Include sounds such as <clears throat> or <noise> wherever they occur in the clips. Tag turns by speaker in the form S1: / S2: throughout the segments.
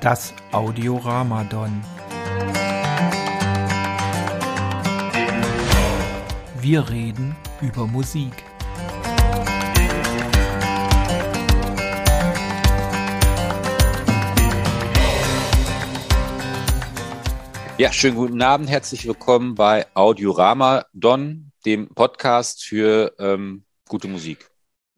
S1: Das Audioramadon. Wir reden über Musik.
S2: Ja, schönen guten Abend, herzlich willkommen bei Audiorama Don, dem Podcast für ähm, gute Musik.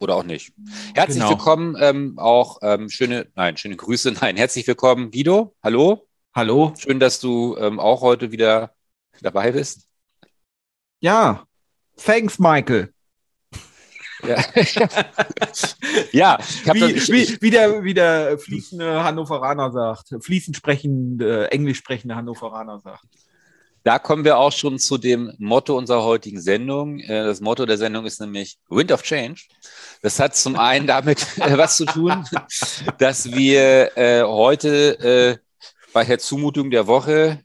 S2: Oder auch nicht. Herzlich
S1: Genau.
S2: willkommen, ähm, auch ähm, schöne, nein, schöne Grüße, <laughs> nein, herzlich willkommen, Guido. Hallo,
S1: Hallo?
S2: schön, dass du ähm, auch heute wieder dabei bist.
S1: Ja, thanks, Michael. <laughs>
S2: Ja, <laughs> ja
S1: Wie,
S2: das.
S1: Wie, wie, der, wie der fließende Hannoveraner sagt, fließend sprechende, äh, englisch sprechende Hannoveraner sagt.
S2: Da kommen wir auch schon zu dem Motto unserer heutigen Sendung. Äh, das Motto der Sendung ist nämlich Wind of Change. Das hat zum einen damit <laughs> äh, was zu tun, <laughs> dass wir äh, heute bei der Zumutung der Woche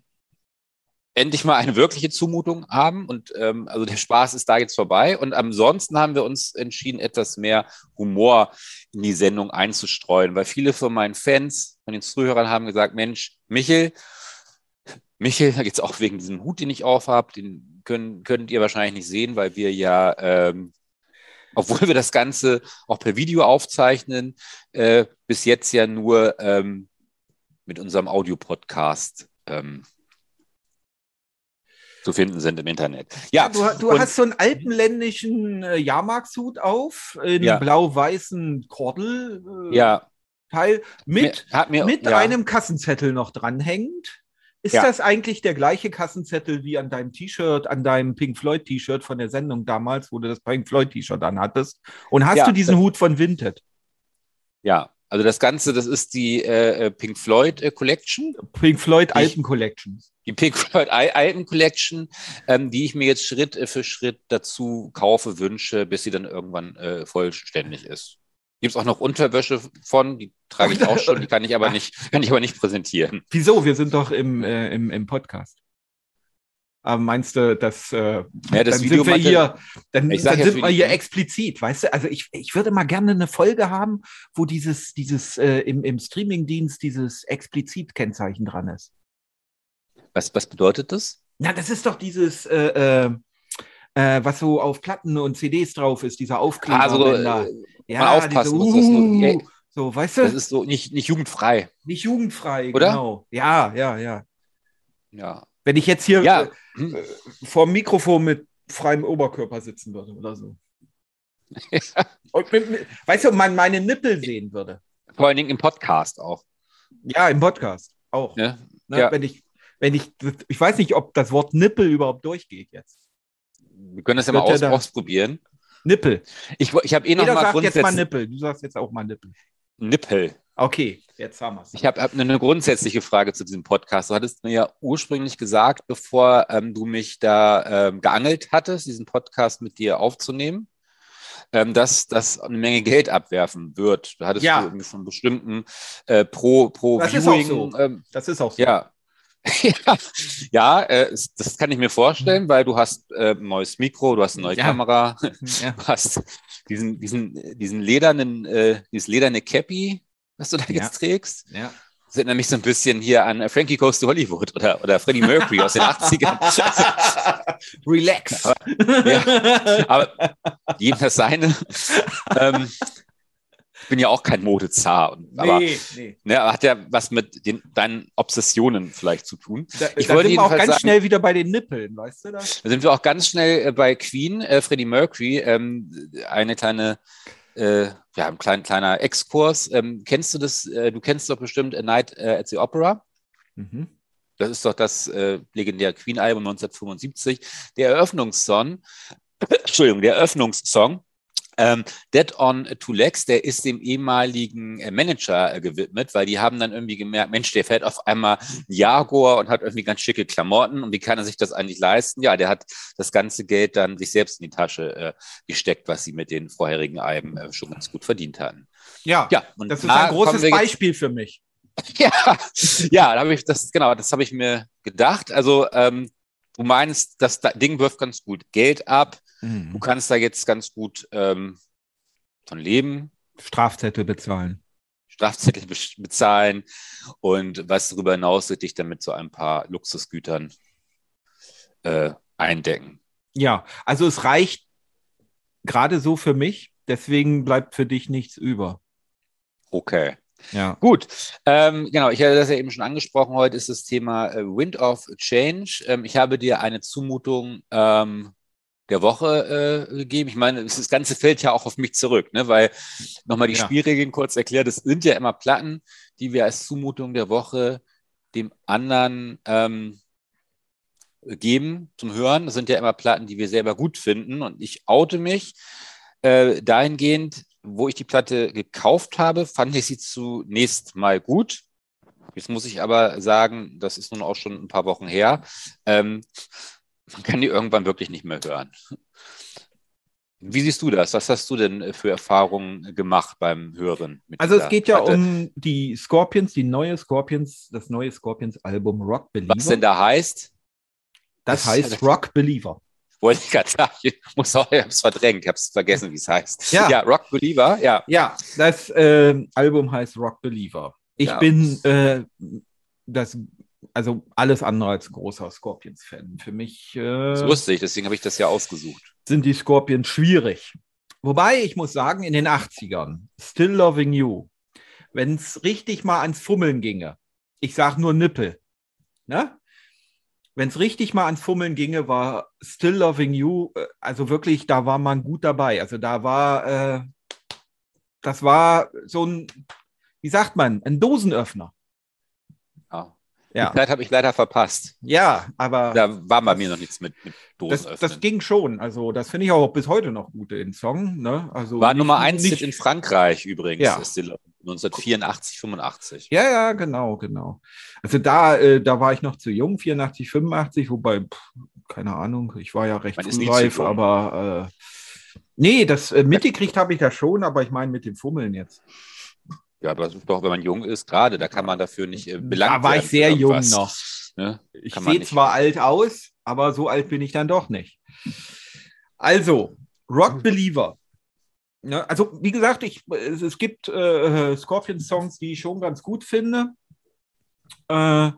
S2: endlich mal eine wirkliche Zumutung haben. Und ähm, also der Spaß ist da jetzt vorbei. Und ansonsten haben wir uns entschieden, etwas mehr Humor in die Sendung einzustreuen, weil viele von meinen Fans, von den Zuhörern haben gesagt, Mensch, Michel, Michel, da geht es auch wegen diesem Hut, den ich aufhab, den können, könnt ihr wahrscheinlich nicht sehen, weil wir ja, ähm, obwohl wir das Ganze auch per Video aufzeichnen, äh, bis jetzt ja nur ähm, mit unserem Audiopodcast ähm, zu finden sind im Internet. Ja,
S1: du du
S2: und-
S1: hast so einen alpenländischen äh, Jahrmarktshut auf, in
S2: Ja.
S1: blau-weißen Kordel. Äh,
S2: ja,
S1: Teil mit,
S2: mir, mir,
S1: mit
S2: ja,
S1: einem Kassenzettel noch dranhängend. Ist
S2: Ja.
S1: das eigentlich der gleiche Kassenzettel wie an deinem T-Shirt, an deinem Pink Floyd T-Shirt von der Sendung damals, wo du das Pink Floyd T-Shirt anhattest? Und hast
S2: Ja,
S1: du diesen Hut von Vinted?
S2: Ja, also das Ganze, das ist die äh, äh, Pink Floyd äh, Collection.
S1: Pink Floyd Alpen Collection.
S2: die Pink Floyd Al- Alben Collection, ähm, die ich mir jetzt Schritt äh, für Schritt dazu kaufe, wünsche, bis sie dann irgendwann äh, vollständig ist. Gibt es auch noch Unterwäsche von, die trage ich auch schon, die kann ich aber nicht, <laughs> kann ich aber nicht präsentieren.
S1: Wieso? Wir sind doch im, äh, im, im Podcast. Aber meinst du, dass äh,
S2: Ja, das
S1: dann sind wir hier, dann, dann sind wir hier explizit, weißt du? Also ich, ich würde mal gerne eine Folge haben, wo dieses, dieses äh, im, im Streamingdienst dieses explizit-Kennzeichen dran ist.
S2: Was, was bedeutet das?
S1: Na, das ist doch dieses, äh, äh, äh, was so auf Platten und CDs drauf ist, dieser Aufkleber.
S2: Also, äh,
S1: ja,
S2: aufpassen das
S1: uh,
S2: nur- ey,
S1: so, weißt du?
S2: das ist so nicht, nicht jugendfrei.
S1: nicht jugendfrei,
S2: Oder?
S1: genau. Ja, ja, ja.
S2: Ja.
S1: Wenn ich jetzt hier
S2: Ja.
S1: äh,
S2: Hm.
S1: vor dem Mikrofon mit freiem Oberkörper sitzen würde oder so. <laughs> Und mit, mit, weißt du, man meine Nippel sehen würde.
S2: Vor allen Dingen im Podcast auch.
S1: Ja, im Podcast auch.
S2: Ne?
S1: Ne?
S2: ja.
S1: Wenn ich, wenn ich, ich weiß nicht, ob das Wort Nippel überhaupt durchgeht jetzt.
S2: Wir können das ja mal aus,
S1: da-
S2: ausprobieren.
S1: Nippel.
S2: Ich, ich habe eh noch
S1: Jeder
S2: mal
S1: sagt jetzt mal Nippel. Du sagst jetzt auch mal Nippel.
S2: Nippel.
S1: Okay, jetzt haben wir es.
S2: Ich habe hab eine grundsätzliche Frage zu diesem Podcast. Du hattest mir ja ursprünglich gesagt, bevor ähm, du mich da ähm, geangelt hattest, diesen Podcast mit dir aufzunehmen, ähm, dass das eine Menge Geld abwerfen wird. Da hattest
S1: Ja.
S2: du irgendwie von bestimmten äh, pro, pro
S1: Das ist auch
S2: Viewing.
S1: so.
S2: Ähm,
S1: Das ist auch so.
S2: ja. <laughs> ja, ja äh, das kann ich mir vorstellen, weil du hast äh, ein neues Mikro, du hast eine neue
S1: Ja.
S2: Kamera, <laughs>
S1: Ja.
S2: du hast diesen, diesen, diesen ledernen, äh, dieses lederne Cappy, was du da jetzt trägst.
S1: ja.
S2: Das erinnert mich so ein bisschen hier an Frankie Goes to Hollywood oder, oder Freddie Mercury aus den 80ern. <laughs>
S1: Relax.
S2: Aber jedem das seine. ähm, bin ja auch kein Modezar. und- Aber
S1: nee, nee.
S2: ne, aber hat ja was mit den, deinen Obsessionen vielleicht zu tun.
S1: Da,
S2: Ich
S1: da
S2: wollte
S1: sind wir auch ganz
S2: sagen-
S1: schnell wieder bei den Nippeln, weißt du das?
S2: Da sind wir auch ganz schnell äh, bei Queen, äh, Freddie Mercury. Ähm, eine kleine, äh, ja, ein klein, kleiner Exkurs. Ähm, kennst du das? Äh, du kennst doch bestimmt A Night äh, at the Opera.
S1: Mhm.
S2: Das ist doch das äh, legendäre Queen-Album 1975. Der Eröffnungssong, <coughs> Entschuldigung, der Eröffnungssong, ähm, Dead on Two Legs, der ist dem ehemaligen äh, Manager äh, gewidmet, weil die haben dann irgendwie gemerkt, Mensch, der fährt auf einmal ein Jaguar und hat irgendwie ganz schicke Klamotten und wie kann er sich das eigentlich leisten? Ja, der hat das ganze Geld dann sich selbst in die Tasche äh, gesteckt, was sie mit den vorherigen Alben äh, schon ganz gut verdient hatten.
S1: Ja,
S2: Ja, und
S1: das ist
S2: da
S1: ein großes Beispiel für mich. <laughs>
S2: ja, ja, da habe ich das, genau, das habe ich mir gedacht. Also, ähm, du meinst, das Da- Ding wirft ganz gut Geld ab. Du kannst da jetzt ganz gut ähm, von leben.
S1: Strafzettel bezahlen.
S2: Strafzettel bezahlen und was darüber hinaus dich dann mit so ein paar Luxusgütern äh, eindecken.
S1: Ja, also es reicht gerade so für mich, deswegen bleibt für dich nichts über.
S2: Okay.
S1: Ja.
S2: Gut, ähm, genau, ich hatte das ja eben schon angesprochen. Heute ist das Thema äh, Wind of Change. Ähm, ich habe dir eine Zumutung ähm, der Woche äh, gegeben. Ich meine, das Ganze fällt ja auch auf mich zurück, ne? weil nochmal die ja. Spielregeln kurz erklärt, es sind ja immer Platten, die wir als Zumutung der Woche dem anderen ähm, geben zum Hören. Das sind ja immer Platten, die wir selber gut finden. Und ich oute mich äh, dahingehend, wo ich die Platte gekauft habe, fand ich sie zunächst mal gut. Jetzt muss ich aber sagen, das ist nun auch schon ein paar Wochen her. Ähm, man kann die irgendwann wirklich nicht mehr hören. Wie siehst du das? Was hast du denn für Erfahrungen gemacht beim Hören?
S1: also es geht ja Platte? um die Scorpions, die neue Scorpions, das neue Scorpions-Album Rock
S2: Believer. Was denn da heißt?
S1: Das, das heißt Rock Believer.
S2: Wollte ich gerade sagen, ich muss auch, ich habe es verdrängt, ich habe es vergessen, wie es heißt.
S1: Ja. ja, Rock Believer, ja. Ja, das äh, Album heißt Rock Believer. Ich ja. bin äh, das, also alles andere als großer Scorpions-Fan. Für mich. Äh,
S2: das wusste ich, deswegen habe ich das ja ausgesucht.
S1: Sind die Scorpions schwierig. Wobei, ich muss sagen, in den 80ern, Still Loving You, wenn es richtig mal ans Fummeln ginge, ich sage nur Nippel, ne? wenn es richtig mal ans Fummeln ginge, war Still Loving You, äh, also wirklich, da war man gut dabei. Also da war, äh, das war so ein, wie sagt man, ein Dosenöffner.
S2: Ja. Die Zeit habe ich leider verpasst.
S1: Ja, aber.
S2: Da war bei mir noch nichts mit, mit
S1: Dosenöffner. Das, das, ging schon. Also, das finde ich auch bis heute noch gut, den Song. Ne? Also
S2: war nicht, Nummer eins nicht, in Frankreich übrigens. Ja. Still 1984, 85.
S1: Ja, ja, genau, genau. Also da, äh, da war ich noch zu jung, 84, 85, wobei, pff, keine Ahnung, ich war ja recht frühreif, aber äh, nee, das äh, mitgekriegt habe ich ja schon, aber ich meine mit dem Fummeln jetzt.
S2: Ja, aber das ist doch, wenn man jung ist, gerade, da kann man dafür nicht äh, belangt
S1: Da war ich sehr jung noch. Ne? Ich sehe zwar alt aus, aber so alt bin ich dann doch nicht. Also, Rock Believer. Ja, also, wie gesagt, ich, es, es gibt äh, Scorpion-Songs, die ich schon ganz gut finde. Äh,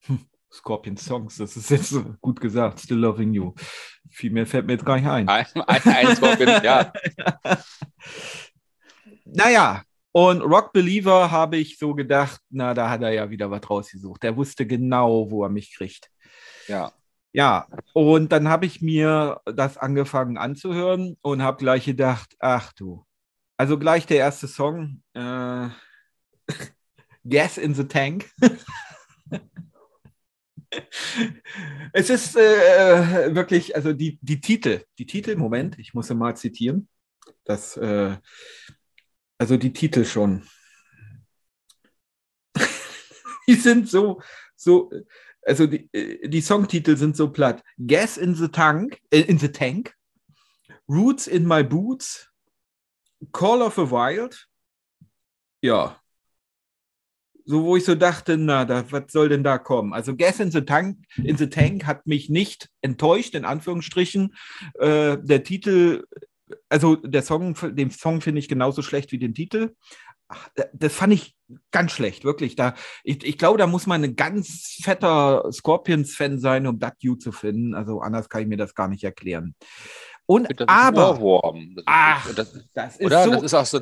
S1: hm, Scorpion-Songs, das ist jetzt gut gesagt. Still Loving You. Viel mehr fällt mir jetzt gar nicht ein. Ein, ein, ein Scorpion, ja. <laughs> naja, und Rock Believer habe ich so gedacht, na, da hat er ja wieder was rausgesucht. Er wusste genau, wo er mich kriegt.
S2: Ja.
S1: Ja, und dann habe ich mir das angefangen anzuhören und habe gleich gedacht, ach du. Also gleich der erste Song, äh, <laughs> Gas in the Tank. <laughs> es ist äh, wirklich, also die, die Titel, die Titel, Moment, ich muss mal zitieren. Das, äh, also die Titel schon. <laughs> die sind so, so, also die, äh, die Songtitel sind so platt. Gas in the Tank, äh, in the Tank, Roots in my Boots, Call of the Wild. Ja. So, wo ich so dachte, na, da, was soll denn da kommen? Also Gas in the Tank, in the Tank hat mich nicht enttäuscht, in Anführungsstrichen. Äh, der Titel, also der Song, den Song finde ich genauso schlecht wie den Titel das fand ich ganz schlecht, wirklich. Da, ich, ich glaube, da muss man ein ganz fetter Scorpions-Fan sein, um das Dude zu finden. Also anders kann ich mir das gar nicht erklären. Und das aber.
S2: Ist ach, das, das ist oder? So, das ist auch so.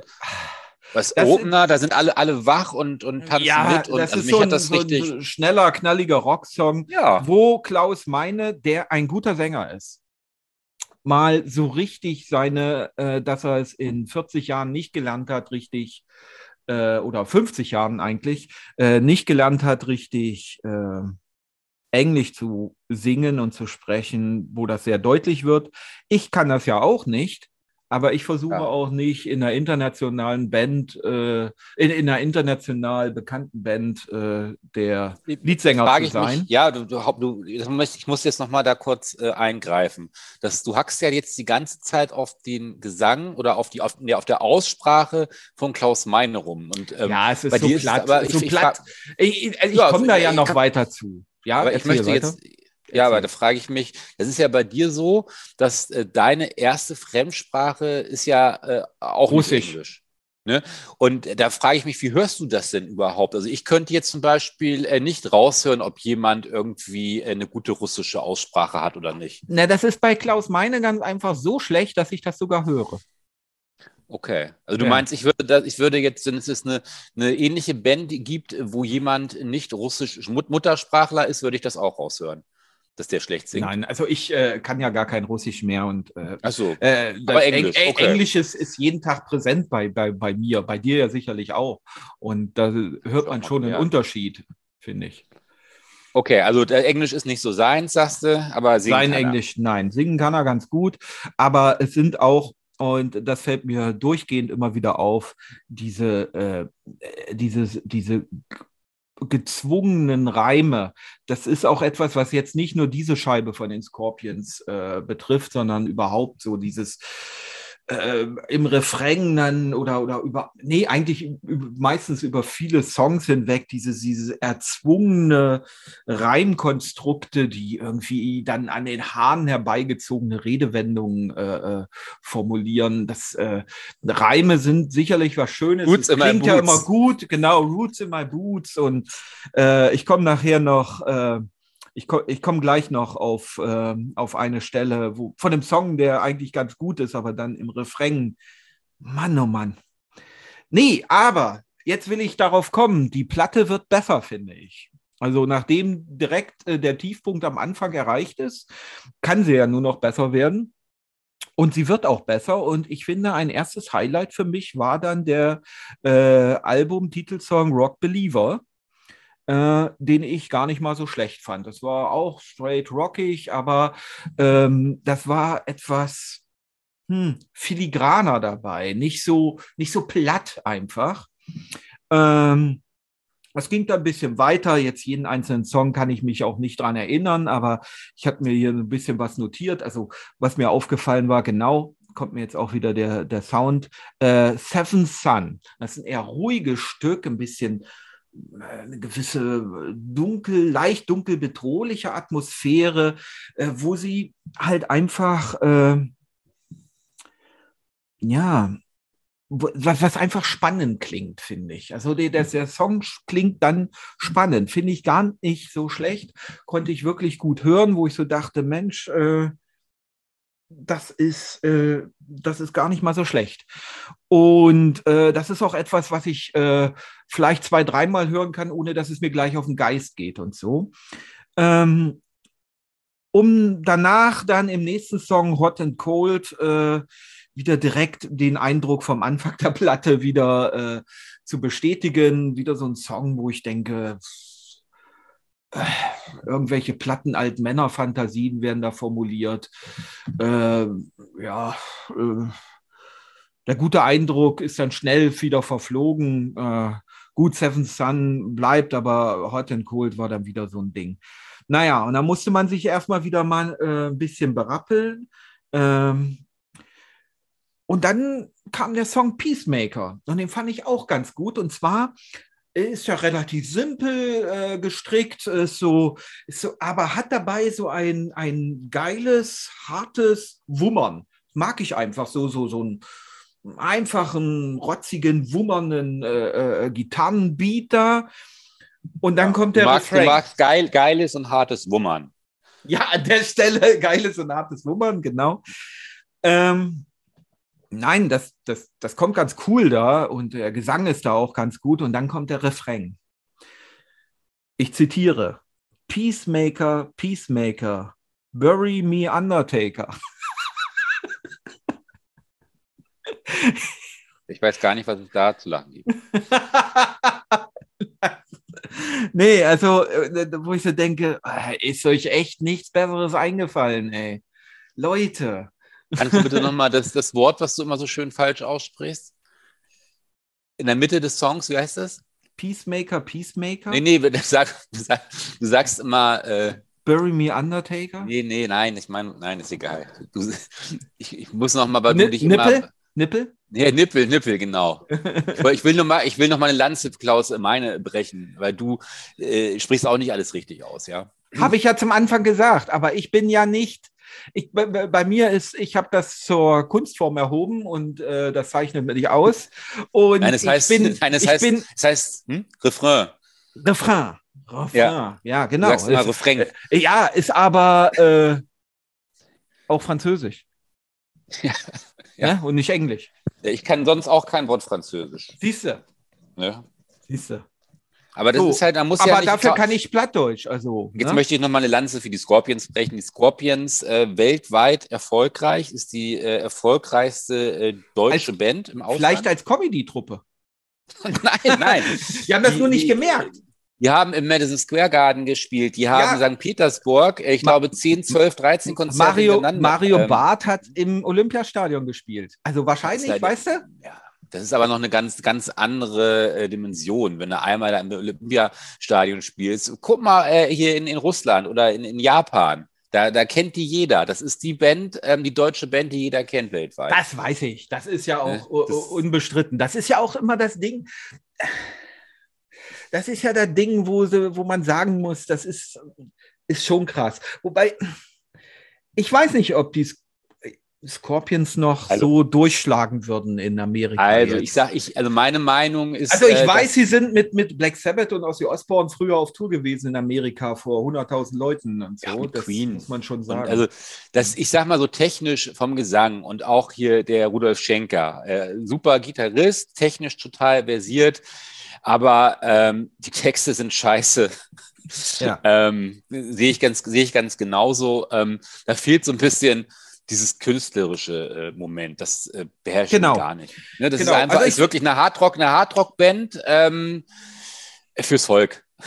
S2: Was Opener, da sind alle, alle wach und, und tanzen ja, mit. Und
S1: das also ist so ein, das so ein schneller, knalliger Rocksong,
S2: ja.
S1: wo Klaus Meine, der ein guter Sänger ist, mal so richtig seine, äh, dass er es in 40 Jahren nicht gelernt hat, richtig äh, oder 50 Jahren eigentlich äh, nicht gelernt hat, richtig äh, Englisch zu singen und zu sprechen, wo das sehr deutlich wird. Ich kann das ja auch nicht. Aber ich versuche ja. auch nicht in einer internationalen Band, äh, in, in, einer international bekannten Band äh, der Leadsänger zu sein.
S2: Mich, ja, du, du, ich muss jetzt nochmal da kurz äh, eingreifen. Das, du hackst ja jetzt die ganze Zeit auf den Gesang oder auf, die, auf, nee, auf der Aussprache von Klaus Meine rum. Und,
S1: ähm, ja, es ist so platt. Ist, aber so ich, platt. Ich, ich, ich komme da ja noch weiter zu. Ja,
S2: aber ich möchte weiter. jetzt ja, aber da frage ich mich, das ist ja bei dir so, dass äh, deine erste Fremdsprache ist ja äh, auch Russisch. Englisch. Ne? Und da frage ich mich, wie hörst du das denn überhaupt? Also ich könnte jetzt zum Beispiel äh, nicht raushören, ob jemand irgendwie äh, eine gute russische Aussprache hat oder nicht.
S1: Na, das ist bei Klaus Meine ganz einfach so schlecht, dass ich das sogar höre.
S2: Okay, also du ja. meinst, ich würde, das, ich würde jetzt, wenn es jetzt eine, eine ähnliche Band gibt, wo jemand nicht russisch Muttersprachler ist, würde ich das auch raushören dass der schlecht singt?
S1: Nein, also ich äh, kann ja gar kein Russisch mehr und
S2: äh, Ach so.
S1: äh, aber Englisch, Eng okay. Englisch ist, jeden Tag präsent bei, bei, bei mir, bei dir ja sicherlich auch. Und da hört man schon einen Unterschied, finde ich.
S2: Okay, also Englisch ist nicht so sein, sagst du, aber
S1: singen Sein Englisch, nein. Singen kann er ganz gut, aber es sind auch und das fällt mir durchgehend immer wieder auf, diese, äh, dieses, diese gezwungenen Reime. Das ist auch etwas, was jetzt nicht nur diese Scheibe von den Scorpions äh, betrifft, sondern überhaupt so dieses äh, im Refrain dann oder, oder über, nee, eigentlich meistens über viele Songs hinweg, diese, diese erzwungene Reimkonstrukte, die irgendwie dann an den Haaren herbeigezogene Redewendungen äh, äh formulieren. Das äh, Reime sind sicherlich was Schönes.
S2: Roots
S1: das
S2: klingt
S1: ja immer gut, genau, Roots in my Boots. Und äh, ich komme nachher noch äh, ich, ko ich komme gleich noch auf, äh, auf eine Stelle wo, von dem Song, der eigentlich ganz gut ist, aber dann im Refrain. Mann, oh Mann. Nee, aber jetzt will ich darauf kommen. Die Platte wird besser, finde ich. Also nachdem direkt äh, der Tiefpunkt am Anfang erreicht ist, kann sie ja nur noch besser werden. Und sie wird auch besser. Und ich finde, ein erstes Highlight für mich war dann der äh, Album-Titelsong Rock Believer äh, den ich gar nicht mal so schlecht fand. Das war auch straight rockig, aber ähm, das war etwas hm, filigraner dabei, nicht so, nicht so platt einfach. Ähm, es ging da ein bisschen weiter. Jetzt jeden einzelnen Song kann ich mich auch nicht dran erinnern, aber ich habe mir hier ein bisschen was notiert. Also, was mir aufgefallen war, genau, kommt mir jetzt auch wieder der, der Sound. Äh, Seven Sun. Das ist ein eher ruhiges Stück, ein bisschen eine gewisse dunkel, leicht dunkel bedrohliche Atmosphäre, äh, wo sie halt einfach, äh, ja, was, was einfach spannend klingt, finde ich. Also der, der, der Song klingt dann spannend, finde ich gar nicht so schlecht, konnte ich wirklich gut hören, wo ich so dachte, Mensch, äh, das ist, äh, das ist gar nicht mal so schlecht. Und äh, das ist auch etwas, was ich äh, vielleicht zwei, dreimal hören kann, ohne dass es mir gleich auf den Geist geht und so. Ähm, um danach dann im nächsten Song Hot and Cold äh, wieder direkt den Eindruck vom Anfang der Platte wieder äh, zu bestätigen. Wieder so ein Song, wo ich denke, irgendwelche platten Altmänner-Fantasien werden da formuliert. Äh, ja, äh, der gute Eindruck ist dann schnell wieder verflogen. Äh, gut, Seven Sun bleibt, aber Hot and Cold war dann wieder so ein Ding. Naja, und da musste man sich erstmal wieder mal äh, ein bisschen berappeln. Ähm, und dann kam der Song Peacemaker und den fand ich auch ganz gut. Und zwar ist ja relativ simpel äh, gestrickt, ist so, ist so, aber hat dabei so ein, ein geiles, hartes Wummern. Mag ich einfach so, so, so einen einfachen, rotzigen, wummernden äh, äh, Gitarrenbeat da. Und dann ja, kommt der
S2: du magst, Refrain. Du magst geil, geiles und hartes Wummern.
S1: Ja, an der Stelle geiles und hartes Wummern, genau. Ähm, nein, das, das, das kommt ganz cool da und der Gesang ist da auch ganz gut und dann kommt der Refrain. Ich zitiere: Peacemaker, Peacemaker, bury me Undertaker.
S2: Ich weiß gar nicht, was es da zu lachen gibt. <laughs>
S1: nee, also, äh, wo ich so denke, äh, ist euch echt nichts Besseres eingefallen, ey. Leute,
S2: Kannst du bitte nochmal das, das Wort, was du immer so schön falsch aussprichst? In der Mitte des Songs, wie heißt das?
S1: Peacemaker, Peacemaker?
S2: Nee, nee, du, <laughs> sag, du, sag, du sagst immer. Äh,
S1: Bury Me Undertaker?
S2: Nee, nee, nein, ich meine, nein, ist egal. Du, <laughs> ich, ich muss nochmal bei
S1: Ni dich Nippel? Immer, Nippel?
S2: Nee, Nippel, Nippel, genau. <laughs> ich will noch mal, ich will noch mal eine Lanze, Klaus, meine brechen, weil du äh, sprichst auch nicht alles richtig aus, ja?
S1: Habe ich ja zum Anfang gesagt, aber ich bin ja nicht ich, bei, bei mir ist, ich habe das zur Kunstform erhoben und äh, das zeichnet mir nicht aus. Und
S2: nein, das heißt,
S1: ich bin,
S2: nein, das
S1: ich
S2: heißt,
S1: bin
S2: das heißt hm? Refrain.
S1: Refrain. Refrain.
S2: Ja.
S1: Ja, genau.
S2: Du sagst immer
S1: Es-
S2: Refrain.
S1: äh, ja, ist aber äh, auch Französisch. <laughs>
S2: Ja.
S1: Ja. Und nicht Englisch.
S2: Ich kann sonst auch kein Wort Französisch.
S1: Siehst du?
S2: Ne? Aber das
S1: So,
S2: ist halt, da muss
S1: Aber
S2: ja nicht
S1: dafür kann ich Plattdeutsch. Also,
S2: Jetzt
S1: ne?
S2: möchte ich nochmal eine Lanze für die Scorpions brechen. Die Scorpions äh, weltweit erfolgreich, ist die äh, erfolgreichste äh, deutsche Band im Ausland.
S1: Vielleicht als Comedy-Truppe. <laughs>
S2: nein, nein. <laughs>
S1: Die haben das
S2: Die-
S1: nur nicht
S2: die-
S1: gemerkt.
S2: Die haben im Madison Square Garden gespielt. Die haben
S1: Ja.
S2: in St. Petersburg, äh, ich
S1: Ma-
S2: glaube, 10, 12, 13 Konzerte
S1: Mario. Mario
S2: Ähm,
S1: Barth hat im Olympiastadion gespielt. Also wahrscheinlich, weißt du?
S2: Ja, das ist aber noch eine ganz, ganz andere äh, Dimension, wenn du einmal da im Olympiastadion spielst. Guck mal äh, hier in, in Russland oder in, in Japan. Da, da kennt die jeder. Das ist die Band, ähm, die deutsche Band, die jeder kennt weltweit.
S1: Das weiß ich. Das ist ja auch
S2: Ne,
S1: u-
S2: das-
S1: unbestritten. Das ist ja auch immer das Ding. Das ist ja das Ding, wo, sie, wo man sagen muss, das ist, ist schon krass. Wobei, ich weiß nicht, ob die Scorpions noch
S2: Also-
S1: so durchschlagen würden in Amerika.
S2: also
S1: jetzt.
S2: ich sag, ich, also meine Meinung ist.
S1: Also ich
S2: äh,
S1: weiß, sie sind mit, mit Black Sabbath und Ozzy Osbourne früher auf Tour gewesen in Amerika vor 100.000 Leuten und so.
S2: Ja,
S1: das
S2: Queen.
S1: muss man schon
S2: Und
S1: sagen.
S2: also, das, ich sag mal so technisch vom Gesang und auch hier der Rudolf Schenker, äh, super Gitarrist, technisch total versiert, aber ähm, die Texte sind scheiße.
S1: Ja. <laughs>
S2: ähm, sehe ich ganz, sehe ich ganz genauso. Ähm, da fehlt so ein bisschen dieses künstlerische äh, Moment, das äh, beherrscht
S1: Genau.
S2: gar nicht. Ne, das
S1: Genau.
S2: ist einfach
S1: Also
S2: ist
S1: ich-
S2: wirklich eine Hardrock, eine Hardrock-Band ähm, fürs Volk. <laughs>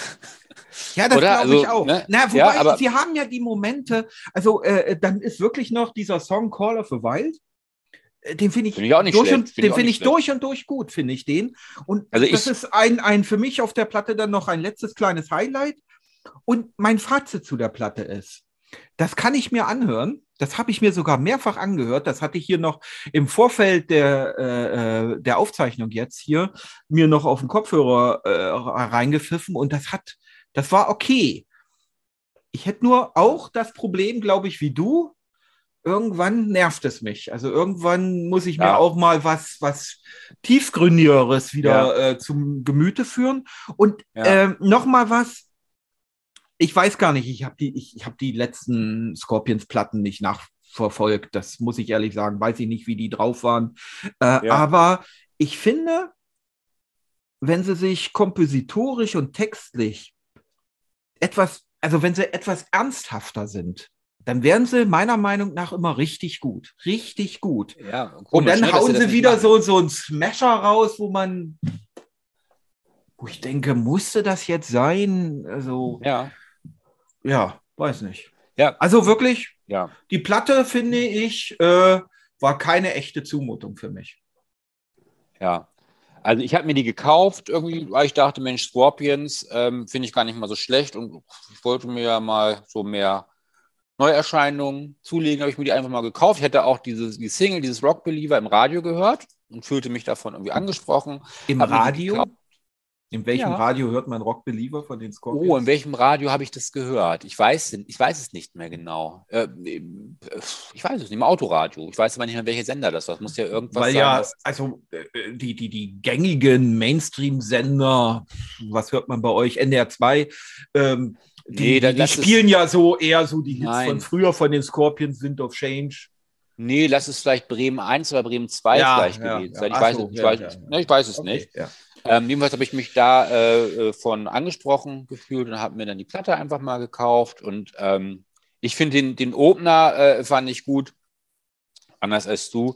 S1: Ja, das glaube ich
S2: Also,
S1: auch.
S2: ne?
S1: Na, wobei,
S2: Ja, aber-
S1: sie haben ja die Momente, also äh, dann ist wirklich noch dieser Song Call of the Wild. äh, Den finde ich,
S2: Finde ich auch nicht
S1: durch
S2: schlecht.
S1: und,
S2: Finde ich
S1: den finde
S2: nicht
S1: ich durch und durch gut, finde ich den. Und
S2: Also
S1: das
S2: ich-
S1: ist ein, ein für mich auf der Platte dann noch ein letztes kleines Highlight. Und mein Fazit zu der Platte ist, das kann ich mir anhören. Das habe ich mir sogar mehrfach angehört. Das hatte ich hier noch im Vorfeld der, äh, äh, der Aufzeichnung jetzt hier mir noch auf den Kopfhörer äh, reingepfiffen und das hat, das war okay. Ich hätte nur auch das Problem, glaube ich, wie du. Irgendwann nervt es mich. Also irgendwann muss ich mir
S2: Ja.
S1: auch mal was, was tiefgründigeres wieder äh, zum Gemüte führen. Und
S2: Ja.
S1: ähm, noch mal was. Ich weiß gar nicht, ich habe die, ich, ich habe die letzten Scorpions-Platten nicht nachverfolgt. Das muss ich ehrlich sagen. Weiß ich nicht, wie die drauf waren. Äh,
S2: Ja.
S1: Aber ich finde, wenn sie sich kompositorisch und textlich etwas, also wenn sie etwas ernsthafter sind, dann wären sie meiner Meinung nach immer richtig gut. Richtig gut.
S2: Ja,
S1: und
S2: komisch,
S1: dann
S2: ne,
S1: hauen sie wieder
S2: machen.
S1: so, so einen Smasher raus, wo man, wo ich denke, musste das jetzt sein? Also,
S2: Ja,
S1: ja, weiß nicht.
S2: Ja.
S1: Also wirklich,
S2: ja.
S1: die Platte, finde ich, äh, war keine echte Zumutung für mich.
S2: Ja. Also ich habe mir die gekauft, irgendwie, weil ich dachte, Mensch, Scorpions ähm, finde ich gar nicht mal so schlecht und ich wollte mir ja mal so mehr Neuerscheinungen zulegen, habe ich mir die einfach mal gekauft. Ich hätte auch dieses, die Single, dieses Rock Believer im Radio gehört und fühlte mich davon irgendwie angesprochen.
S1: Im
S2: Hab
S1: Radio? In welchem
S2: Ja.
S1: Radio hört man Rock Believer von den Scorpions?
S2: Oh, in welchem Radio habe ich das gehört? Ich weiß, ich weiß es nicht mehr genau. Äh, ich weiß es nicht, im Autoradio. Ich weiß aber nicht mehr, welcher Sender das war. Das muss ja irgendwas
S1: Weil
S2: sein.
S1: ja, also äh, die, die, die gängigen Mainstream-Sender, was hört man bei euch? NDR 2, ähm, die,
S2: Nee,
S1: die
S2: es-
S1: spielen ja so eher so die Hits
S2: Nein.
S1: von früher von den Scorpions, Wind of Change.
S2: Nee, lass es vielleicht Bremen 1 oder Bremen 2
S1: Ja,
S2: vielleicht
S1: ja,
S2: gewesen sein.
S1: So,
S2: weiß, ich weiß es
S1: Okay,
S2: nicht. Ähm, jedenfalls habe ich mich da äh, äh, von angesprochen gefühlt und habe mir dann die Platte einfach mal gekauft. Und ähm, ich finde den, den Opener äh, fand ich gut, anders als du.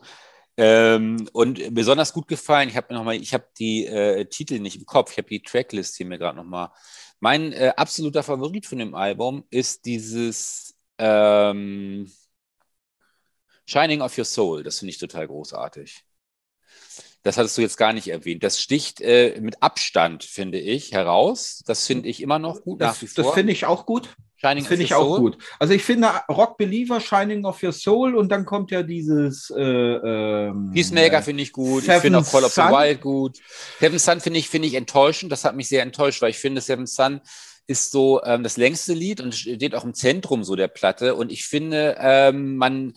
S2: Ähm, und besonders gut gefallen, ich habe noch ich habe die äh, Titel nicht im Kopf, ich habe die Tracklist hier mir gerade noch mal. Mein äh, absoluter Favorit von dem Album ist dieses ähm, Shining of Your Soul. Das finde ich total großartig. Das hattest du jetzt gar nicht erwähnt. Das sticht äh, mit Abstand, finde ich, heraus. Das finde ich immer noch gut
S1: Das, das finde ich auch gut.
S2: Shining
S1: Das finde ich auch
S2: Soul.
S1: gut. Also ich finde Rock Believer, Shining of Your Soul und dann kommt ja dieses äh, ähm,
S2: Peacemaker finde ich gut. ich
S1: Seven
S2: finde auch Call of the. Wild gut. Seven Sun finde ich, finde ich enttäuschend. Das hat mich sehr enttäuscht, weil ich finde, Seven Sun ist so ähm, das längste Lied und steht auch im Zentrum so der Platte. Und ich finde, ähm, man,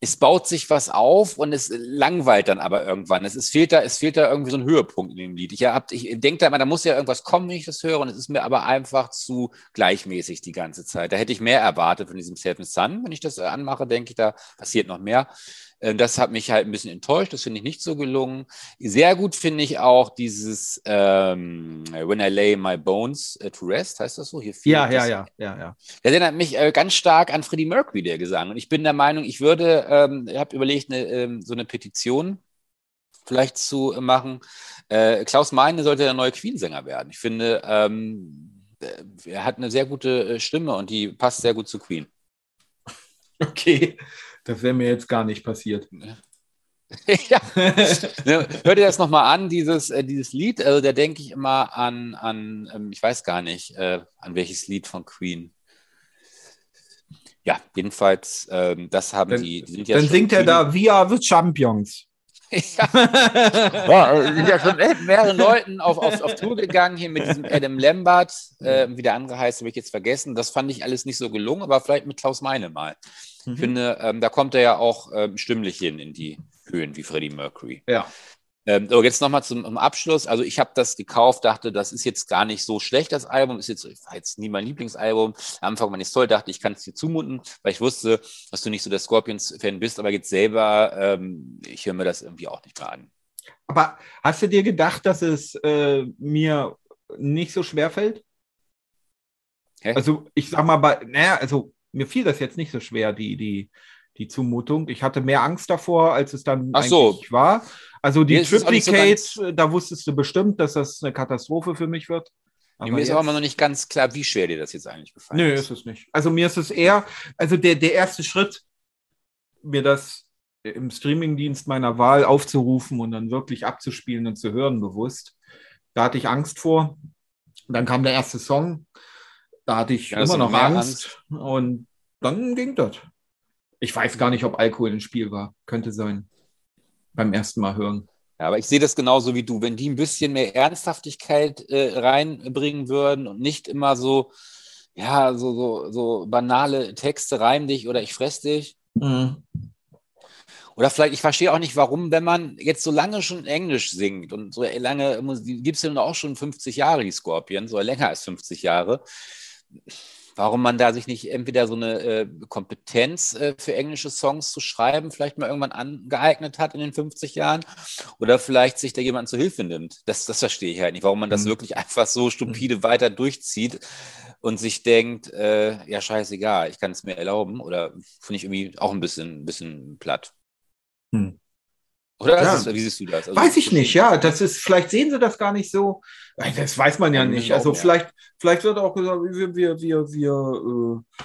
S2: es baut sich was auf und es langweilt dann aber irgendwann. Es, es, fehlt, da, es fehlt da irgendwie so ein Höhepunkt in dem Lied. Ich, ich denke da immer, da muss ja irgendwas kommen, wenn ich das höre. Und es ist mir aber einfach zu gleichmäßig die ganze Zeit. Da hätte ich mehr erwartet von diesem Seven Sun. Wenn ich das anmache, denke ich, da passiert noch mehr. Äh, das hat mich halt ein bisschen enttäuscht. Das finde ich nicht so gelungen. Sehr gut finde ich auch dieses ähm, When I Lay My Bones to Rest, heißt das so?
S1: Hier ja, ja, ja, ja, ja.
S2: Der erinnert mich äh, ganz stark an Freddie Mercury, der Gesang. Und ich bin der Meinung, ich würde, ähm, ich habe überlegt, eine, ähm, so eine Petition vielleicht zu machen. Äh, Klaus Meine sollte der neue Queen-Sänger werden. Ich finde, ähm, äh, er hat eine sehr gute äh, Stimme und die passt sehr gut zu Queen. <laughs>
S1: Okay. Das wäre mir jetzt gar nicht passiert. <laughs>
S2: ja. Hört ihr das nochmal an, dieses, äh, dieses Lied? Also da denke ich immer an, an ähm, ich weiß gar nicht, äh, an welches Lied von Queen. Ja, jedenfalls, ähm, das haben
S1: dann,
S2: die. die
S1: dann singt er da We Are the Champions.
S2: ja. <laughs> ja, sind ja schon mit mehreren Leuten auf, auf, auf Tour gegangen, hier mit diesem Adam Lambert, äh, wie der andere heißt, habe ich jetzt vergessen. Das fand ich alles nicht so gelungen, aber vielleicht mit Klaus Meine mal. Mhm. Ich finde, ähm, da kommt er ja auch ähm, stimmlich hin in die Höhen wie Freddie Mercury.
S1: Ja.
S2: Ähm, so, jetzt nochmal zum Abschluss. Also ich habe das gekauft, dachte, das ist jetzt gar nicht so schlecht, das Album. Ist jetzt, war jetzt nie mein Lieblingsalbum. Am Anfang ich toll, dachte, ich kann es dir zumuten, weil ich wusste, dass du nicht so der Scorpions-Fan bist, aber jetzt selber, ähm, ich höre mir das irgendwie auch nicht mehr an.
S1: Aber hast du dir gedacht, dass es äh, mir nicht so schwer fällt? Hä? Also ich sag mal, bei, naja, also mir fiel das jetzt nicht so schwer, die, die, die Zumutung. Ich hatte mehr Angst davor, als es dann
S2: Ach so.
S1: war. Also die Triplicates, so da wusstest du bestimmt, dass das eine Katastrophe für mich wird.
S2: Aber mir ist aber noch nicht ganz klar, wie schwer dir das jetzt eigentlich gefallen
S1: Nö, ist. Nö, ist es nicht. Also mir ist es eher, also der, der erste Schritt, mir das im Streamingdienst meiner Wahl aufzurufen und dann wirklich abzuspielen und zu hören bewusst. Da hatte ich Angst vor. Dann kam der erste Song. Da hatte ich ja, immer noch Angst. Angst. Und dann ging das. Ich weiß gar nicht, ob Alkohol im Spiel war. Könnte sein. Beim ersten Mal hören.
S2: Ja, aber ich sehe das genauso wie du. Wenn die ein bisschen mehr Ernsthaftigkeit äh, reinbringen würden und nicht immer so, ja, so, so, so banale Texte, reim dich oder ich fress dich. Mhm. Oder vielleicht, ich verstehe auch nicht, warum, wenn man jetzt so lange schon Englisch singt und so lange, gibt es ja auch schon 50 Jahre, die Scorpions, oder länger als 50 Jahre, warum man da sich nicht entweder so eine äh, Kompetenz äh, für englische Songs zu schreiben vielleicht mal irgendwann angeeignet hat in den 50 Jahren oder vielleicht sich da jemand zur Hilfe nimmt. Das, das verstehe ich halt nicht, warum man das mhm. wirklich einfach so stupide mhm. weiter durchzieht und sich denkt, äh, ja, scheißegal, ich kann es mir erlauben oder finde ich irgendwie auch ein bisschen, ein bisschen platt. Mhm. Oder
S1: ja. ist, wie siehst du das? Also, weiß ich nicht, ja. Das ist, vielleicht sehen sie das gar nicht so. Das weiß man ja nicht. Also vielleicht, vielleicht wird auch gesagt, wir, wir, wir, wir, äh,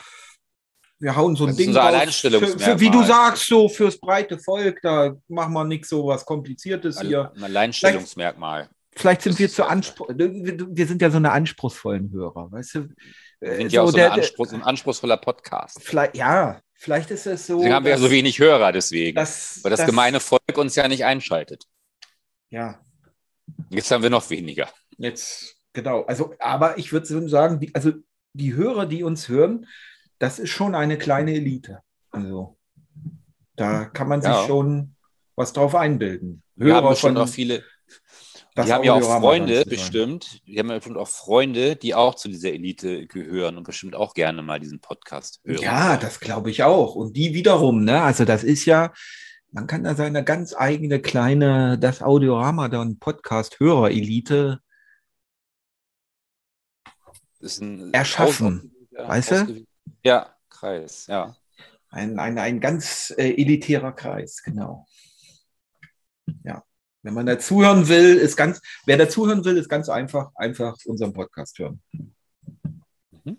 S1: wir hauen so ein das Ding
S2: raus. Für,
S1: für, wie du sagst, so fürs breite Volk, da machen wir nichts so was Kompliziertes hier.
S2: Ein Alleinstellungsmerkmal.
S1: Vielleicht, vielleicht sind wir zu anspruchsvoll. Wir sind ja so eine anspruchsvollen Hörer, weißt du?
S2: Wir sind ja so auch so der, Anspruch, ein anspruchsvoller Podcast.
S1: Vielleicht, ja, Vielleicht ist es so.
S2: Deswegen haben wir ja so wenig Hörer, deswegen. Das, weil das, das, gemeine Volk uns ja nicht einschaltet.
S1: Ja.
S2: Jetzt haben wir noch weniger.
S1: Jetzt, genau. Also, aber ich würde sagen, die, also die Hörer, die uns hören, das ist schon eine kleine Elite. Also, da kann man sich ja. schon was drauf einbilden.
S2: Hörer wir haben schon auch viele, das die haben ja auch Freunde bestimmt, die haben ja bestimmt auch Freunde, die auch zu dieser Elite gehören und bestimmt auch gerne mal diesen Podcast
S1: hören. Ja, das glaube ich auch. Und die wiederum, ne, also das ist ja, man kann da seine ganz eigene kleine, das Audiorama dann Podcast-Hörer-Elite erschaffen. Weißt du?
S2: Ja, Kreis, ja.
S1: Ein, ein, ein ganz äh, elitärer Kreis, genau. Ja. Wenn man dazuhören will, ist ganz, wer dazuhören will, ist ganz einfach, einfach unseren Podcast hören.
S2: Mhm.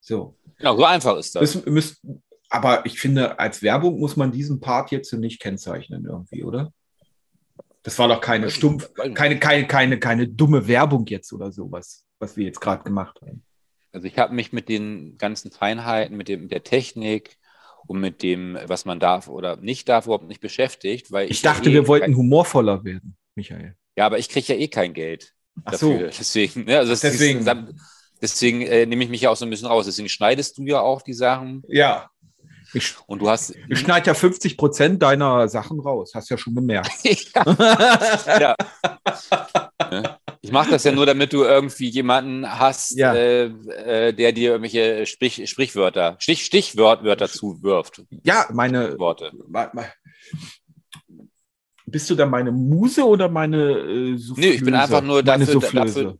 S2: So. Genau, so einfach ist das.
S1: Müssen, müssen, aber ich finde, als Werbung muss man diesen Part jetzt nicht kennzeichnen irgendwie, oder? Das war doch keine stumpf, keine, keine, keine, keine dumme Werbung jetzt oder sowas, was wir jetzt gerade gemacht haben.
S2: Also ich habe mich mit den ganzen Feinheiten, mit, dem, mit der Technik, und mit dem, was man darf oder nicht darf, überhaupt nicht beschäftigt. Weil
S1: ich, ich dachte, eh wir wollten humorvoller werden, Michael.
S2: Ja, aber ich kriege ja eh kein Geld
S1: Ach dafür.
S2: So. <laughs> Deswegen, ne? also
S1: Deswegen.
S2: Ist, Deswegen äh, nehme ich mich ja auch so ein bisschen raus. Deswegen schneidest du ja auch die Sachen.
S1: Ja.
S2: Ich, <laughs> und du hast.
S1: Ich schneide ja 50 Prozent deiner Sachen raus, hast ja schon gemerkt. <laughs>
S2: ja. ja. Ich mache das ja nur, damit du irgendwie jemanden hast, ja. äh, äh, der dir irgendwelche Sprich, Sprichwörter, Stich, Stichwörter zuwirft.
S1: Ja, meine Worte. Bist du dann meine Muse oder meine
S2: äh, Soufflöse? Nee, ich bin einfach nur dafür, dafür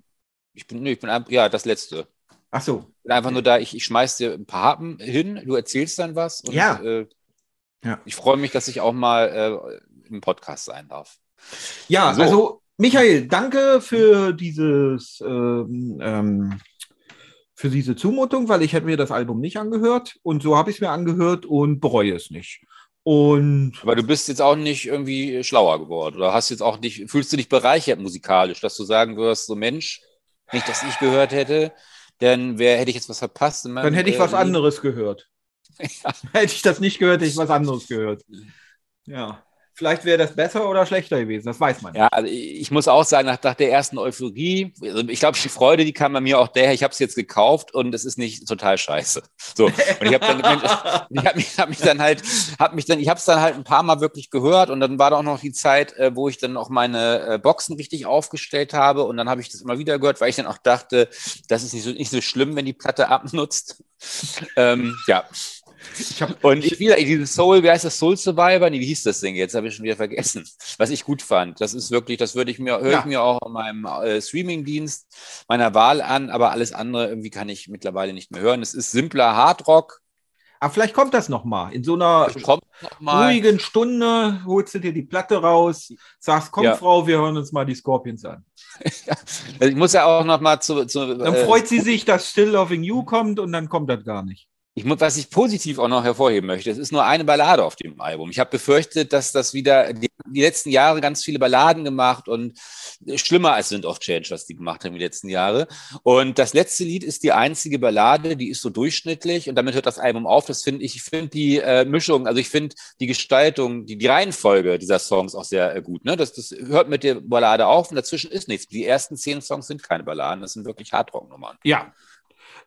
S2: ich bin, nee, ich bin ja das Letzte.
S1: Ach so.
S2: Bin einfach nur da, ich, ich schmeiß dir ein paar Happen hin, du erzählst dann was.
S1: Und, ja. Äh,
S2: ja. Ich freue mich, dass ich auch mal äh, im Podcast sein darf.
S1: Ja, so. also Michael, danke für dieses ähm, ähm, für diese Zumutung, weil ich hätte mir das Album nicht angehört und so habe ich es mir angehört und bereue es nicht. Und
S2: Aber du bist jetzt auch nicht irgendwie schlauer geworden oder hast jetzt auch nicht, fühlst du dich bereichert musikalisch, dass du sagen wirst, so Mensch, nicht, dass ich gehört hätte, denn wer hätte ich jetzt was verpasst?
S1: Meinem, Dann hätte ich äh, was anderes gehört. <laughs> ja. Hätte ich das nicht gehört, hätte ich was anderes gehört. Ja. Vielleicht wäre das besser oder schlechter gewesen, das weiß man.
S2: Ja, also ich muss auch sagen, nach, nach der ersten Euphorie, also ich glaube, die Freude, die kam bei mir auch daher, ich habe es jetzt gekauft und es ist nicht total scheiße. So. Und ich habe <laughs> habe mich, hab mich dann halt, habe mich dann, ich habe es dann halt ein paar Mal wirklich gehört und dann war da auch noch die Zeit, äh, wo ich dann auch meine äh, Boxen richtig aufgestellt habe und dann habe ich das immer wieder gehört, weil ich dann auch dachte, das ist nicht so, nicht so schlimm, wenn die Platte abnutzt. <laughs> ähm, ja. Ich hab, und ich wieder dieses Soul, wie heißt das, Soul Survivor? Nee, wie hieß das Ding? Jetzt habe ich schon wieder vergessen. Was ich gut fand. Das ist wirklich, das würde ich mir, höre ja. ich mir auch in meinem äh, Streaming-Dienst meiner Wahl an, aber alles andere irgendwie kann ich mittlerweile nicht mehr hören. Es ist simpler Hardrock.
S1: Aber vielleicht kommt das nochmal. In so einer ruhigen Stunde holst du dir die Platte raus, sagst, komm, ja. Frau, wir hören uns mal die Scorpions an.
S2: also <laughs> ich muss ja auch noch mal zu. zu
S1: dann äh, freut sie sich, dass Still Loving You kommt und dann kommt das gar nicht.
S2: Ich, was ich positiv auch noch hervorheben möchte, es ist nur eine Ballade auf dem Album. Ich habe befürchtet, dass das wieder die, die, letzten Jahre ganz viele Balladen gemacht und schlimmer als sind of Change, was die gemacht haben die letzten Jahre. Und das letzte Lied ist die einzige Ballade, die ist so durchschnittlich und damit hört das Album auf. Das finde ich, ich finde die äh, Mischung, also ich finde die Gestaltung, die, die Reihenfolge dieser Songs auch sehr äh, gut. Ne? Das, das hört mit der Ballade auf und dazwischen ist nichts. Die ersten zehn Songs sind keine Balladen, das sind wirklich Hardrock-Nummern.
S1: Ja,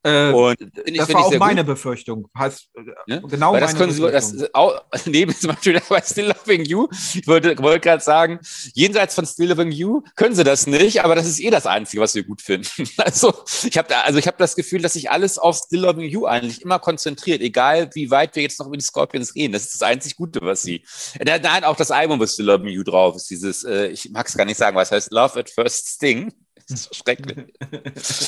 S1: äh, und ich, das war auch meine gut. Befürchtung. Heißt,
S2: ja? Genau Weil das können Sie, das auch, <laughs> neben zum Beispiel <laughs> bei Still Loving You, ich wollte, wollte gerade sagen, jenseits von Still Loving You können Sie das nicht, aber das ist eh das Einzige, was wir gut finden. <laughs> Also ich habe da, also ich habe das Gefühl, dass sich alles auf Still Loving You eigentlich immer konzentriert, egal wie weit wir jetzt noch über die Scorpions reden. Das ist das einzig Gute, was sie. Nein, auch das Album, wo Still Loving You drauf ist, dieses, äh, ich mag es gar nicht sagen, was heißt Love at First Sting. Das ist so schrecklich.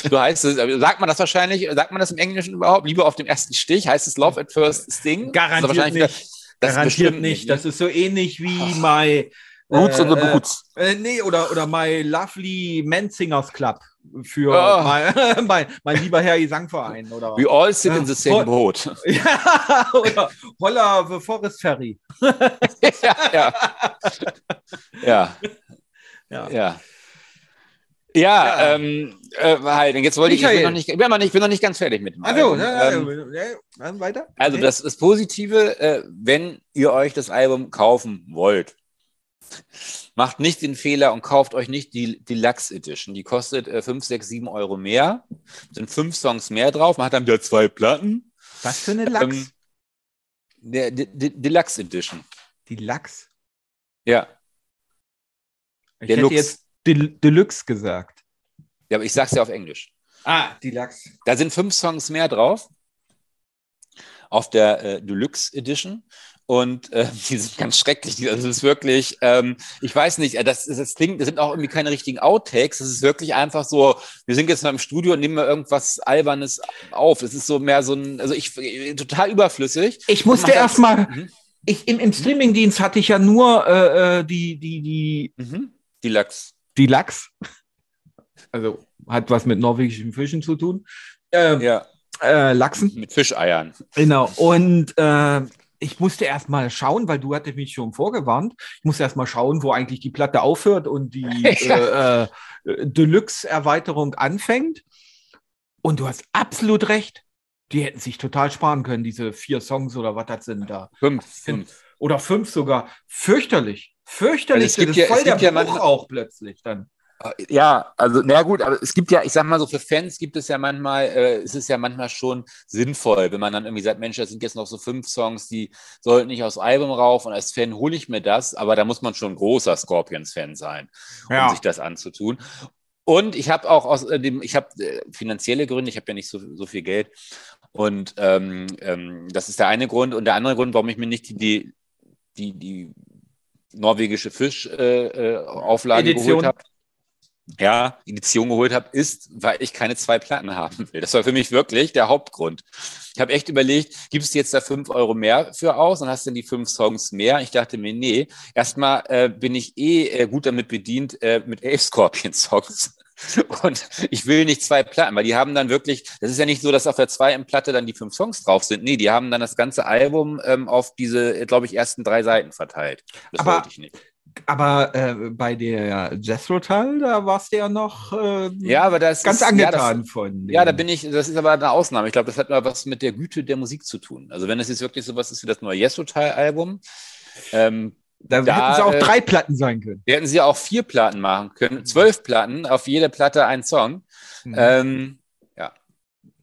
S2: Du heißt es, sagt man das wahrscheinlich, sagt man das im Englischen überhaupt? Lieber auf dem ersten Stich? Heißt es Love at First Sting?
S1: Garantiert also nicht. Das, das Garantiert nicht. Das ist so ähnlich wie oh. My
S2: Roots äh, the Boots.
S1: Äh, äh, nee, oder, oder My Lovely Men Singers Club für oh. <laughs> mein, mein, mein, lieber Herr Gesangverein. Oder,
S2: We all sit in the same boat. <laughs>
S1: ja, oder Holla the Forest Ferry. <laughs>
S2: ja, ja. ja. ja. ja. Ja, ja. Ähm, äh, halt, jetzt wollte ich, ich bin noch nicht, ich bin noch nicht, bin noch nicht ganz fertig mit dem
S1: Also, Album. Ja, ähm, ja, weiter.
S2: Also das, das Positive, äh, wenn ihr euch das Album kaufen wollt, macht nicht den Fehler und kauft euch nicht die Deluxe Edition. Die kostet äh, 5, 6, 7 Euro mehr. Sind fünf Songs mehr drauf. Man hat dann wieder zwei Platten.
S1: Was für eine Lachs?
S2: Ähm, der, der, der Deluxe Edition.
S1: Die Lachs?
S2: Ja.
S1: Ich der hätte Lux. jetzt Del Deluxe gesagt.
S2: Ja, aber ich sag's ja auf Englisch.
S1: Ah, Deluxe.
S2: Da sind fünf Songs mehr drauf. Auf der äh, Deluxe Edition. Und äh, <laughs> die sind ganz schrecklich. Das ist wirklich, ähm, ich weiß nicht, äh, das, das klingt, das sind auch irgendwie keine richtigen Outtakes. Das ist wirklich einfach so, wir sind jetzt mal im Studio und nehmen mal irgendwas Albernes auf. Es ist so mehr so ein, also ich, total überflüssig.
S1: Ich musste erstmal, mhm. ich, im, im Streamingdienst hatte ich ja nur äh, äh die, die, die.
S2: Mhm. Deluxe
S1: die Lachs. Also hat was mit norwegischen Fischen zu tun.
S2: Ähm, ja.
S1: Äh, Lachsen.
S2: Mit Fischeiern.
S1: Genau. Und äh, ich musste erst mal schauen, weil du hattest mich schon vorgewarnt. Ich musste erst mal schauen, wo eigentlich die Platte aufhört und die <laughs> äh, äh, Deluxe-Erweiterung anfängt. Und du hast absolut recht. Die hätten sich total sparen können, diese vier Songs oder was das sind da.
S2: Fünf. fünf.
S1: Oder fünf sogar. Fürchterlich. Fürchterlich,
S2: also es gibt ja, voll
S1: der ja Bruch auch plötzlich dann.
S2: Ja, also na gut, aber es gibt ja, ich sag mal so, für Fans gibt es ja manchmal, äh, es ist ja manchmal schon sinnvoll, wenn man dann irgendwie sagt, Mensch, das sind jetzt noch so fünf Songs, die sollten nicht aufs Album rauf und als Fan hole ich mir das, aber da muss man schon ein großer Scorpions-Fan sein, um ja. sich das anzutun. Und ich habe auch aus äh, dem, ich habe äh, finanzielle Gründe, ich habe ja nicht so, so viel Geld. Und ähm, ähm, das ist der eine Grund. Und der andere Grund, warum ich mir nicht die, die, die norwegische Fischauflage äh, äh geholt habe ja, Edition geholt habe, ist, weil ich keine zwei Platten haben will. Das war für mich wirklich der Hauptgrund. Ich habe echt überlegt, gibst du jetzt da fünf Euro mehr für aus und hast dann die fünf Songs mehr? Ich dachte mir, nee, erstmal äh, bin ich eh äh, gut damit bedient äh, mit elf Scorpion-Songs. Und ich will nicht zwei Platten, weil die haben dann wirklich, das ist ja nicht so, dass auf der zweiten Platte dann die fünf Songs drauf sind. Nee, die haben dann das ganze Album ähm, auf diese, glaube ich, ersten drei Seiten verteilt. Das
S1: Aber wollte ich nicht aber äh, bei der Jethro-Teil, da warst du ja noch äh,
S2: ja, aber das
S1: ganz
S2: ist,
S1: angetan
S2: ja, das,
S1: von.
S2: Ja, da bin ich, das ist aber eine Ausnahme. Ich glaube, das hat mal was mit der Güte der Musik zu tun. Also wenn es jetzt wirklich so was ist wie das neue Jethro-Teil-Album, ähm,
S1: da, da, hätten sie auch äh, drei Platten sein können.
S2: Da hätten sie auch vier Platten machen können, zwölf Platten, auf jede Platte ein Song. Mhm. Ähm, ja,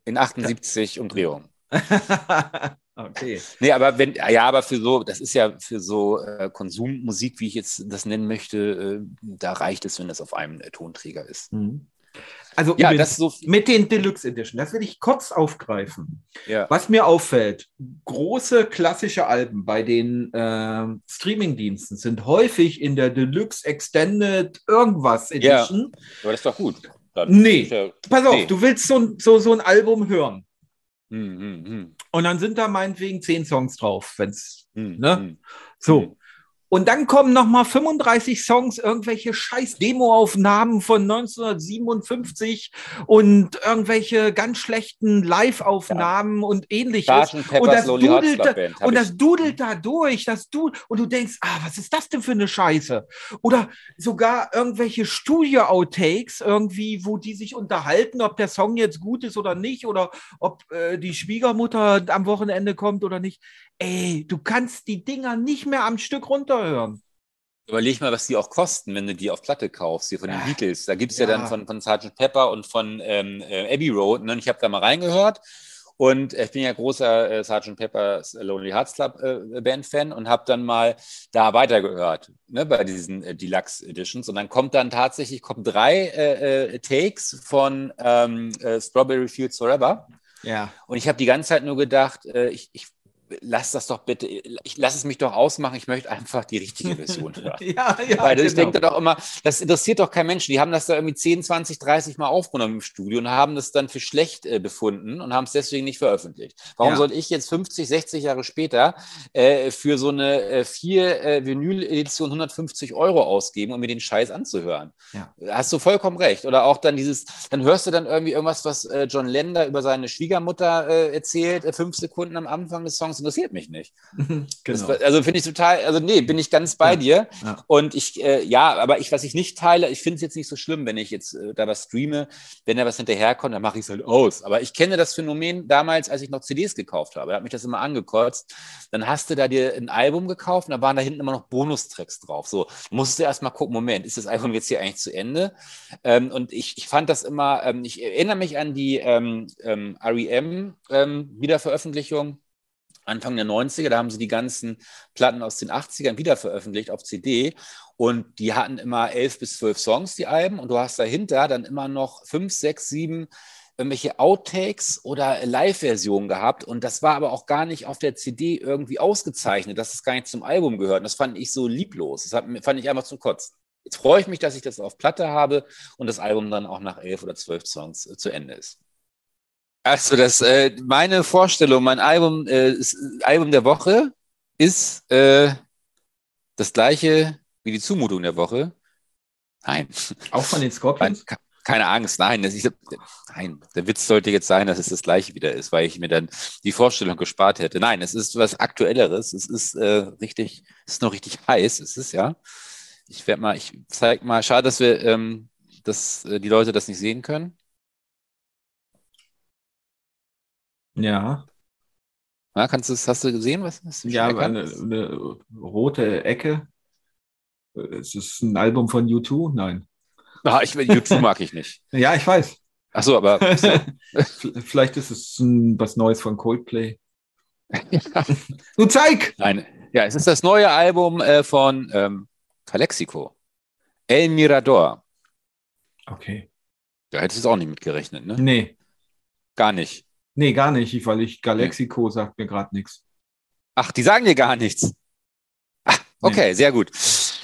S2: in 78 ja. Umdrehungen. <laughs> Okay. Nee, aber wenn, ja, aber für so, das ist ja für so äh, Konsummusik, wie ich jetzt das nennen möchte, äh, da reicht es, wenn das auf einem äh, Tonträger ist. Mhm.
S1: Also ja, das so mit den Deluxe Edition, das will ich kurz aufgreifen. Ja. Was mir auffällt, große klassische Alben bei den äh, Streaming-Diensten sind häufig in der Deluxe Extended irgendwas Edition.
S2: Ja, aber das ist doch gut.
S1: Dann nee, ja, pass auf, nee. du willst so, so, so ein Album hören. Hm, hm, hm. Und dann sind da meinetwegen zehn Songs drauf, wenn's, hm, ne? So. Und dann kommen noch mal 35 Songs, irgendwelche scheiß Demoaufnahmen von 1957 und irgendwelche ganz schlechten Live-Aufnahmen ja. und ähnliches. Und das, dudelt, da, und das dudelt da durch, das du und du denkst, ah, was ist das denn für eine Scheiße? Oder sogar irgendwelche Studio-Outtakes irgendwie, wo die sich unterhalten, ob der Song jetzt gut ist oder nicht oder ob äh, die Schwiegermutter am Wochenende kommt oder nicht. Ey, du kannst die Dinger nicht mehr am Stück runterhören.
S2: Überleg mal, was die auch kosten, wenn du die auf Platte kaufst, hier von den Beatles. Da gibt es ja. ja. dann von, von Sgt. Pepper und von ähm, äh, Abbey Road. Ne? Und ich habe da mal reingehört. Und ich bin ja großer äh, Sgt. Pepper's Lonely Hearts Club äh, Band-Fan und habe dann mal da weitergehört, ne, bei diesen äh, Deluxe Editions. Und dann kommt dann tatsächlich kommen drei äh, äh, Takes von ähm, äh, Strawberry Fields Forever. Ja. Und ich habe die ganze Zeit nur gedacht, ich, ich lass das doch bitte, ich lass es mich doch ausmachen, ich möchte einfach die richtige Version <laughs> hören. ja, ja, Weil genau. ich denke doch immer, das interessiert doch kein Mensch. Die haben das da irgendwie 10, 20, 30 Mal aufgenommen im Studio und haben das dann für schlecht äh, befunden und haben es deswegen nicht veröffentlicht. Warum ja. soll ich jetzt 50, 60 Jahre später äh, für so eine äh, vier äh, Vinyl-Edition 150 Euro ausgeben, um mir den Scheiß anzuhören? Ja. Hast du vollkommen recht. Oder auch dann dieses, dann hörst du dann irgendwie irgendwas, was äh, John Lender über seine Schwiegermutter äh, erzählt, äh, fünf Sekunden am Anfang des Songs interessiert mich nicht. genau. Das, also finde ich total, also nee, bin ich ganz bei ja. dir. Ja. Und ich, äh, ja, aber ich, was ich nicht teile, ich finde es jetzt nicht so schlimm, wenn ich jetzt äh, da was streame, wenn da was hinterherkommt, dann mache ich es halt aus. Aber ich kenne das Phänomen damals, als ich noch CDs gekauft habe. Da hat mich das immer angekotzt. Dann hast du da dir ein Album gekauft und da waren da hinten immer noch Bonustracks drauf. So, musst du erst mal gucken, Moment, ist das Album jetzt hier eigentlich zu Ende? Ähm, und ich, ich fand das immer, ähm, ich erinnere mich an die ähm, ähm REM ähm, Wiederveröffentlichung Anfang der 90er, da haben sie die ganzen Platten aus den 80ern wieder veröffentlicht auf CD und die hatten immer elf bis zwölf Songs, die Alben, und du hast dahinter dann immer noch fünf, sechs, sieben irgendwelche Outtakes oder Live-Versionen gehabt und das war aber auch gar nicht auf der CD irgendwie ausgezeichnet, dass es gar nicht zum Album gehört. Und das fand ich so lieblos. Das fand ich einfach zu kotzen. Jetzt freue ich mich, dass ich das auf Platte habe und das Album dann auch nach elf oder zwölf Songs äh, zu Ende ist. Also das, äh, meine Vorstellung, mein Album, äh, Album der Woche ist äh, das gleiche wie die Zumutung der Woche. Nein.
S1: Auch von den Scorpions?
S2: Keine Angst, nein. Das, ich, nein, der Witz sollte jetzt sein, dass es das gleiche wieder ist, weil ich mir dann die Vorstellung gespart hätte. Nein, es ist was Aktuelleres. Es ist äh, richtig, es ist noch richtig heiß. Es ist ja. Ich werde mal, ich zeig mal. Schade, dass wir, ähm, dass äh, die Leute das nicht sehen können.
S1: Ja.
S2: ja kannst du, hast du gesehen, was
S1: das Ja, eine, eine rote Ecke. Es ist ein Album von U2? Nein.
S2: Ah, ich, U2 mag ich nicht. <laughs>
S1: Ja, ich weiß.
S2: Ach so, aber <laughs>
S1: Vielleicht ist es ein, was Neues von Coldplay. <laughs> Du zeig!
S2: nein. Ja, es ist das neue Album äh, von ähm, Calexico. El Mirador.
S1: Okay.
S2: Da hättest du auch nicht mitgerechnet, ne?
S1: Nee,
S2: Gar nicht.
S1: Nee, gar nicht, weil ich Galexico sagt mir gerade nichts.
S2: Ach, die sagen dir gar nichts. Ah, okay, sehr gut.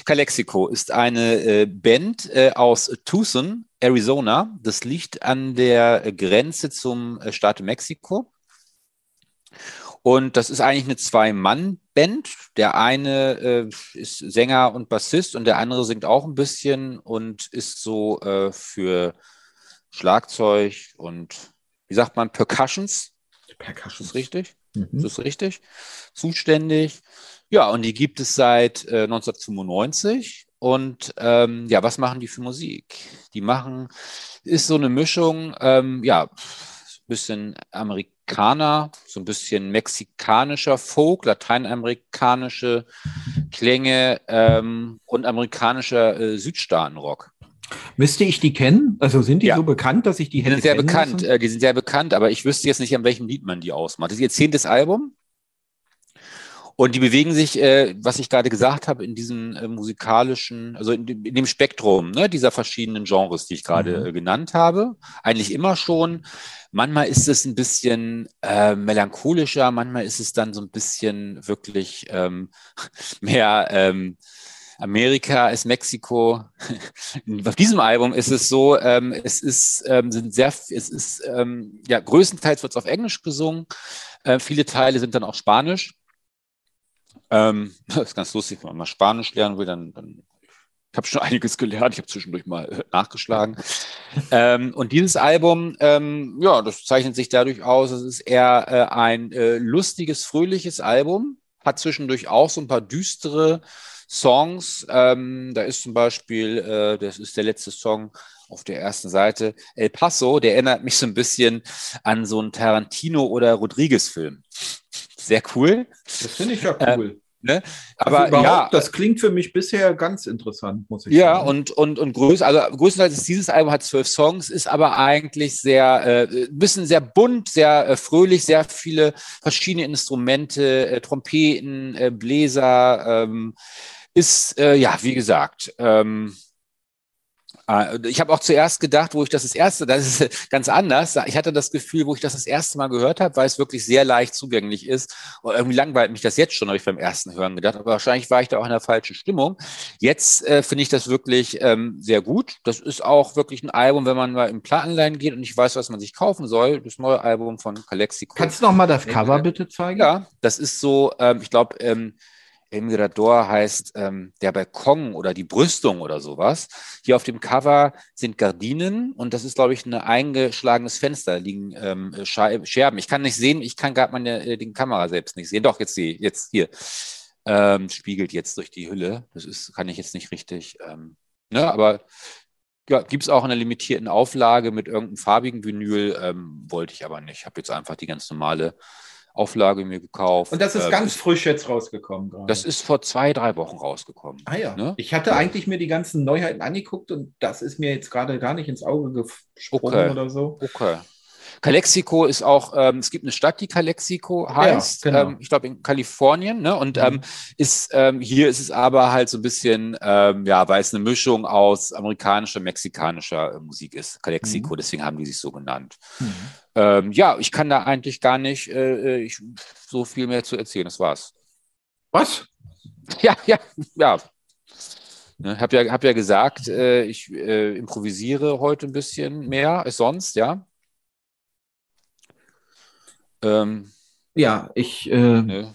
S2: Calexico ist eine äh, Band äh, aus Tucson, Arizona. Das liegt an der Grenze zum äh, Staat Mexiko. Und das ist eigentlich eine Zwei-Mann-Band. Der eine äh, ist Sänger und Bassist und der andere singt auch ein bisschen und ist so äh, für Schlagzeug und wie sagt man, Percussions. Ist
S1: Percussion.
S2: das richtig?
S1: Mhm.
S2: Ist das richtig? Zuständig. Ja, und die gibt es seit äh, 1995. Und ähm, ja, was machen die für Musik? Die machen, ist so eine Mischung, ähm, ja, ein bisschen Amerikaner, so ein bisschen mexikanischer Folk, lateinamerikanische Klänge ähm, und amerikanischer äh, Südstaatenrock.
S1: Müsste ich die kennen? Also sind die
S2: Ja.
S1: so bekannt, dass ich die
S2: Die
S1: hätte
S2: sind sehr bekannt,
S1: müssen?
S2: äh, die sind sehr bekannt, aber ich wüsste jetzt nicht, an welchem Lied man die ausmacht. Das ist ihr zehntes Album. Und die bewegen sich, äh, was ich gerade gesagt habe, in diesem äh, musikalischen, also in, dem- in dem Spektrum ne, dieser verschiedenen Genres, die ich gerade
S1: Mhm.
S2: äh, genannt habe. Eigentlich immer schon. Manchmal ist es ein bisschen äh, melancholischer, manchmal ist es dann so ein bisschen wirklich ähm, <laughs> mehr ähm, Amerika als Mexiko. <laughs> Auf diesem Album ist es so, ähm, es ist, ähm, sind sehr, es ist, ähm, ja, größtenteils wird es auf Englisch gesungen. Äh, viele Teile sind dann auch Spanisch. Ähm, <laughs> das ist ganz lustig, wenn man mal Spanisch lernen will, dann, dann ich habe schon <laughs> einiges gelernt, ich habe zwischendurch mal äh, nachgeschlagen. ähm, und dieses Album, ähm, ja, das zeichnet sich dadurch aus, es ist eher äh, ein äh, lustiges, fröhliches Album, hat zwischendurch auch so ein paar düstere Songs. Ähm, da ist zum Beispiel, äh, das ist der letzte Song auf der ersten Seite, El Paso, der erinnert mich so ein bisschen an so einen Tarantino- oder Rodriguez-Film. Sehr cool.
S1: Das finde ich ja
S2: Äh,
S1: cool.
S2: Ne?
S1: Aber überhaupt,
S2: ja,
S1: das klingt für mich bisher ganz interessant, muss ich
S2: Ja,
S1: sagen.
S2: und, und, und größ, also größtenteils ist dieses Album hat zwölf Songs, ist aber eigentlich sehr, äh, ein bisschen sehr bunt, sehr äh, fröhlich, sehr viele verschiedene Instrumente, äh, Trompeten, äh, Bläser, ähm, ist, äh, ja, wie gesagt, ähm, äh, ich habe auch zuerst gedacht, wo ich das das erste, das ist <laughs> ganz anders. Ich hatte das Gefühl, wo ich das das erste Mal gehört habe, weil es wirklich sehr leicht zugänglich ist. Und irgendwie langweilt mich das jetzt schon, habe ich beim ersten Hören gedacht. Aber wahrscheinlich war ich da auch in der falschen Stimmung. Jetzt äh, finde ich das wirklich ähm, sehr gut. Das ist auch wirklich ein Album, wenn man mal im Plattenlein geht und nicht weiß, was man sich kaufen soll. Das neue Album von Calexico.
S1: Kannst du noch mal das
S2: Ja,
S1: Cover bitte zeigen?
S2: Ja, das ist so, ähm, ich glaube, ähm, El heißt ähm, der Balkon oder die Brüstung oder sowas. Hier auf dem Cover sind Gardinen und das ist, glaube ich, ein eingeschlagenes Fenster, da liegen ähm, Scherben. Ich kann nicht sehen, ich kann gerade meine äh, die Kamera selbst nicht sehen. Doch, jetzt sehe jetzt hier. Ähm, spiegelt jetzt durch die Hülle. Das ist, kann ich jetzt nicht richtig. Ähm, ne, aber ja, gibt es auch in einer limitierten Auflage mit irgendeinem farbigen Vinyl, ähm, wollte ich aber nicht. Ich habe jetzt einfach die ganz normale Auflage mir gekauft.
S1: Und das ist
S2: Ähm,
S1: ganz frisch jetzt rausgekommen gerade.
S2: Das ist vor zwei, drei Wochen rausgekommen.
S1: ah ja.
S2: ne?
S1: Ich hatte eigentlich mir die ganzen Neuheiten angeguckt und das ist mir jetzt gerade gar nicht ins Auge gesprungen
S2: Okay.
S1: oder so.
S2: Okay. Calexico ist auch, ähm, es gibt eine Stadt, die Calexico heißt,
S1: genau.
S2: ähm, ich glaube in Kalifornien, ne? Und
S1: Mhm.
S2: ähm, ist ähm, hier ist es aber halt so ein bisschen, ähm, ja, weil es eine Mischung aus amerikanischer, mexikanischer äh, Musik ist, Calexico, deswegen haben die sich so genannt.
S1: Mhm.
S2: Ähm, ja, ich kann da eigentlich gar nicht äh, äh, ich, so viel mehr zu erzählen, das war's.
S1: Was? <laughs>
S2: Ja, ja, ja. Ne, hab ja, hab ja gesagt, äh, ich äh, improvisiere heute ein bisschen mehr als sonst, ja. Ähm,
S1: Ja, ich äh,
S2: ne.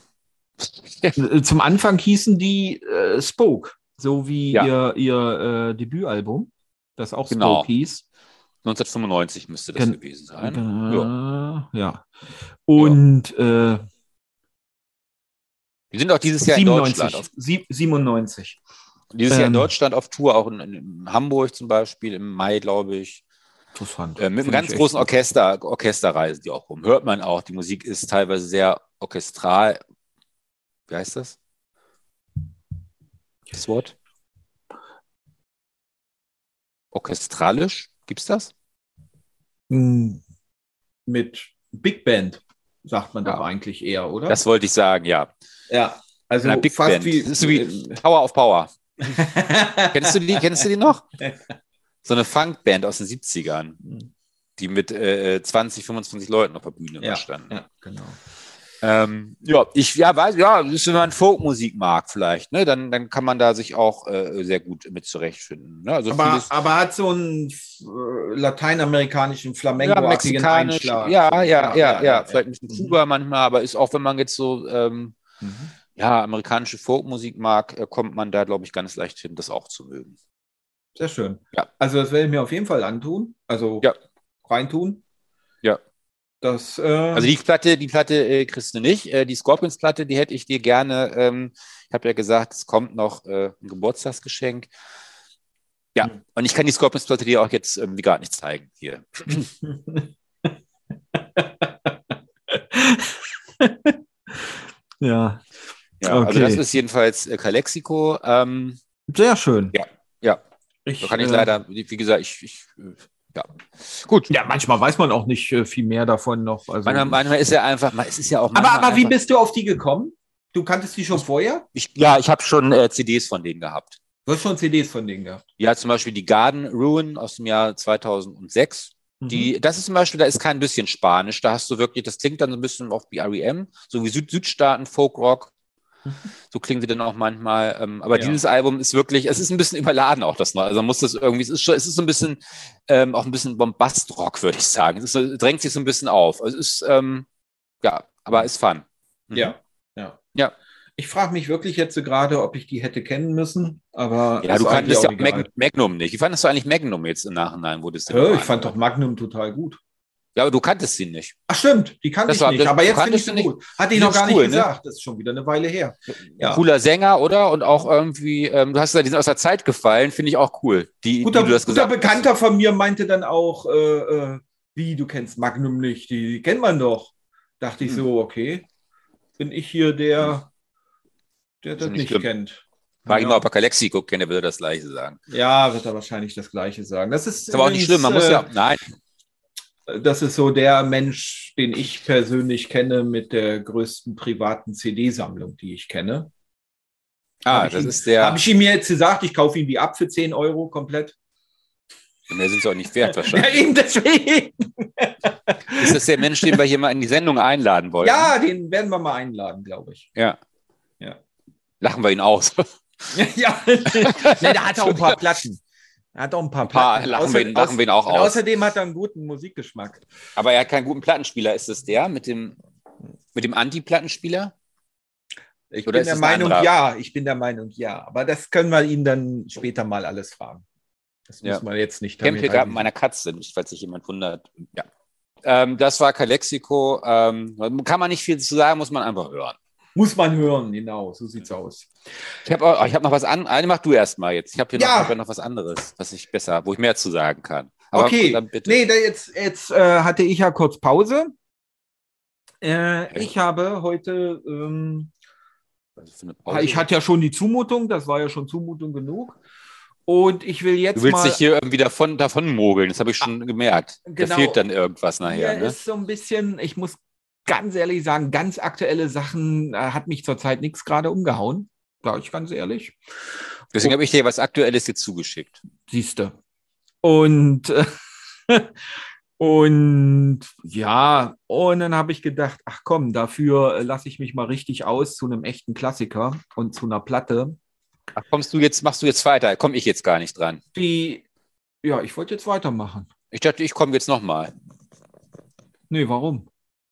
S2: <laughs>
S1: zum Anfang hießen die äh, Spoke, so wie
S2: Ja.
S1: ihr, ihr äh, Debütalbum, das auch Spoke
S2: Genau.
S1: hieß.
S2: 1995 müsste das
S1: Gen-
S2: gewesen sein.
S1: Äh,
S2: Ja.
S1: ja. Und äh,
S2: Wir sind auch dieses Jahr in
S1: 97,
S2: Deutschland auf,
S1: sie- 97.
S2: dieses Jahr in
S1: Ähm.
S2: Deutschland auf Tour, auch in, in Hamburg zum Beispiel, im Mai, glaube ich.
S1: Interessant.
S2: Äh, mit einem ganz großen. Orchester, Orchester reisen die auch rum. Hört man auch. Die Musik ist teilweise sehr orchestral. Wie heißt das? Das Wort? orchestralisch. Gibt's das?
S1: Hm, Mit Big Band, sagt man
S2: Ja.
S1: doch eigentlich eher, oder?
S2: Das wollte ich sagen, ja.
S1: ja, also
S2: Eine Big
S1: fast
S2: Band.
S1: wie.
S2: Das ist wie <laughs> Power of Power. <laughs> Kennst du die? Kennst du die noch? <laughs> So eine Funkband aus den 70ern, die mit äh, 20, 25 Leuten auf der Bühne
S1: ja,
S2: standen.
S1: ja, genau.
S2: Ähm, ja, ich ja, weiß, ja, wenn man Folkmusik mag, vielleicht, ne, dann, dann kann man da sich auch äh, sehr gut mit zurechtfinden. Ne? Also
S1: Aber,
S2: vieles,
S1: aber hat so einen äh, lateinamerikanischen
S2: ja,
S1: Flamenco-artigen
S2: mexikanisch,
S1: Einschlag.
S2: ja, ja, ja, ja, vielleicht ein bisschen
S1: Mhm.
S2: Kuba manchmal, aber ist auch, wenn man jetzt so ähm,
S1: Mhm.
S2: ja, amerikanische Folkmusik mag, äh, kommt man da, glaube ich, ganz leicht hin, das auch zu mögen.
S1: Sehr schön.
S2: Ja.
S1: Also das werde ich mir auf jeden Fall antun. Also
S2: Ja.
S1: reintun.
S2: Ja.
S1: Das, äh,
S2: Also die Platte, die Platte äh, kriegst du nicht. Äh, die Scorpions-Platte, die hätte ich dir gerne. Ähm, ich habe ja gesagt, es kommt noch äh, ein Geburtstagsgeschenk. Ja,
S1: Mhm.
S2: und ich kann die Scorpions-Platte dir auch jetzt irgendwie gar nicht zeigen hier. <laughs>
S1: ja,
S2: Ja, also
S1: Okay.
S2: das ist jedenfalls äh, Calexico. Ähm,
S1: sehr schön.
S2: Ja, ja.
S1: Ich,
S2: da kann ich
S1: äh,
S2: leider, wie gesagt, ich, ich äh, ja. Gut.
S1: Ja, manchmal weiß man auch nicht äh, viel mehr davon noch. Also,
S2: Manchmal, manchmal ist ja einfach, es ist ja auch
S1: aber, aber wie bist du auf die gekommen? Du kanntest die schon vorher?
S2: ich, Ja, ich habe schon äh, CDs von denen gehabt.
S1: Du hast schon CDs von denen gehabt.
S2: Ja, zum Beispiel die Garden Ruin aus dem Jahr 2006.
S1: Mhm.
S2: Die, das ist zum Beispiel, da ist kein bisschen Spanisch. Da hast du wirklich, das klingt dann so ein bisschen auch wie REM, so wie Süd Südstaaten, Folkrock. So klingen sie dann auch manchmal. Ähm, aber
S1: Ja.
S2: dieses Album ist wirklich, es ist ein bisschen überladen auch das noch. Also man muss das irgendwie, es ist schon, es ist so ein bisschen, ähm, auch ein bisschen Bombastrock, würde ich sagen. Es ist, drängt sich so ein bisschen auf. Es ist, ähm, ja, aber ist fun. Mhm.
S1: Ja, ja.
S2: Ja.
S1: Ich frage mich wirklich jetzt so gerade, ob ich die hätte kennen müssen, aber
S2: Ja, du kanntest ja
S1: auch
S2: auch
S1: egal.
S2: Mag Magnum nicht. Wie fandest du eigentlich Magnum jetzt im Nachhinein, wo das denn
S1: ich fand doch? Magnum total gut.
S2: Ja, aber du kanntest sie nicht.
S1: Ach stimmt, die kannte
S2: Das
S1: ich
S2: war-
S1: nicht,
S2: das-
S1: aber jetzt finde ich sie
S2: sie
S1: gut. Hatte ich
S2: Die
S1: noch gar nicht
S2: cool, ne?
S1: gesagt, das ist schon wieder eine Weile her. Ja.
S2: Cooler Sänger, oder? Und auch irgendwie, ähm, du hast gesagt, die sind aus der Zeit gefallen, finde ich auch cool. Die,
S1: Guter,
S2: wie du das
S1: guter
S2: gesagt
S1: Bekannter von mir meinte dann auch, äh, äh, wie, du kennst Magnum nicht, die, die kennt man doch. Dachte ich
S2: Hm.
S1: so, okay, bin ich hier der, der das
S2: Schon nicht
S1: nicht
S2: schlimm.
S1: kennt.
S2: hast. Frag ich
S1: Ja.
S2: mal, ob er Calexico kennt, der würde das Gleiche sagen.
S1: Ja, wird er wahrscheinlich das Gleiche sagen. Das ist,
S2: Ist aber auch nicht schlimm, man muss
S1: äh,
S2: ja, nein,
S1: Das ist so der Mensch, den ich persönlich kenne mit der größten privaten CD-Sammlung, die ich kenne.
S2: ah,
S1: hab ich
S2: das
S1: ihm-
S2: ist der,
S1: Habe ich ihm jetzt gesagt, ich kaufe ihm die ab für 10 Euro komplett.
S2: mehr sind sie auch nicht wert <laughs>
S1: Ja,
S2: wahrscheinlich.
S1: eben deswegen.
S2: Ist das der Mensch, den wir hier mal in die Sendung einladen wollen?
S1: Ja, den werden wir mal einladen, glaube ich.
S2: Ja.
S1: Ja.
S2: Lachen wir ihn aus. <laughs>
S1: ja, <laughs> nee, der hat auch ein paar Platten. Er hat auch ein paar
S2: Ein paar
S1: Platten.
S2: lachen, wir ihn, lachen wir ihn auch aus.
S1: Außerdem hat er einen guten Musikgeschmack.
S2: Aber er hat keinen guten Plattenspieler. Ist es der mit dem, mit dem Anti-Plattenspieler?
S1: Ich
S2: Oder
S1: bin der Meinung, ja. Ich bin der Meinung, ja. Aber das können wir ihn dann später mal alles fragen. Das
S2: Ja.
S1: muss man jetzt nicht
S2: Ich kämpfe hier
S1: damit
S2: meiner Katze, falls sich jemand wundert. Ja. Ähm, das war Calexico. Ähm, kann man nicht viel zu sagen, muss man einfach hören.
S1: Muss man hören, genau, so sieht's aus.
S2: Ich habe hab noch was an. Eine mach du erst mal jetzt. Ich habe hier
S1: Ja.
S2: noch, hab ja noch was anderes, was ich besser, wo ich mehr zu sagen kann. Aber
S1: okay,
S2: dann bitte.
S1: nee, da jetzt, jetzt äh, hatte ich ja kurz Pause. Äh,
S2: Okay.
S1: Ich habe heute, ähm, ich hatte ja schon die Zumutung, das war ja schon Zumutung genug. Und ich will jetzt
S2: du willst
S1: mal.
S2: dich hier irgendwie davon, davon mogeln, das habe ich schon gemerkt.
S1: genau.
S2: Da fehlt dann irgendwas nachher.
S1: Hier
S2: Ne?
S1: ist so ein bisschen, ich muss ganz ehrlich sagen, ganz aktuelle Sachen äh, hat mich zurzeit nichts gerade umgehauen. Sag ich ganz ehrlich.
S2: Deswegen habe ich dir was Aktuelles hier zugeschickt.
S1: Siehste. Und, äh, <laughs> und ja, und dann habe ich gedacht, ach komm, dafür lasse ich mich mal richtig aus zu einem echten Klassiker und zu einer Platte,
S2: Ach, kommst du jetzt, machst du jetzt weiter? Komme ich jetzt gar nicht dran.
S1: die, ja, ich wollte jetzt weitermachen.
S2: Ich dachte, ich komme jetzt nochmal.
S1: Nee, warum?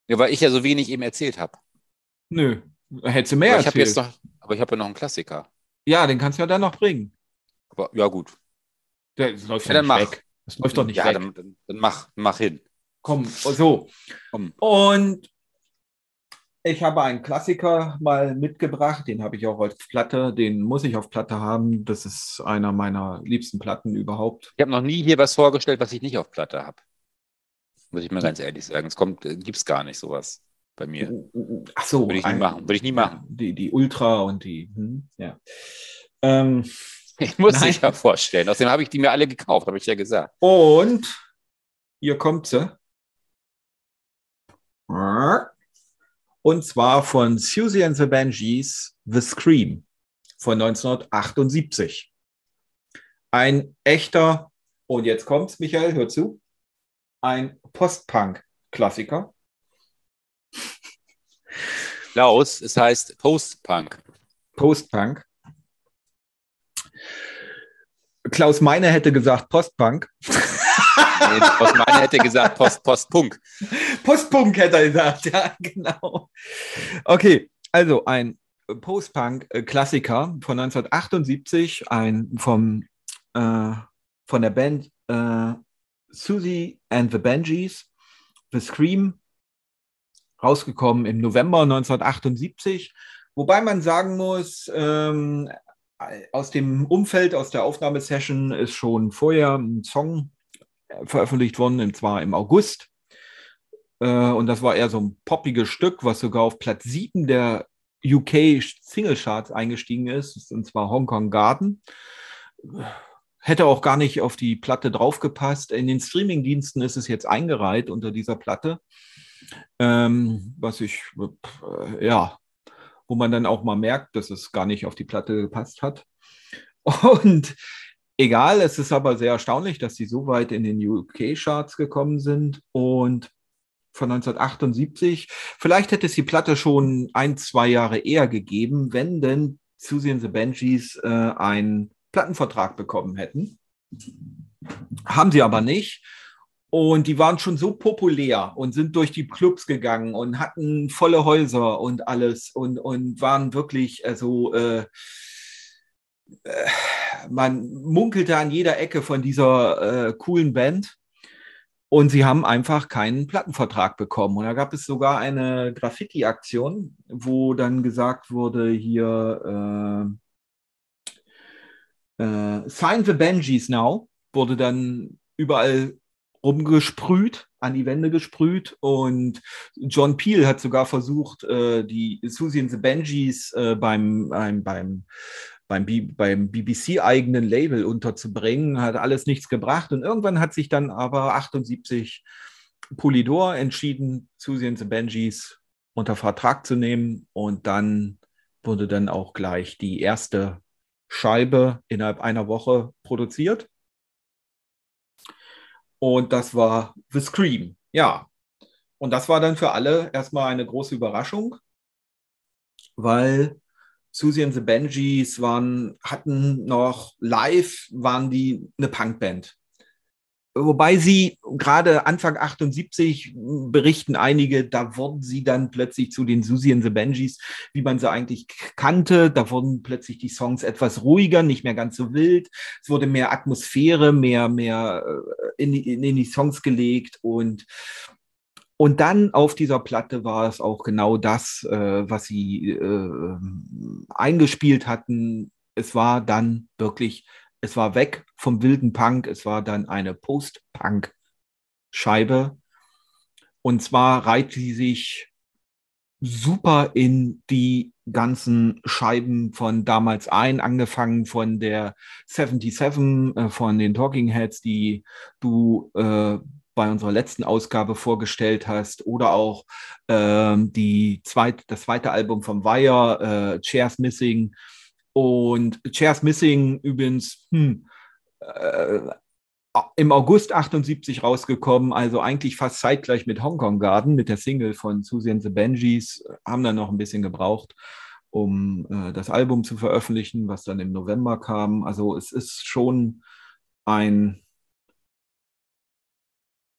S2: Ja, weil ich ja so wenig eben erzählt habe.
S1: Nö, hättest du mehr
S2: Aber ich habe
S1: erzählt.
S2: jetzt noch, aber ich habe ja noch einen Klassiker.
S1: ja, den kannst du ja dann noch bringen.
S2: Aber ja, gut.
S1: Der das läuft
S2: Ja,
S1: ja,
S2: dann
S1: nicht
S2: mach.
S1: weg. Das läuft doch nicht
S2: ja,
S1: weg.
S2: Dann, dann, dann mach, mach hin.
S1: Komm, so.
S2: Komm.
S1: Und ich habe einen Klassiker mal mitgebracht, den habe ich auch als Platte, den muss ich auf Platte haben. Das ist einer meiner liebsten Platten überhaupt.
S2: Ich habe noch nie hier was vorgestellt, was ich nicht auf Platte habe. Muss ich mal ganz ehrlich sagen. Es kommt, äh, gibt's gar nicht sowas bei mir.
S1: Ach so.
S2: Würde ich nie machen. Würde ich nie machen.
S1: Die, die Ultra und die, hm, ja. Ähm, <laughs>
S2: Ich muss Nein. sich ja vorstellen. Außerdem habe ich die mir alle gekauft, habe ich ja gesagt.
S1: Und hier kommt sie. Und zwar von Susie and the Banshees, The Scream von 1978. Ein echter, und jetzt kommt's, Michael, hör zu, ein Post-Punk-Klassiker.
S2: Klaus, es heißt Post-Punk.
S1: Post-Punk. Klaus Meine hätte gesagt Postpunk.
S2: Nee, Klaus Meine hätte gesagt Post, Postpunk.
S1: Postpunk hätte er gesagt, ja, genau. Okay, also ein Post-Punk-Klassiker von 1978, ein vom, äh, von der Band äh, Susie and the Benjis, The Scream, rausgekommen im November 1978. Wobei man sagen muss, ähm, aus dem Umfeld, aus der Aufnahmesession ist schon vorher ein Song veröffentlicht worden, und zwar im August. Äh, und das war eher so ein poppiges Stück, was sogar auf Platz 7 der UK Single Charts eingestiegen ist, und zwar Hong Kong Garden. Hätte auch gar nicht auf die Platte draufgepasst. In den Streamingdiensten ist es jetzt eingereiht unter dieser Platte. Ähm, was ich, äh, ja, wo man dann auch mal merkt, dass es gar nicht auf die Platte gepasst hat. <laughs> Und egal, es ist aber sehr erstaunlich, dass sie so weit in den UK-Charts gekommen sind und von 1978. Vielleicht hätte es die Platte schon ein, zwei Jahre eher gegeben, wenn denn Susie and the Banshees äh, einen Plattenvertrag bekommen hätten. Haben sie aber nicht. Und die waren schon so populär und sind durch die Clubs gegangen und hatten volle Häuser und alles und, und waren wirklich, also äh, äh, man munkelte an jeder Ecke von dieser äh, coolen Band. Und sie haben einfach keinen Plattenvertrag bekommen. Und da gab es sogar eine Graffiti-Aktion, wo dann gesagt wurde, hier äh, Sign the Benjis now, wurde dann überall rumgesprüht, an die Wände gesprüht. Und John Peel hat sogar versucht, äh, die Susie and the Benjis äh, beim, beim, beim beim, beim BBC-eigenen Label unterzubringen, hat alles nichts gebracht. Und irgendwann hat sich dann aber 78 Polydor entschieden, Susie and the Benjis unter Vertrag zu nehmen. Und dann wurde dann auch gleich die erste Scheibe innerhalb einer Woche produziert. Und das war The Scream. Ja. Und das war dann für alle erstmal eine große Überraschung, weil Susie and the Benjis waren, hatten noch live, waren die eine Punkband. Wobei sie gerade Anfang 78 berichten einige, da wurden sie dann plötzlich zu den Susie and the Benjis, wie man sie eigentlich kannte. Da wurden plötzlich die Songs etwas ruhiger, nicht mehr ganz so wild. Es wurde mehr Atmosphäre, mehr, mehr äh, in die, in die Songs gelegt und und dann auf dieser Platte war es auch genau das, äh, was sie äh, eingespielt hatten. Es war dann wirklich es war weg vom wilden Punk, es war dann eine Post-Punk-Scheibe. Und zwar reiht sie sich super in die ganzen Scheiben von damals ein, angefangen von der 77, äh, von den Talking Heads, die du äh, bei unserer letzten Ausgabe vorgestellt hast, oder auch äh, die zweit, das zweite Album vom Wire, äh, Chairs Missing, und Chairs Missing übrigens hm, äh, im August 78 rausgekommen, also eigentlich fast zeitgleich mit Hong Kong Garden, mit der Single von Susie and the Benjis, haben dann noch ein bisschen gebraucht, um äh, das Album zu veröffentlichen, was dann im November kam. Also es ist schon ein,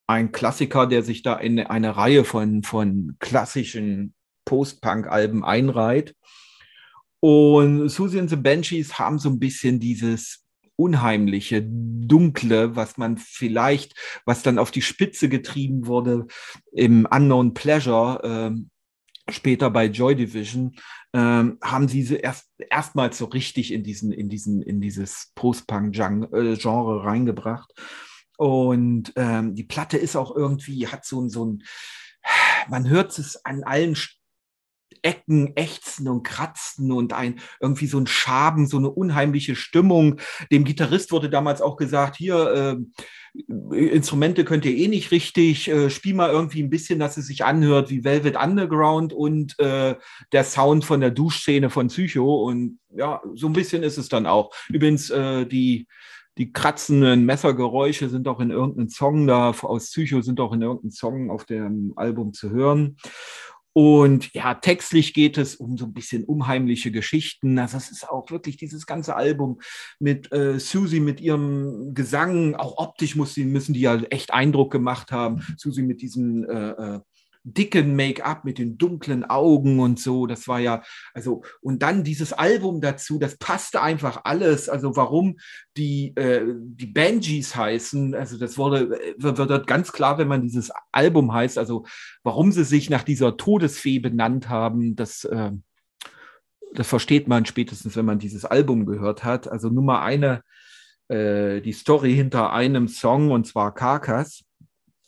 S1: ein Klassiker, der sich da in eine Reihe von, von klassischen Post-Punk-Alben einreiht. Und Susie and the Banshees haben so ein bisschen dieses unheimliche, dunkle, was man vielleicht, was dann auf die Spitze getrieben wurde im Unknown Pleasure, ähm, später bei Joy Division, ähm, haben sie sie erst erstmals so richtig in diesen, in diesen, in dieses Post-Punk-Genre reingebracht. Und ähm, die Platte ist auch irgendwie, hat so, so ein, man hört es an allen Ecken ächzen und kratzen und ein irgendwie so ein Schaben, so eine unheimliche Stimmung. Dem Gitarrist wurde damals auch gesagt, hier, äh, Instrumente könnt ihr eh nicht richtig, äh, spiel mal irgendwie ein bisschen, dass es sich anhört wie Velvet Underground und äh, der Sound von der Duschszene von Psycho. Und ja, so ein bisschen ist es dann auch. Übrigens, äh, die die kratzenden Messergeräusche sind auch in irgendeinem Song da aus Psycho sind auch in irgendeinem Song auf dem Album zu hören. Und ja, textlich geht es um so ein bisschen unheimliche Geschichten. Also es ist auch wirklich dieses ganze Album mit äh, Susie mit ihrem Gesang, auch optisch muss sie, müssen die ja echt Eindruck gemacht haben. Susie mit diesen äh, äh dicken Make-up mit den dunklen Augen und so. Das war ja, also, und dann dieses Album dazu, das passte einfach alles. Also, warum die, äh, die Benjis heißen, also, das wurde, wird, wird ganz klar, wenn man dieses Album heißt, also, warum sie sich nach dieser Todesfee benannt haben, das, äh, das versteht man spätestens, wenn man dieses Album gehört hat. Also, Nummer eine, äh, die Story hinter einem Song, und zwar Karkas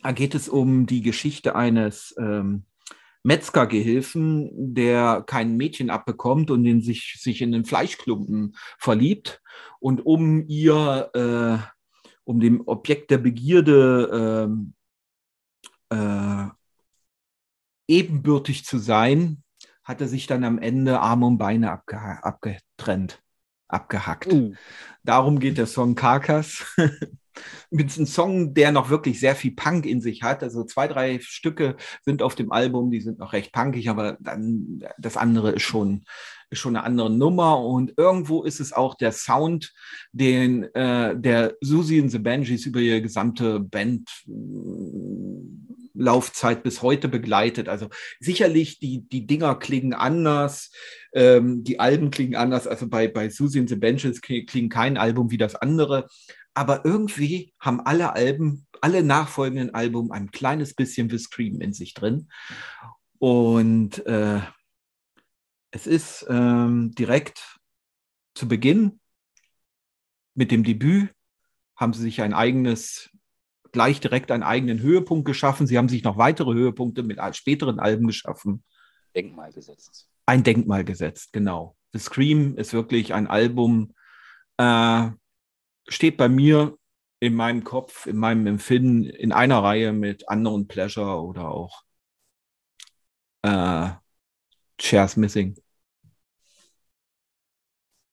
S1: da geht es um die Geschichte eines ähm, Metzgergehilfen, der kein Mädchen abbekommt und in sich, sich in den Fleischklumpen verliebt. Und um ihr, äh, um dem Objekt der Begierde äh, äh, ebenbürtig zu sein, hat er sich dann am Ende Arme und Beine abge abgetrennt, abgehackt. Uh. Darum geht der Song Karkas. <laughs> mit einem Song, der noch wirklich sehr viel Punk in sich hat. Also zwei, drei Stücke sind auf dem Album, die sind noch recht punkig, aber dann das andere ist schon, ist schon eine andere Nummer. Und irgendwo ist es auch der Sound, den äh, der Susie and the Banshees über ihre gesamte Band Laufzeit bis heute begleitet. Also sicherlich, die, die Dinger klingen anders, ähm, die Alben klingen anders. Also bei, bei Susie and the Benches klingen kein Album wie das andere aber irgendwie haben alle Alben, alle nachfolgenden Alben ein kleines bisschen The Scream in sich drin. Und äh, es ist ähm, direkt zu Beginn mit dem Debüt haben sie sich ein eigenes, gleich direkt einen eigenen Höhepunkt geschaffen. Sie haben sich noch weitere Höhepunkte mit späteren Alben geschaffen.
S2: Denkmal gesetzt.
S1: Ein Denkmal gesetzt, genau. The Scream ist wirklich ein Album, äh, steht bei mir in meinem Kopf, in meinem Empfinden in einer Reihe mit Unknown Pleasure oder auch äh, Shares Missing.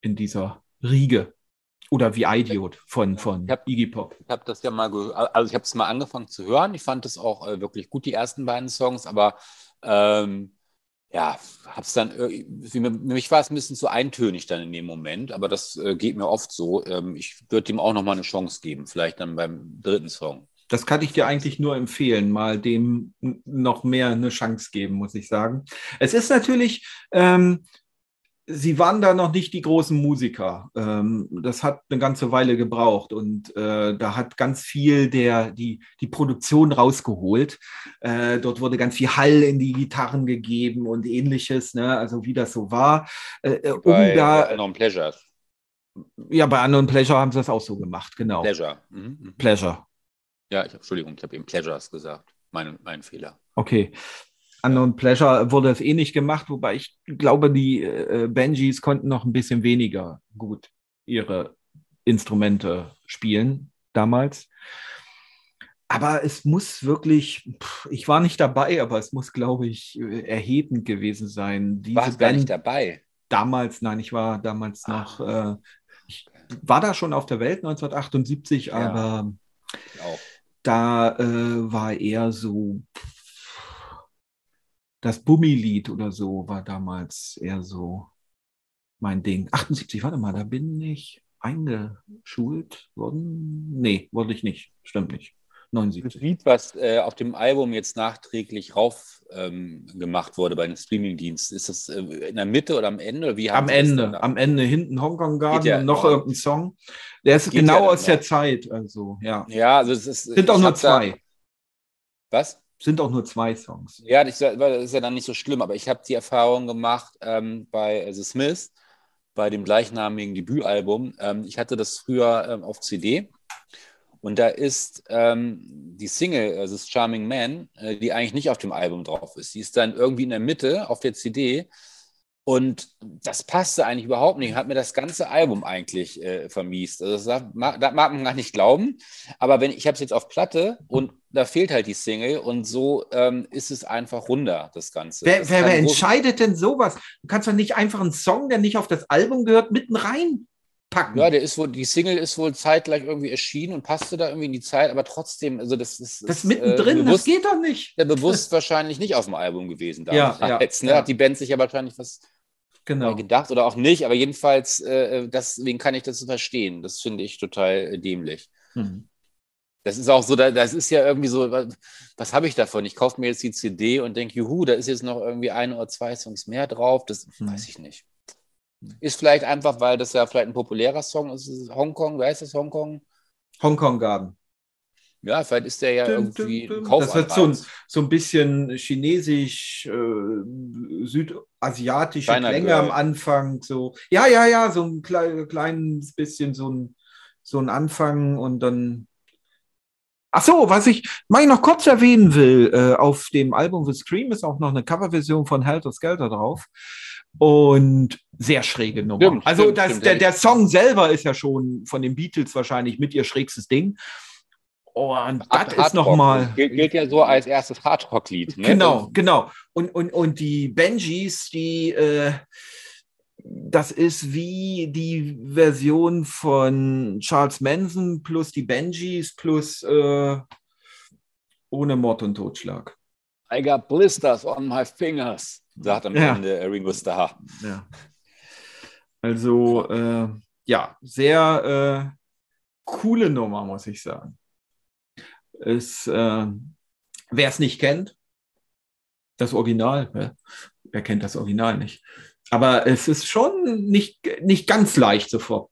S1: In dieser Riege. Oder wie Idiot von, von
S2: hab, Iggy Pop. Ich habe das ja mal, also ich habe es mal angefangen zu hören. Ich fand es auch äh, wirklich gut, die ersten beiden Songs, aber ähm, ja, hab's dann, für mich war es ein bisschen zu eintönig dann in dem Moment, aber das äh, geht mir oft so. Ähm, ich würde ihm auch nochmal eine Chance geben, vielleicht dann beim dritten Song.
S1: Das kann ich dir eigentlich nur empfehlen, mal dem noch mehr eine Chance geben, muss ich sagen. Es ist natürlich, ähm, sie waren da noch nicht die großen Musiker. Ähm, das hat eine ganze Weile gebraucht und äh, da hat ganz viel der, die, die Produktion rausgeholt. Äh, dort wurde ganz viel Hall in die Gitarren gegeben und ähnliches, ne? also wie das so war. Äh, um
S2: bei, da, bei Unknown Pleasure.
S1: Ja, bei Unknown Pleasure haben sie das auch so gemacht, genau.
S2: Pleasure. Mhm. mhm.
S1: Pleasure.
S2: Ja, ich, Entschuldigung, ich habe eben Pleasures gesagt. Mein, mein Fehler.
S1: Okay. Unknown Pleasure wurde es eh nicht gemacht, wobei ich glaube, die äh, Benjis konnten noch ein bisschen weniger gut ihre Instrumente spielen damals. Aber es muss wirklich, ich war nicht dabei, aber es muss, glaube ich, erhebend gewesen sein.
S2: Diese Warst Band, nicht dabei?
S1: Damals, nein, ich war damals ah. noch, äh, ich war da schon auf der Welt 1978, ja. aber da äh, war eher so, das Bummi-Lied oder so war damals eher so mein Ding. 78, warte mal, da bin ich eingeschult worden. Nee, wurde ich nicht. Stimmt nicht. 79.
S2: Das Lied, was äh, auf dem Album jetzt nachträglich rauf ähm, gemacht wurde bei den Streamingdiensten, ist das äh, in der Mitte oder am Ende?
S1: Wie am Ende, am Ende hinten Hongkong Garden ja, und noch irgendein Song. Der ist genau ja aus der Zeit, also ja.
S2: Ja, also es ist,
S1: sind auch nur zwei.
S2: Da, was?
S1: Sind auch nur zwei Songs.
S2: Ja, das ist ja dann nicht so schlimm, aber ich habe die Erfahrung gemacht ähm, bei The Smiths, bei dem gleichnamigen Debütalbum. Ähm, ich hatte das früher ähm, auf CD und da ist ähm, die Single, also Charming Man, äh, die eigentlich nicht auf dem Album drauf ist. Die ist dann irgendwie in der Mitte auf der CD und das passte eigentlich überhaupt nicht. Hat mir das ganze Album eigentlich äh, vermiest. Also das mag, das mag man gar nicht glauben. Aber wenn ich habe es jetzt auf Platte und da fehlt halt die Single und so ähm, ist es einfach runder, das Ganze.
S1: Wer,
S2: das
S1: wer, wer entscheidet denn sowas? Du kannst doch nicht einfach einen Song, der nicht auf das Album gehört, mitten rein packen.
S2: Ja, der ist wohl, die Single ist wohl zeitgleich irgendwie erschienen und passte da irgendwie in die Zeit, aber trotzdem, also das ist.
S1: Das ist mittendrin, äh, bewusst, das geht doch nicht.
S2: Der bewusst wahrscheinlich nicht auf dem Album gewesen
S1: damals. Ja, ja,
S2: ne? Hat die Band sich ja wahrscheinlich was genau. gedacht oder auch nicht, aber jedenfalls, äh, deswegen kann ich das verstehen. Das finde ich total äh, dämlich. Mhm. Das ist auch so, das ist ja irgendwie so, was, was habe ich davon? Ich kaufe mir jetzt die CD und denke, juhu, da ist jetzt noch irgendwie ein oder zwei Songs mehr drauf. Das mhm. weiß ich nicht. Ist vielleicht einfach, weil das ja vielleicht ein populärer Song ist. Hongkong, wer ist das Hongkong?
S1: Hongkong Garden.
S2: Ja, vielleicht ist der ja dum, irgendwie
S1: dum, dum. Das wird so ein, so ein bisschen chinesisch, äh, südasiatische Klänge Girl. am Anfang. So. Ja, ja, ja, so ein klein, kleines bisschen so ein, so ein Anfang und dann. Ach so, was ich, mal noch kurz erwähnen will, äh, auf dem Album The Scream ist auch noch eine Coverversion von Helter Skelter drauf. Und sehr schräge Nummer. Stimmt, also stimmt, das, stimmt, der, der Song selber ist ja schon von den Beatles wahrscheinlich mit ihr schrägstes Ding. Oh, und das ist nochmal.
S2: Gilt, gilt ja so als erstes Hardrock-Lied.
S1: Ne? Genau, genau. Und, und, und die Benjis, die, äh, das ist wie die Version von Charles Manson plus die Benjis plus äh, ohne Mord und Totschlag.
S2: I got blisters on my fingers, sagt am ja. Ende Ringo Starr.
S1: Ja. Also, äh, ja, sehr äh, coole Nummer, muss ich sagen. Es, äh, wer es nicht kennt, das Original, wer, wer kennt das Original nicht? Aber es ist schon nicht, nicht ganz leicht sofort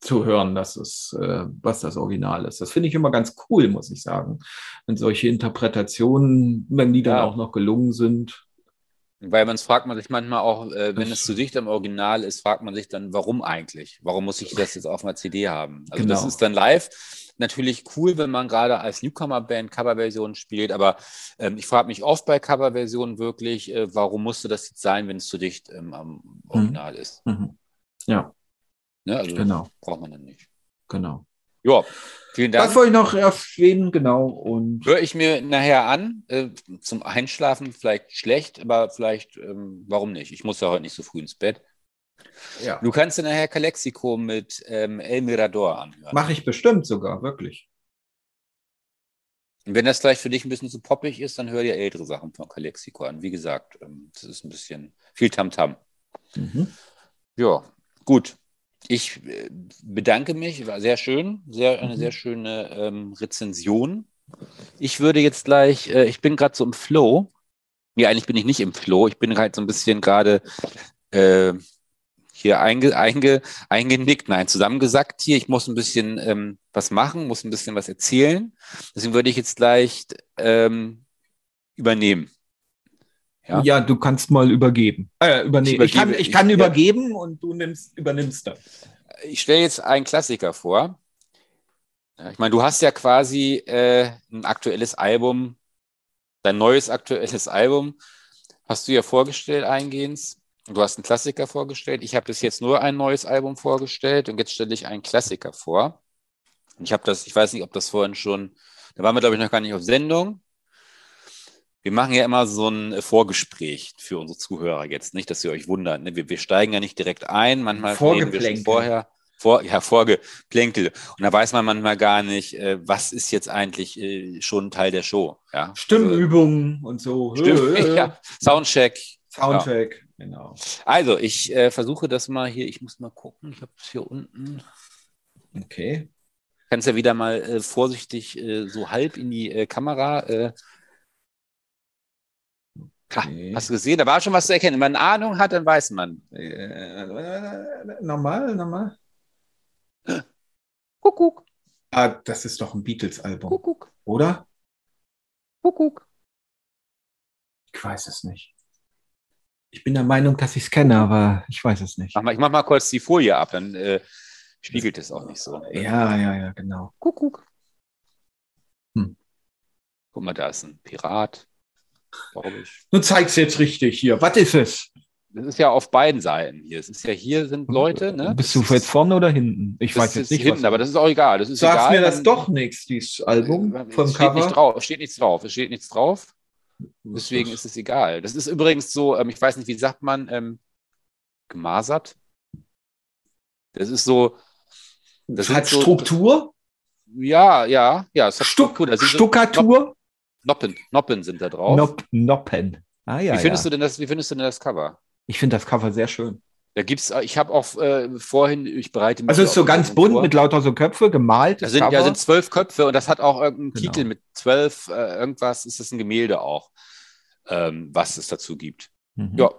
S1: zu hören, dass es, äh, was das Original ist. Das finde ich immer ganz cool, muss ich sagen. Wenn solche Interpretationen, wenn die dann ja. auch noch gelungen sind.
S2: Weil man fragt man sich manchmal auch, äh, wenn es zu dicht am Original ist, fragt man sich dann, warum eigentlich? Warum muss ich das jetzt auf einer CD haben? Also genau. das ist dann live natürlich cool, wenn man gerade als Newcomer-Band Coverversionen spielt, aber ähm, ich frage mich oft bei Coverversionen wirklich, äh, warum musste das jetzt sein, wenn es zu dicht ähm, am mhm. Original mhm. ist?
S1: Mhm. Ja.
S2: Ne? Also genau. braucht man dann nicht.
S1: Genau.
S2: Ja, vielen Dank.
S1: Das wollte ich noch erwähnen, genau. Und
S2: Höre ich mir nachher an, äh, zum Einschlafen vielleicht schlecht, aber vielleicht, ähm, warum nicht? Ich muss ja heute nicht so früh ins Bett. Ja. Du kannst dir nachher Calexico mit ähm, El Mirador anhören.
S1: Mache ich bestimmt sogar, wirklich.
S2: Und wenn das gleich für dich ein bisschen zu poppig ist, dann hör dir ältere Sachen von Calexico an. Wie gesagt, ähm, das ist ein bisschen viel Tamtam. -Tam. Mhm. Ja, gut. Ich äh, bedanke mich, war sehr schön, sehr, eine mhm. sehr schöne ähm, Rezension. Ich würde jetzt gleich, äh, ich bin gerade so im Flow. Ja, eigentlich bin ich nicht im Flow. Ich bin halt so ein bisschen gerade äh, hier einge, einge, eingenickt, nein, zusammengesackt hier. Ich muss ein bisschen ähm, was machen, muss ein bisschen was erzählen. Deswegen würde ich jetzt gleich ähm, übernehmen.
S1: Ja? ja, du kannst mal übergeben. Äh, übernehmen. Ich, ich, kann, ich kann ich, übergeben ja. und du nimmst, übernimmst dann.
S2: Ich stelle jetzt einen Klassiker vor. Ich meine, du hast ja quasi äh, ein aktuelles Album, dein neues aktuelles Album, hast du ja vorgestellt eingehend. Du hast einen Klassiker vorgestellt. Ich habe bis jetzt nur ein neues Album vorgestellt und jetzt stelle ich einen Klassiker vor. Ich habe das, ich weiß nicht, ob das vorhin schon, da waren wir, glaube ich, noch gar nicht auf Sendung. Wir machen ja immer so ein Vorgespräch für unsere Zuhörer jetzt, nicht, dass ihr euch wundert. Ne? Wir, wir, steigen ja nicht direkt ein, manchmal reden wir schon vorher. Vor, ja, Vorgeplänkel. Und da weiß man manchmal gar nicht, äh, was ist jetzt eigentlich äh, schon Teil der Show. Ja?
S1: Stimmübungen also, und so.
S2: Stimm, <laughs> ja. Soundcheck.
S1: Soundcheck. Genau.
S2: Also, ich äh, versuche das mal hier. Ich muss mal gucken. Ich habe es hier unten.
S1: Okay.
S2: Kannst ja wieder mal äh, vorsichtig äh, so halb in die äh, Kamera. Äh, okay. Hast du gesehen? Da war schon was zu erkennen. Wenn man eine Ahnung hat, dann weiß man.
S1: Äh, normal, normal.
S2: Kuckuck.
S1: Ah, das ist doch ein Beatles-Album. Kuckuck. Oder?
S2: Kuckuck.
S1: Ich weiß es nicht. Ich bin der Meinung, dass ich es kenne, aber ich weiß es nicht.
S2: Mach mal, ich mache mal kurz die Folie ab, dann äh, spiegelt es auch nicht so.
S1: Ja, ja, ja, genau.
S2: Kuckuck. Hm. Guck mal, da ist ein Pirat, glaube ich.
S1: Du zeigst jetzt richtig hier. Was ist es?
S2: Das ist ja auf beiden Seiten hier. Es ist ja hier sind Leute, ne?
S1: Bist du jetzt vorne oder hinten? Ich
S2: Das
S1: weiß jetzt nicht.
S2: hinten,
S1: was-
S2: aber das ist auch egal. Das ist
S1: Sagst
S2: egal.
S1: mir das doch nichts, dieses Album
S2: Es
S1: vom
S2: steht
S1: Cover.
S2: Nicht drauf. Steht nichts drauf. Es steht nichts drauf. Deswegen ist es egal. Das ist übrigens so, ähm, ich weiß nicht, wie sagt man, ähm, gemasert. Das ist so, das
S1: hat
S2: sind so-
S1: Struktur,
S2: ja, ja, ja, es hat
S1: Stuck,
S2: Struktur.
S1: Stuckatur,
S2: Noppen, Noppen sind da drauf.
S1: Nop, Noppen. Ah, ja,
S2: wie, findest
S1: ja.
S2: du denn das, wie findest du denn das Cover?
S1: Ich finde das Cover sehr schön.
S2: Da gibt's, ich habe auch äh, vorhin, ich bereite mich
S1: Also es ist so ganz bunt
S2: vor.
S1: mit lauter so Köpfe, gemalt.
S2: Da sind, ja, sind zwölf Köpfe und das hat auch irgendeinen
S1: Genau.
S2: Titel mit zwölf, äh, irgendwas ist das ein Gemälde auch, ähm, was es dazu gibt.
S1: Mhm.
S2: Ja,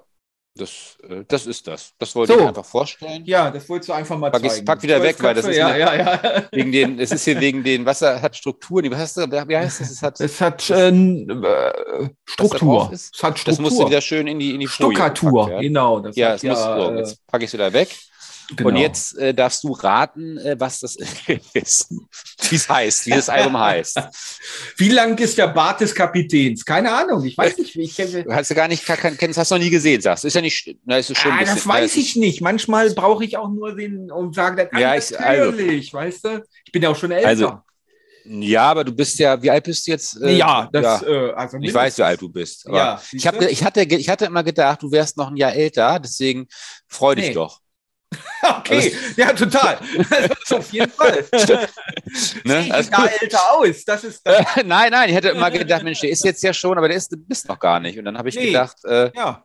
S2: das, äh, das ist das. Das wollte
S1: So.
S2: ich einfach vorstellen.
S1: Ja, das wolltest du einfach mal
S2: Pack ich-
S1: zeigen.
S2: pack wieder weg, weil das ist
S1: ja,
S2: eine-
S1: ja, ja. <laughs>
S2: Wegen den, es ist hier wegen den, was er hat Strukturen, wie heißt das? Wie heißt das? Es hat,
S1: Es hat äh, äh, Struktur. Es hat
S2: das
S1: Struktur.
S2: musste wieder schön in die, in die
S1: Stuckatur,
S2: gepackt werden.
S1: genau. Das
S2: Ja, es muss, so,
S1: äh,
S2: jetzt packe ich es wieder weg.
S1: Genau.
S2: Und jetzt äh, darfst du raten, äh, was das <laughs> ist. Wie es heißt, wie das Album heißt. <laughs>
S1: Wie lang ist der Bart des Kapitäns? Keine Ahnung, ich weiß nicht. wie Ich kenne
S2: Du hast ja gar nicht, kann, kennst, hast noch nie gesehen, sagst du. Ist ja nicht, na, ist schon
S1: ah, das
S2: bisschen- na,
S1: weiß ich nicht. Manchmal brauche ich auch nur den und sage dann,
S2: Ja, ich- also-
S1: natürlich, weißt du? Ich bin ja auch schon älter.
S2: Also, Ja, aber du bist ja, wie alt bist du jetzt? Äh,
S1: ja, das, Äh, also
S2: ich weiß, wie alt du bist.
S1: Ja,
S2: ich, hab, ich, hatte, ich hatte immer gedacht, du wärst noch ein Jahr älter, deswegen freu dich
S1: Nee.
S2: doch. <laughs>
S1: Okay, ja, total. <laughs> Also, auf jeden Fall. <laughs>
S2: Ne? Alles
S1: ich da älter aus. Das ist das.
S2: nein, nein, ich hätte immer gedacht, Mensch, der ist jetzt ja schon, aber der ist, bist noch gar nicht. Und dann habe ich
S1: Nee.
S2: gedacht, äh,
S1: Ja.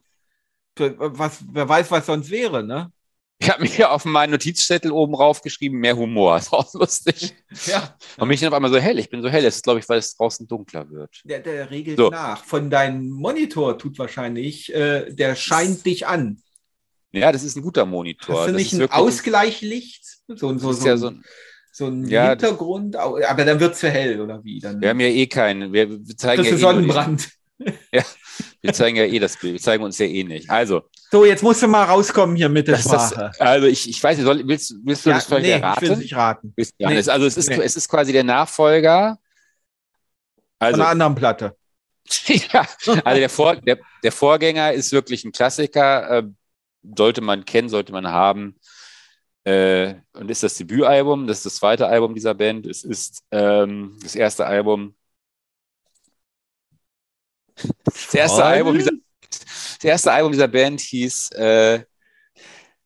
S1: Was, wer weiß, was sonst wäre, ne?
S2: ich habe mir hier auf meinen Notizzettel oben rauf geschrieben, mehr Humor. Ist auch lustig.
S1: Ja.
S2: Und mich dann auf einmal so hell. Ich bin so hell. Das ist, glaube ich, weil es draußen dunkler wird.
S1: Der, der regelt
S2: So.
S1: nach. Von deinem Monitor tut wahrscheinlich, äh, der scheint dich an.
S2: Ja, das ist ein guter Monitor. Das
S1: nicht
S2: ist
S1: ein Ausgleichlicht? So,
S2: Das
S1: so,
S2: ist
S1: so,
S2: ja so ein,
S1: so ein
S2: Ja,
S1: Hintergrund, aber dann wird es zu hell, oder wie? Dann
S2: wir haben ja eh keinen. Wir, wir zeigen
S1: kriegst
S2: ja
S1: du
S2: eh
S1: Sonnenbrand.
S2: die, <laughs> wir zeigen ja eh das Bild. Wir zeigen uns ja eh nicht. Also,
S1: So, jetzt musst du mal rauskommen hier mit der
S2: das ist das,
S1: Sprache.
S2: also ich, ich weiß nicht, soll, willst, willst du
S1: Ja,
S2: das vielleicht
S1: nee, ich will
S2: erraten?
S1: es nicht raten. Nee.
S2: Also es ist,
S1: Nee.
S2: es ist quasi der Nachfolger.
S1: Von
S2: Also,
S1: einer anderen Platte. <laughs>
S2: ja, also der, Vor, der, der Vorgänger ist wirklich ein Klassiker. Äh, sollte man kennen, sollte man haben. Äh, und ist das Debütalbum, das ist das zweite Album dieser Band. Es ist ähm, das erste Album. Das erste, Album dieser, das erste Album dieser Band hieß äh,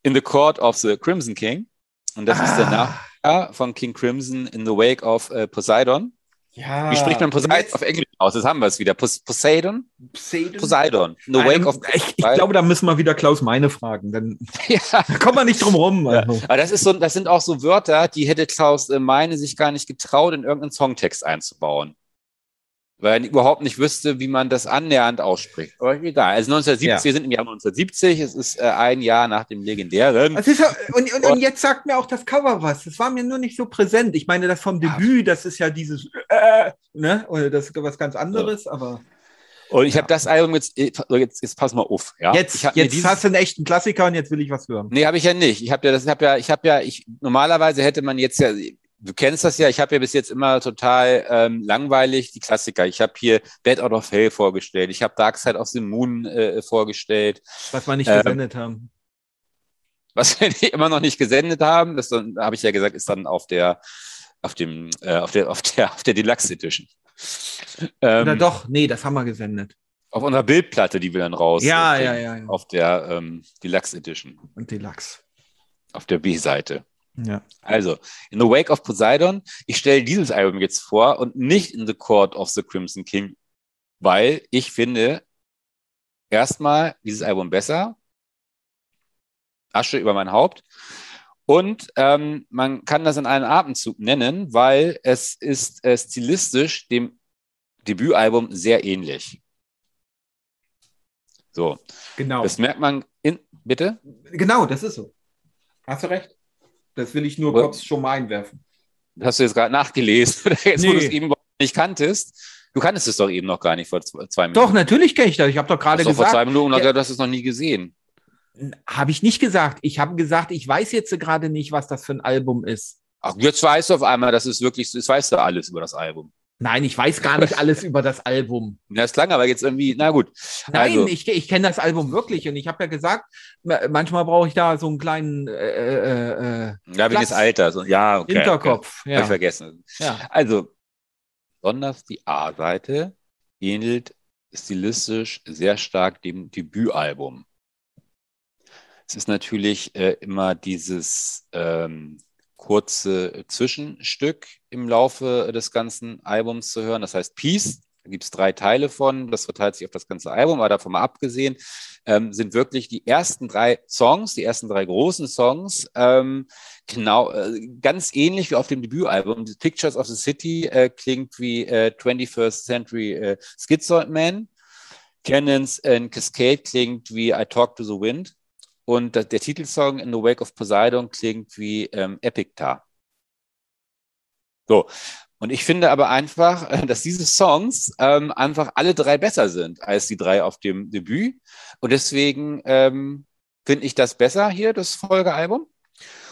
S2: In the Court of the Crimson King. Und das ist der
S1: Ah.
S2: Nachfolger von King Crimson in the Wake of äh, Poseidon.
S1: Ja.
S2: Wie spricht man Poseidon auf Englisch aus? Das haben wir es wieder. Pos Poseidon?
S1: Poseidon?
S2: Poseidon. The Wake of
S1: ich, ich glaube, da müssen wir wieder Klaus Meine fragen. Dann <laughs>
S2: ja.
S1: da kommen wir nicht drum rum. Also.
S2: Aber das, ist so, das sind auch so Wörter, die hätte Klaus äh, Meine sich gar nicht getraut, in irgendeinen Songtext einzubauen. Weil er überhaupt nicht wüsste, wie man das annähernd ausspricht. Aber egal. Also 1970,
S1: Ja.
S2: wir sind im Jahr 1970, es ist äh, ein Jahr nach dem legendären.
S1: Ist ja, und, und, und jetzt sagt mir auch das Cover was. Das war mir nur nicht so präsent. Ich meine, das vom Debüt, das ist ja dieses, äh, ne? Oder das ist was ganz anderes, aber
S2: Und ich habe das Album jetzt, äh, jetzt, jetzt pass mal auf. Ja?
S1: jetzt,
S2: ich
S1: jetzt
S2: dieses-
S1: hast du einen echten Klassiker und jetzt will ich was hören.
S2: Nee, habe ich ja nicht. Ich habe ja, das, ich habe ja, ich habe ja, ich normalerweise hätte man jetzt ja, du kennst das ja. Ich habe ja bis jetzt immer total ähm, langweilig die Klassiker. Ich habe hier Bad Out of Hell vorgestellt. Ich habe Dark Side of the Moon äh, vorgestellt,
S1: Was wir nicht
S2: Ähm,
S1: gesendet haben.
S2: was wir immer noch nicht gesendet haben. Das habe ich ja gesagt, ist dann auf der, auf dem, äh, auf der, auf der, auf der Deluxe Edition.
S1: Oder
S2: Ähm,
S1: doch? Nee, das haben wir gesendet.
S2: auf unserer Bildplatte, die wir dann raus.
S1: Ja,
S2: äh,
S1: ja, ja, ja.
S2: Auf der ähm, Deluxe Edition,
S1: Und Deluxe.
S2: auf der B-Seite.
S1: Ja.
S2: Also, in the Wake of Poseidon, ich stelle dieses Album jetzt vor und nicht in the Court of the Crimson King, weil ich finde, erstmal dieses Album besser. Asche über mein Haupt. Und ähm, man kann das in einem Atemzug nennen, weil es ist äh, stilistisch dem Debütalbum sehr ähnlich. So,
S1: Genau.
S2: das merkt man in, bitte?
S1: genau, das ist so. Hast du recht? Das will ich nur kurz schon mal einwerfen.
S2: Hast du jetzt gerade nachgelesen <laughs> jetzt, wo
S1: Nee.
S2: du es eben überhaupt nicht kanntest? Du kanntest es doch eben noch gar nicht vor zwei Minuten.
S1: Doch, natürlich kenne ich das. Ich habe doch gerade
S2: doch vor
S1: gesagt.
S2: zwei Minuten
S1: Ja.
S2: gesagt, du hast es noch nie gesehen.
S1: Habe ich nicht gesagt. Ich habe gesagt, ich weiß jetzt gerade nicht, was das für ein Album ist.
S2: Ach, jetzt weißt du auf einmal, dass es wirklich so ist, weißt du alles über das Album.
S1: Nein, ich weiß gar nicht alles über das Album. <laughs>
S2: Das klang aber jetzt irgendwie, na gut.
S1: Nein, also. ich, ich kenne das Album wirklich und ich habe ja gesagt, manchmal brauche ich da so einen kleinen äh, äh,
S2: äh Ja, wegen des Alters. Ja,
S1: okay. Hinterkopf.
S2: Okay. Ja. Hab ich vergessen. Ja. Also, besonders die A-Seite ähnelt stilistisch sehr stark dem Debütalbum. Es ist natürlich äh, immer dieses ähm, kurze Zwischenstück im Laufe des ganzen Albums zu hören. Das heißt Peace, da gibt es drei Teile von, das verteilt sich auf das ganze Album, aber davon mal abgesehen, ähm, sind wirklich die ersten drei Songs, die ersten drei großen Songs, ähm, genau, äh, ganz ähnlich wie auf dem Debütalbum. Pictures of the City äh, klingt wie äh, 21st Century äh, Schizoid Man. Cannons and Cascade klingt wie I Talk to the Wind. Und der Titelsong In the Wake of Poseidon klingt wie ähm, Epicta. So. Und ich finde aber einfach, <laughs> dass diese Songs ähm, einfach alle drei besser sind als die drei auf dem Debüt. Und deswegen ähm, finde ich das besser hier, das Folgealbum.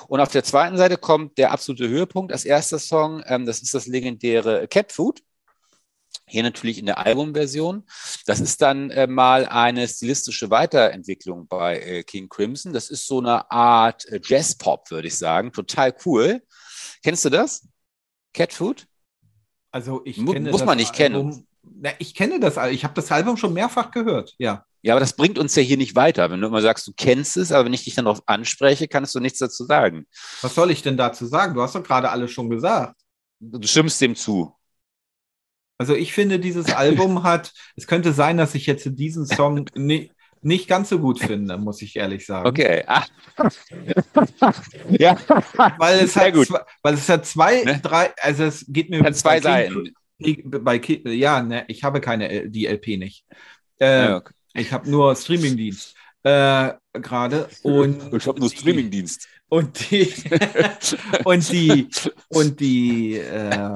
S2: Und auf der zweiten Seite kommt der absolute Höhepunkt als erster Song. Ähm, das ist das legendäre Cat Food. Hier natürlich in der Albumversion. Das ist dann äh, mal eine stilistische Weiterentwicklung bei äh, King Crimson. Das ist so eine Art äh, Jazz-Pop, würde ich sagen. Total cool. Kennst du das? Cat Food?
S1: Also ich
S2: Mu
S1: kenne
S2: muss man nicht
S1: Album,
S2: kennen.
S1: Na, ich kenne das. Ich habe das Album schon mehrfach gehört. Ja.
S2: Ja, aber das bringt uns ja hier nicht weiter. Wenn du immer sagst, du kennst es, aber wenn ich dich dann darauf anspreche, kannst du nichts dazu sagen.
S1: Was soll ich denn dazu sagen? Du hast doch gerade alles schon gesagt.
S2: Du stimmst dem zu.
S1: Also ich finde, dieses Album <laughs> hat, es könnte sein, dass ich jetzt diesen Song nicht, nicht ganz so gut finde, muss ich ehrlich sagen.
S2: Okay. Ah.
S1: ja. Weil es, Sehr hat, gut. Zwei, weil es hat zwei, ne? drei, also es geht mir
S2: hat zwei Seiten.
S1: Bei, ja, ne, ich habe keine die LP nicht. Äh, ja, okay. Ich habe nur Streamingdienst äh, gerade und <laughs>
S2: ich habe nur Streamingdienst
S1: und die <laughs> und die und die äh,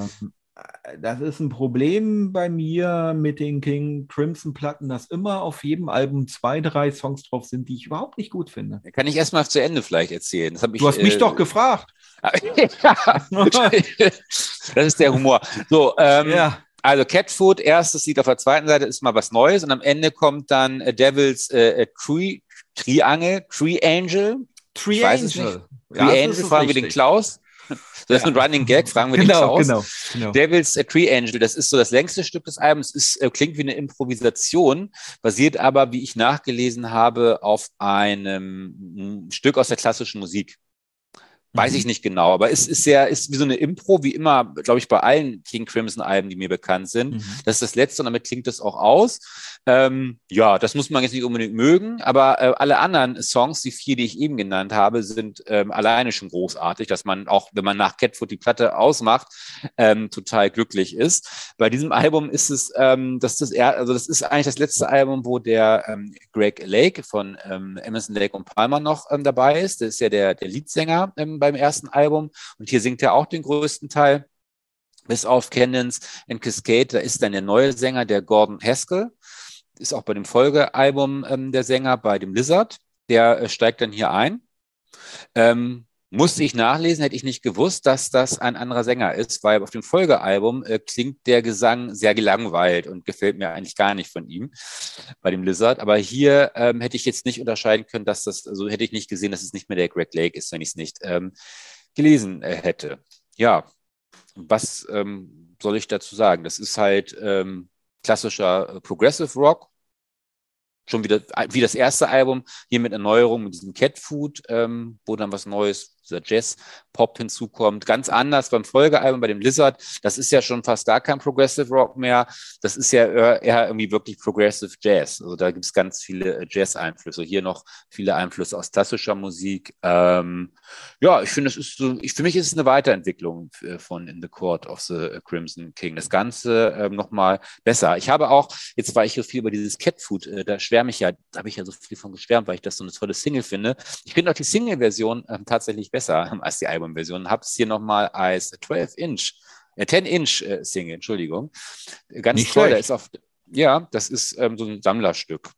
S1: das ist ein Problem bei mir mit den King Crimson Platten, dass immer auf jedem Album zwei, drei Songs drauf sind, die ich überhaupt nicht gut finde.
S2: Kann ich erstmal zu Ende vielleicht erzählen?
S1: Das ich, du hast mich äh, doch gefragt. <laughs>
S2: das ist der Humor. So, ähm, ja. Also Catfoot, erstes Lied auf der zweiten Seite ist mal was Neues und am Ende kommt dann äh, Devils äh, Tree, Triangle, Tree Angel.
S1: Tree Angel.
S2: Tree ja, Angel, fragen wir den Klaus. Das ist ein Running Gag, fragen wir genau,
S1: den Klaus.
S2: Genau, genau. Devil's a Tree Angel, das ist so das längste Stück des Albums, ist, äh, klingt wie eine Improvisation, basiert aber, wie ich nachgelesen habe, auf einem Stück aus der klassischen Musik. Weiß ich mhm. nicht genau, aber es ist sehr, ist wie so eine Impro, wie immer, glaube ich, bei allen King Crimson Alben, die mir bekannt sind. Mhm. Das ist das letzte und damit klingt das auch aus. Ähm, ja, das muss man jetzt nicht unbedingt mögen, aber äh, alle anderen Songs, die vier, die ich eben genannt habe, sind ähm, alleine schon großartig, dass man auch, wenn man nach Catfoot die Platte ausmacht, ähm, total glücklich ist. Bei diesem Album ist es, ähm, das, ist das, also das ist eigentlich das letzte Album, wo der ähm, Greg Lake von ähm, Emerson Lake und Palmer noch ähm, dabei ist. Das ist ja der, der Leadsänger ähm, beim ersten Album und hier singt er auch den größten Teil bis auf Cannons and Cascade, da ist dann der neue Sänger, der Gordon Haskell ist auch bei dem Folgealbum ähm, der Sänger, bei dem Lizard. Der äh, steigt dann hier ein. Ähm, musste ich nachlesen, hätte ich nicht gewusst, dass das ein anderer Sänger ist, weil auf dem Folgealbum äh, klingt der Gesang sehr gelangweilt und gefällt mir eigentlich gar nicht von ihm bei dem Lizard. Aber hier ähm, hätte ich jetzt nicht unterscheiden können, dass das, also hätte ich nicht gesehen, dass es nicht mehr der Greg Lake ist, wenn ich es nicht ähm, gelesen äh, hätte. Ja, was ähm, soll ich dazu sagen? Das ist halt ähm, klassischer äh, Progressive Rock. Schon wieder wie das erste Album, hier mit Erneuerung, mit diesem Cat Food, ähm, wo dann was Neues dieser Jazz-Pop hinzukommt. Ganz anders beim Folgealbum, bei dem Lizard. Das ist ja schon fast gar kein Progressive Rock mehr. Das ist ja eher irgendwie wirklich Progressive Jazz. Also da gibt es ganz viele äh, Jazz-Einflüsse. Hier noch viele Einflüsse aus klassischer Musik. Ähm, ja, ich finde, es ist so, ich, für mich ist es eine Weiterentwicklung äh, von In the Court of the Crimson King. Das Ganze ähm, nochmal besser. Ich habe auch, jetzt war ich so viel über dieses Cat Food, äh, da schwärme ich ja, da habe ich ja so viel von geschwärmt, weil ich das so eine tolle Single finde. Ich finde auch die Single-Version ähm, tatsächlich besser <laughs> als die Albumversion. Habe es hier nochmal als 12-Inch, äh, 10-Inch-Single, Entschuldigung. Ganz Nicht toll, da ist auf, ja, das ist ähm, so ein Sammlerstück.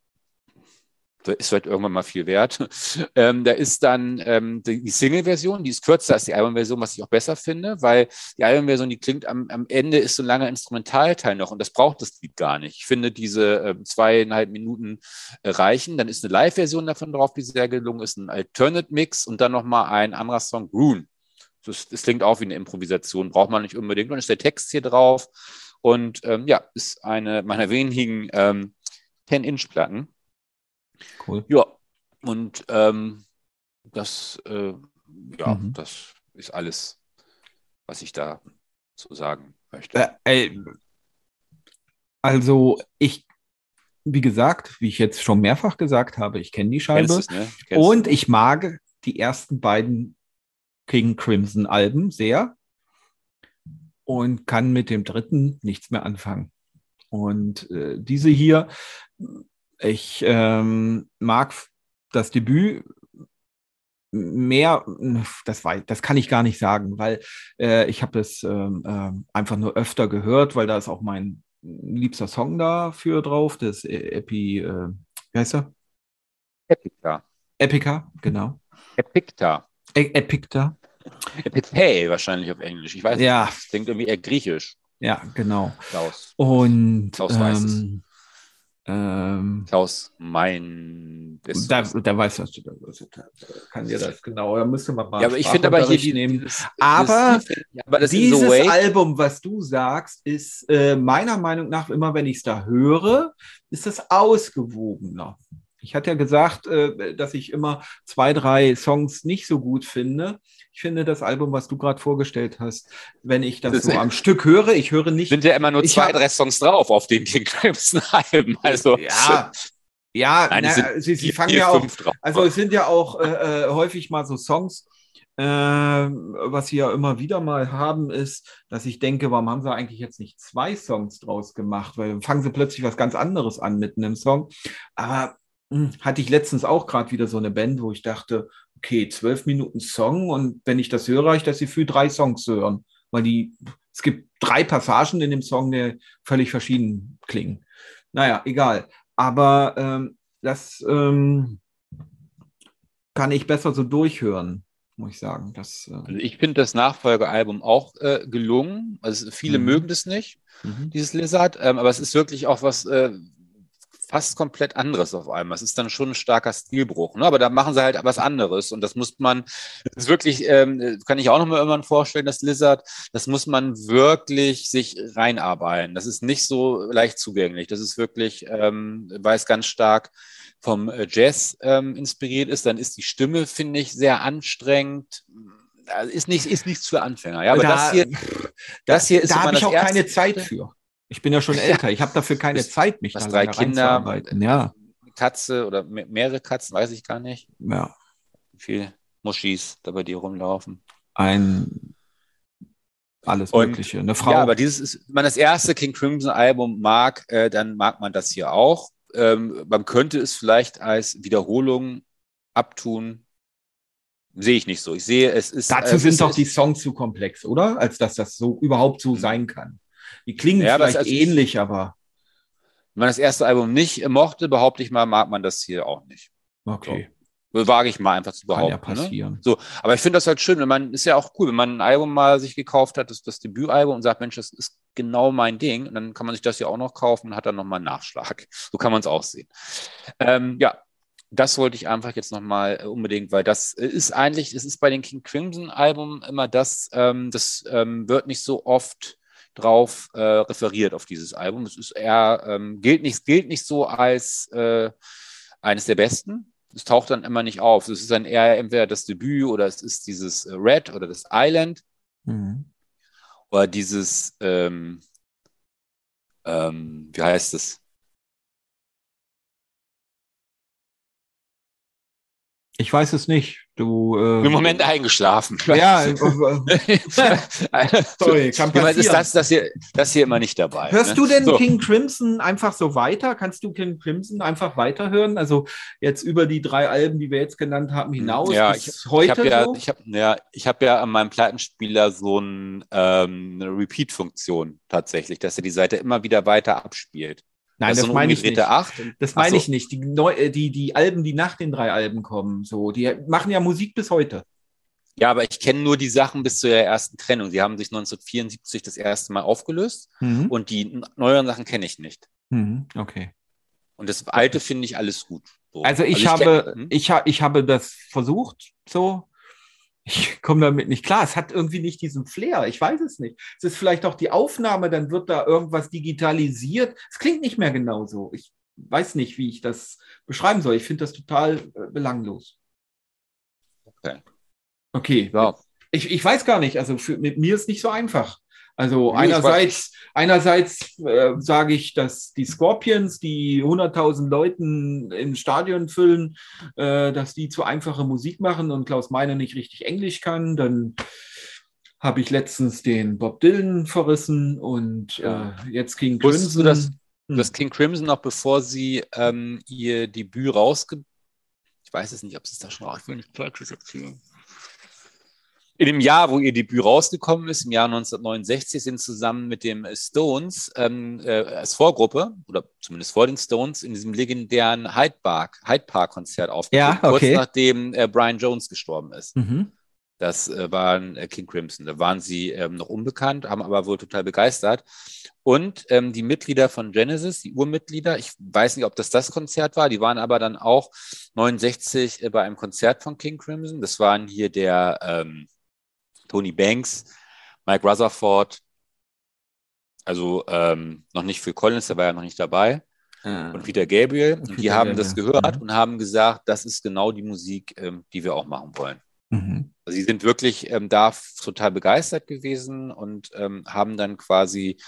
S2: Ist vielleicht irgendwann mal viel wert. <laughs> Ähm, da ist dann ähm, die, Single-Version, die ist kürzer als die Album-Version, was ich auch besser finde, weil die Album-Version, die klingt am, am Ende ist so ein langer Instrumentalteil noch und das braucht das Lied gar nicht. Ich finde, diese äh, zweieinhalb Minuten äh, reichen. Dann ist eine Live-Version davon drauf, die sehr gelungen ist, ein Alternate-Mix und dann nochmal ein anderer Song, Rune. Das, das klingt auch wie eine Improvisation, braucht man nicht unbedingt. Dann ist der Text hier drauf und ähm, ja, ist eine meiner wenigen ähm, 10-Inch-Platten.
S1: Cool.
S2: Ja, und ähm, das, äh, ja,
S1: Mhm.
S2: das ist alles, was ich da so sagen möchte.
S1: Äh, also ich, wie gesagt, wie ich jetzt schon mehrfach gesagt habe, ich kenne die Scheibe
S2: du's, ne?
S1: Und
S2: du.
S1: ich mag die ersten beiden King Crimson Alben sehr und kann mit dem dritten nichts mehr anfangen. Und äh, diese hier, ich ähm, mag das Debüt mehr, das, weiß, das kann ich gar nicht sagen, weil äh, ich habe das ähm, ähm, einfach nur öfter gehört, weil da ist auch mein liebster Song dafür drauf, das äh, Epi, äh, wie heißt er?
S2: Epica.
S1: Epica, genau.
S2: Epicta.
S1: E Epicta.
S2: Epithay wahrscheinlich auf Englisch. Ich weiß nicht.
S1: Ja.
S2: Das klingt irgendwie eher griechisch.
S1: Ja, genau.
S2: Klaus.
S1: Und
S2: Klaus weiß es.
S1: ähm, ähm,
S2: Klaus mein.
S1: Da, da weiß das, da, da kann dir das genau, da müsste man mal
S2: ja, aber ich finde aber hier die,
S1: nehmen.
S2: dieses,
S1: Aber
S2: dieses,
S1: Album, was du sagst, ist äh, meiner Meinung nach immer, wenn ich es da höre, ist es ausgewogener. Ich hatte ja gesagt, äh, dass ich immer zwei, drei Songs nicht so gut finde. Ich finde das Album, was du gerade vorgestellt hast, wenn ich das
S2: Das
S1: so am Stück höre, ich höre nicht.
S2: sind ja immer nur zwei,
S1: hab-
S2: drei Songs drauf auf den King Crimson Alben. Also,
S1: ja, ja,
S2: Nein,
S1: na, sie, sie fangen ja auch. Also es sind ja auch äh, äh, häufig mal so Songs, äh, was sie ja immer wieder mal haben, ist, dass ich denke, warum haben sie eigentlich jetzt nicht zwei Songs draus gemacht? Weil dann fangen sie plötzlich was ganz anderes an mitten im Song. Aber mh, hatte ich letztens auch gerade wieder so eine Band, wo ich dachte, okay, zwölf Minuten Song und wenn ich das höre, ich das Gefühl, drei Songs zu hören. Weil die, es gibt drei Passagen in dem Song, die völlig verschieden klingen. Naja, egal. Aber ähm, das ähm, kann ich besser so durchhören, muss ich sagen. Das, äh,
S2: Also ich finde das Nachfolgealbum auch äh, gelungen. Also viele
S1: Mhm.
S2: mögen das nicht,
S1: mhm.
S2: dieses Lizard, ähm, aber es ist wirklich auch was äh, fast komplett anderes auf einmal. Es ist dann schon ein starker Stilbruch, ne? aber da machen sie halt was anderes und das muss man, das ist wirklich, ähm, kann ich auch noch mal irgendwann vorstellen, das Lizard, das muss man wirklich sich reinarbeiten. Das ist nicht so leicht zugänglich. Das ist wirklich, ähm, weil es ganz stark vom äh, Jazz ähm, inspiriert ist, dann ist die Stimme, finde ich, sehr anstrengend. Also ist nicht, ist nichts für Anfänger. Ja, aber
S1: da,
S2: das hier, <laughs> das hier ist
S1: da habe ich auch keine Zeit für. Ich bin ja schon <laughs> älter. Ich habe dafür keine
S2: Bist-
S1: Zeit, mich da
S2: drei Kinder.
S1: Ja,
S2: eine Katze oder me- mehrere Katzen, weiß ich gar nicht.
S1: ja.
S2: Wie viele Muschis da bei dir rumlaufen.
S1: Ein alles
S2: Und-
S1: Mögliche. Eine Frau.
S2: Ja, aber dieses ist, wenn man das erste King Crimson Album mag, äh, dann mag man das hier auch. Ähm, man könnte es vielleicht als Wiederholung abtun. Sehe ich nicht so. Ich sehe, es ist.
S1: Dazu
S2: äh,
S1: sind doch die Songs zu komplex, oder? Als dass das so überhaupt so
S2: Mhm.
S1: sein kann. Die klingen
S2: Ja,
S1: vielleicht
S2: also ich-
S1: ähnlich, aber
S2: Wenn man das erste Album nicht mochte, behaupte ich mal, mag man das hier auch nicht.
S1: okay,
S2: Wage ich mal einfach zu
S1: kann ja
S2: behaupten. ne?
S1: passieren.
S2: So, aber ich finde das halt schön, wenn man, ist ja auch cool, wenn man ein Album mal sich gekauft hat, das, das Debütalbum und sagt, Mensch, das ist genau mein Ding, und dann kann man sich das ja auch noch kaufen und hat dann nochmal einen Nachschlag. So kann man es auch sehen. Ähm, ja, das wollte ich einfach jetzt nochmal unbedingt, weil das ist eigentlich, es ist bei den King Crimson Album immer das, ähm, das ähm, wird nicht so oft drauf äh, referiert auf dieses Album. Es ist eher, ähm, gilt, nicht, gilt nicht so als äh, eines der besten. Es taucht dann immer nicht auf. Es ist dann eher entweder das Debüt oder es ist dieses äh, Red oder das Island
S1: Mhm.
S2: oder dieses, ähm, ähm, wie heißt es?
S1: Ich weiß es nicht. Du. Äh,
S2: Im Moment eingeschlafen.
S1: Ja, <laughs> äh, Sorry, kann
S2: Jemand ist
S1: passieren.
S2: das, das, hier, das hier immer nicht dabei.
S1: Hörst
S2: ne?
S1: du denn
S2: so.
S1: King Crimson einfach so weiter? Kannst du King Crimson einfach weiterhören? Also jetzt über die drei Alben, die wir jetzt genannt haben, hinaus
S2: Ja,
S1: bis
S2: ich,
S1: heute
S2: ich habe ja,
S1: so?
S2: ich hab, ja, ich hab ja an meinem Plattenspieler so ein, ähm, eine Repeat-Funktion tatsächlich, dass er die Seite immer wieder weiter abspielt.
S1: Nein, das,
S2: das,
S1: meine ich nicht.
S2: Acht.
S1: Das meine so. ich nicht. Die, Neu äh, die, die Alben, die nach den drei Alben kommen, so, die machen ja Musik bis heute.
S2: Ja, aber ich kenne nur die Sachen bis zur ersten Trennung. Sie haben sich 1974 das erste Mal aufgelöst mhm. und die neueren Sachen kenne ich nicht.
S1: Mhm. Okay.
S2: Und das alte finde ich alles gut.
S1: So. Also ich also habe, kenn, hm? ich, ha, ich habe das versucht, so. Ich komme damit nicht klar. Es hat irgendwie nicht diesen Flair. Ich weiß es nicht. Es ist vielleicht auch die Aufnahme, dann wird da irgendwas digitalisiert. Es klingt nicht mehr genauso. Ich weiß nicht, wie ich das beschreiben soll. Ich finde das total äh, belanglos.
S2: Okay.
S1: Okay. Ja. Ich, ich weiß gar nicht. Also für, mit mir ist nicht so einfach. Also nee, einerseits, einerseits äh, sage ich, dass die Scorpions, die 100.000 Leuten im Stadion füllen, äh, dass die zu einfache Musik machen und Klaus Meine nicht richtig Englisch kann. Dann habe ich letztens den Bob Dylan verrissen und äh, jetzt King
S2: Crimson. Wusstest du, dass, hm. King Crimson noch bevor sie ähm, ihr Debüt rausge... Ich weiß es nicht, ob es da schon. Ich will nicht Falsches erzählen in dem Jahr, wo ihr Debüt rausgekommen ist, im Jahr 1969, sind zusammen mit dem Stones ähm, äh, als Vorgruppe, oder zumindest vor den Stones, in diesem legendären Hyde Park, Hyde Park Konzert aufgetreten,
S1: ja, okay.
S2: kurz nachdem äh, Brian Jones gestorben ist. Mhm. Das äh, waren äh, King Crimson. Da waren sie ähm, noch unbekannt, haben aber wohl total begeistert. Und ähm, die Mitglieder von Genesis, die Urmitglieder, ich weiß nicht, ob das das Konzert war, die waren aber dann auch 69 äh, bei einem Konzert von King Crimson. Das waren hier der ähm, Tony Banks, Mike Rutherford, also ähm, noch nicht Phil Collins, der war ja noch nicht dabei. Ah. Und Peter Gabriel. Und Peter die haben Gabriel. das gehört mhm. und haben gesagt, das ist genau die Musik, ähm, die wir auch machen wollen. Mhm. Also sie sind wirklich ähm, da total begeistert gewesen und ähm, haben dann quasi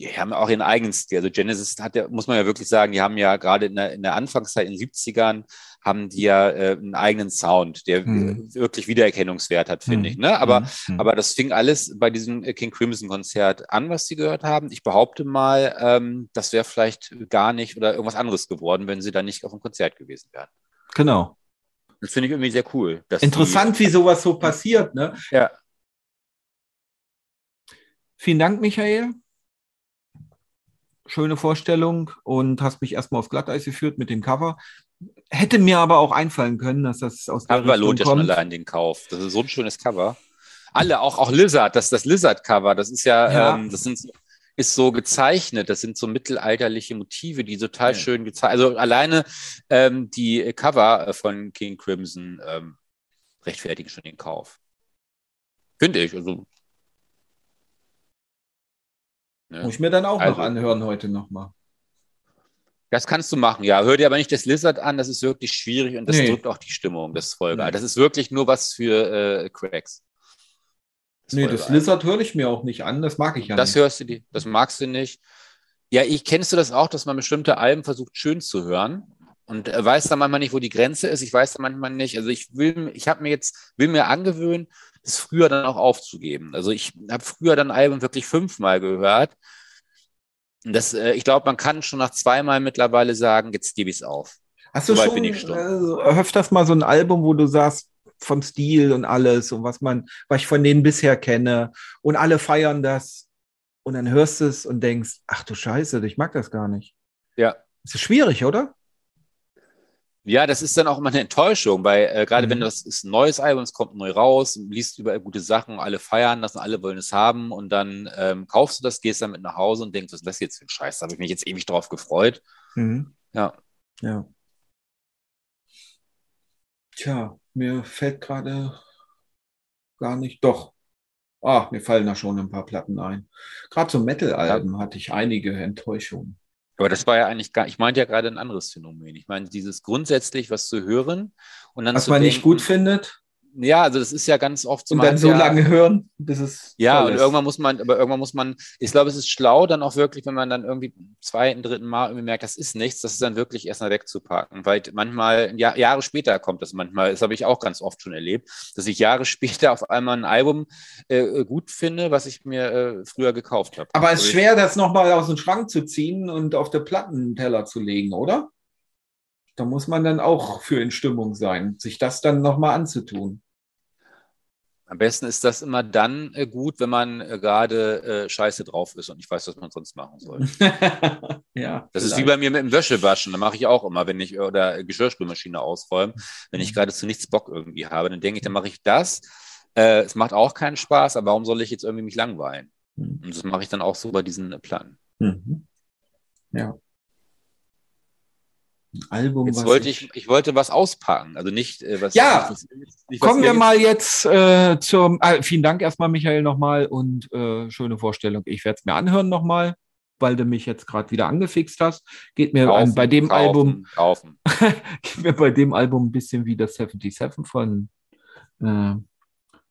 S2: die haben auch ihren eigenen Stil. Also Genesis hat ja, muss man ja wirklich sagen, die haben ja gerade in der, in der Anfangszeit in den 70ern haben die ja äh, einen eigenen Sound, der mhm. wirklich Wiedererkennungswert hat, finde mhm. ich. Ne? Aber, mhm. aber das fing alles bei diesem King Crimson Konzert an, was sie gehört haben. Ich behaupte mal, ähm, das wäre vielleicht gar nicht oder irgendwas anderes geworden, wenn sie da nicht auf dem Konzert gewesen wären.
S1: Genau.
S2: Das finde ich irgendwie sehr cool.
S1: Interessant, die, wie sowas so passiert. Ne?
S2: Ja.
S1: Vielen Dank, Michael schöne Vorstellung und hast mich erstmal aufs Glatteis geführt mit dem Cover. Hätte mir aber auch einfallen können, dass das aus
S2: der Cover lohnt ja schon allein den Kauf. Das ist so ein schönes Cover. Alle, auch, auch Lizard, das, das Lizard-Cover, das ist ja, ja. Ähm, das sind, ist so gezeichnet. Das sind so mittelalterliche Motive, die total ja. schön gezeichnet Also alleine ähm, die Cover von King Crimson ähm, rechtfertigen schon den Kauf. Finde ich. Also
S1: Ne? Muss ich mir dann auch also, noch anhören heute nochmal.
S2: Das kannst du machen, ja. Hör dir aber nicht das Lizard an, das ist wirklich schwierig und das nee. drückt auch die Stimmung, das Folge. Nee. Das ist wirklich nur was für äh, Cracks.
S1: Das nee, das Lizard höre ich mir auch nicht an, das mag ich ja
S2: das nicht. Das hörst du die, das magst du nicht. Ja, ich kennst du das auch, dass man bestimmte Alben versucht schön zu hören und äh, weiß dann manchmal nicht, wo die Grenze ist. Ich weiß dann manchmal nicht. Also ich will, ich habe mir jetzt, will mir angewöhnen, das früher dann auch aufzugeben. Also ich habe früher dann Alben wirklich fünfmal gehört. Das, äh, ich glaube, man kann schon nach zweimal mittlerweile sagen, jetzt gebe ich es auf.
S1: Hast du so schon äh, öfters mal so ein Album, wo du sagst, vom Stil und alles und was man, was ich von denen bisher kenne und alle feiern das und dann hörst du es und denkst, ach du Scheiße, ich mag das gar nicht.
S2: Ja.
S1: Das ist schwierig, oder?
S2: Ja, das ist dann auch immer eine Enttäuschung, weil äh, gerade mhm. wenn das ist ein neues Album, es kommt neu raus, liest überall gute Sachen, alle feiern das, alle wollen es haben und dann ähm, kaufst du das, gehst damit nach Hause und denkst, was ist das jetzt für ein Scheiß? Da habe ich mich jetzt ewig drauf gefreut.
S1: Mhm.
S2: Ja.
S1: Ja. Tja, mir fällt gerade gar nicht, doch. Ah, mir fallen da schon ein paar Platten ein. Gerade so Metal-Alben ja. hatte ich einige Enttäuschungen.
S2: Aber das war ja eigentlich gar, ich meinte ja gerade ein anderes Phänomen. Ich meine, dieses grundsätzlich was zu hören und dann.
S1: Was man denken, nicht gut findet
S2: ja, also das ist ja ganz oft
S1: so. Und dann so ja, lange hören, bis es.
S2: Ja, und ist. irgendwann muss man, aber irgendwann muss man, ich glaube, es ist schlau, dann auch wirklich, wenn man dann irgendwie zweiten, dritten Mal irgendwie merkt, das ist nichts, das ist dann wirklich erstmal wegzupacken. Weil manchmal, ja, Jahre später kommt das manchmal, das habe ich auch ganz oft schon erlebt, dass ich Jahre <laughs> später auf einmal ein Album äh, gut finde, was ich mir äh, früher gekauft habe.
S1: Aber es ist also schwer, das nochmal aus dem Schrank zu ziehen und auf der Plattenteller zu legen, oder? Da muss man dann auch für in Stimmung sein, sich das dann nochmal anzutun.
S2: Am besten ist das immer dann äh, gut, wenn man äh, gerade äh, scheiße drauf ist und nicht weiß, was man sonst machen soll. <laughs>
S1: ja,
S2: das ist wie bei mir mit dem Wäschewaschen. Da mache ich auch immer, wenn ich oder Geschirrspülmaschine ausräume, wenn ich gerade zu nichts Bock irgendwie habe, dann denke ich, dann mache ich das. Äh, es macht auch keinen Spaß, aber warum soll ich jetzt irgendwie mich langweilen? Mhm. Und das mache ich dann auch so bei diesen Planen. Mhm.
S1: Ja. Album.
S2: Jetzt wollte ich, ich, wollte was auspacken, also nicht äh, was.
S1: Ja,
S2: nicht,
S1: nicht, kommen wir mal jetzt äh, zum. Äh, vielen Dank erstmal, Michael, nochmal und äh, schöne Vorstellung. Ich werde es mir anhören nochmal, weil du mich jetzt gerade wieder angefixt hast. Geht mir kaufen, bei dem kaufen, Album.
S2: Kaufen. <laughs>
S1: geht mir bei dem Album ein bisschen wie das 77 von.
S2: Äh,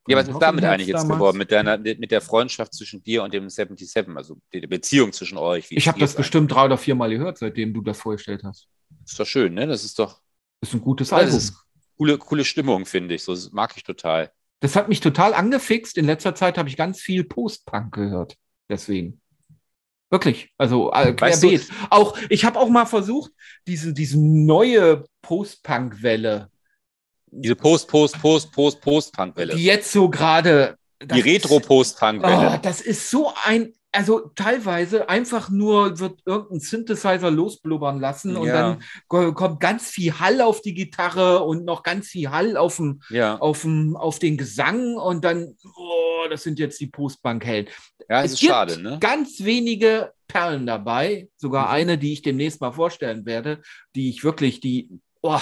S2: ja, was ist damit eigentlich jetzt geworden? Mit, deiner, mit der Freundschaft zwischen dir und dem 77, also die Beziehung zwischen euch?
S1: ich habe das bestimmt drei oder vier Mal gehört, seitdem du das vorgestellt hast.
S2: Ist doch schön, ne? Das ist doch.
S1: Das ist ein gutes Album. Das ist
S2: coole, coole Stimmung, finde ich. So das mag ich total.
S1: Das hat mich total angefixt. In letzter Zeit habe ich ganz viel Post-Punk gehört. Deswegen. Wirklich. Also äh, querbeet. Weißt du, auch, ich habe auch mal versucht, diese, diese neue Post-Punk-Welle.
S2: Diese Post, Post, Post, Post, Post-Punk-Welle.
S1: Die jetzt so gerade.
S2: Die Retro-Post-Punk-Welle.
S1: Oh, das ist so ein also teilweise einfach nur wird irgendein Synthesizer losblubbern lassen und ja. dann kommt ganz viel Hall auf die Gitarre und noch ganz viel Hall auf, dem, ja. auf, dem, auf den Gesang und dann, oh, das sind jetzt die Postbank-Helden.
S2: Ja, es ist gibt schade, ne?
S1: Ganz wenige Perlen dabei, sogar mhm. eine, die ich demnächst mal vorstellen werde, die ich wirklich, die, oh,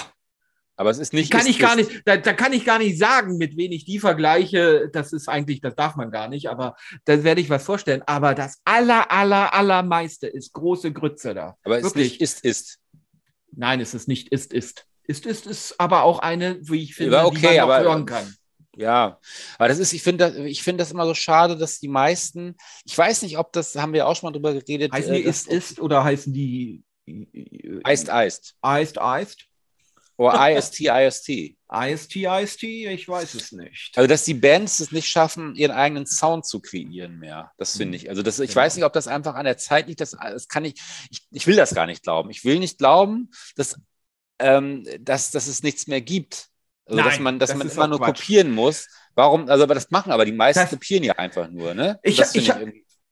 S2: aber es ist nicht.
S1: Kann ist, ich gar nicht, da, da, kann ich gar nicht sagen, mit wen ich die vergleiche. Das ist eigentlich, das darf man gar nicht, aber da werde ich was vorstellen. Aber das aller, aller, allermeiste ist große Grütze da.
S2: Aber es ist nicht ist, ist.
S1: Nein, es ist nicht ist, ist. Ist, ist, ist aber auch eine, wie ich finde,
S2: ja, okay, die man aber,
S1: hören kann.
S2: Ja, aber das ist, ich finde das, ich finde das immer so schade, dass die meisten, ich weiß nicht, ob das, haben wir auch schon mal drüber geredet.
S1: Heißen die äh, ist, ist oder heißen die
S2: Eist, Eist.
S1: Eist, Eist.
S2: Oder IST, IST.
S1: IST, IST, ich weiß es nicht.
S2: Also, dass die Bands es nicht schaffen, ihren eigenen Sound zu kreieren mehr. Das finde ich. Also, das, ich genau. weiß nicht, ob das einfach an der Zeit liegt. Das, das kann ich, ich, ich will das gar nicht glauben. Ich will nicht glauben, dass, ähm, dass, dass es nichts mehr gibt. Also, Nein, dass man, dass das man immer nur Quatsch. kopieren muss. Warum? Also, aber das machen aber die meisten das, kopieren ja einfach nur, ne?
S1: Ich, ich, ich,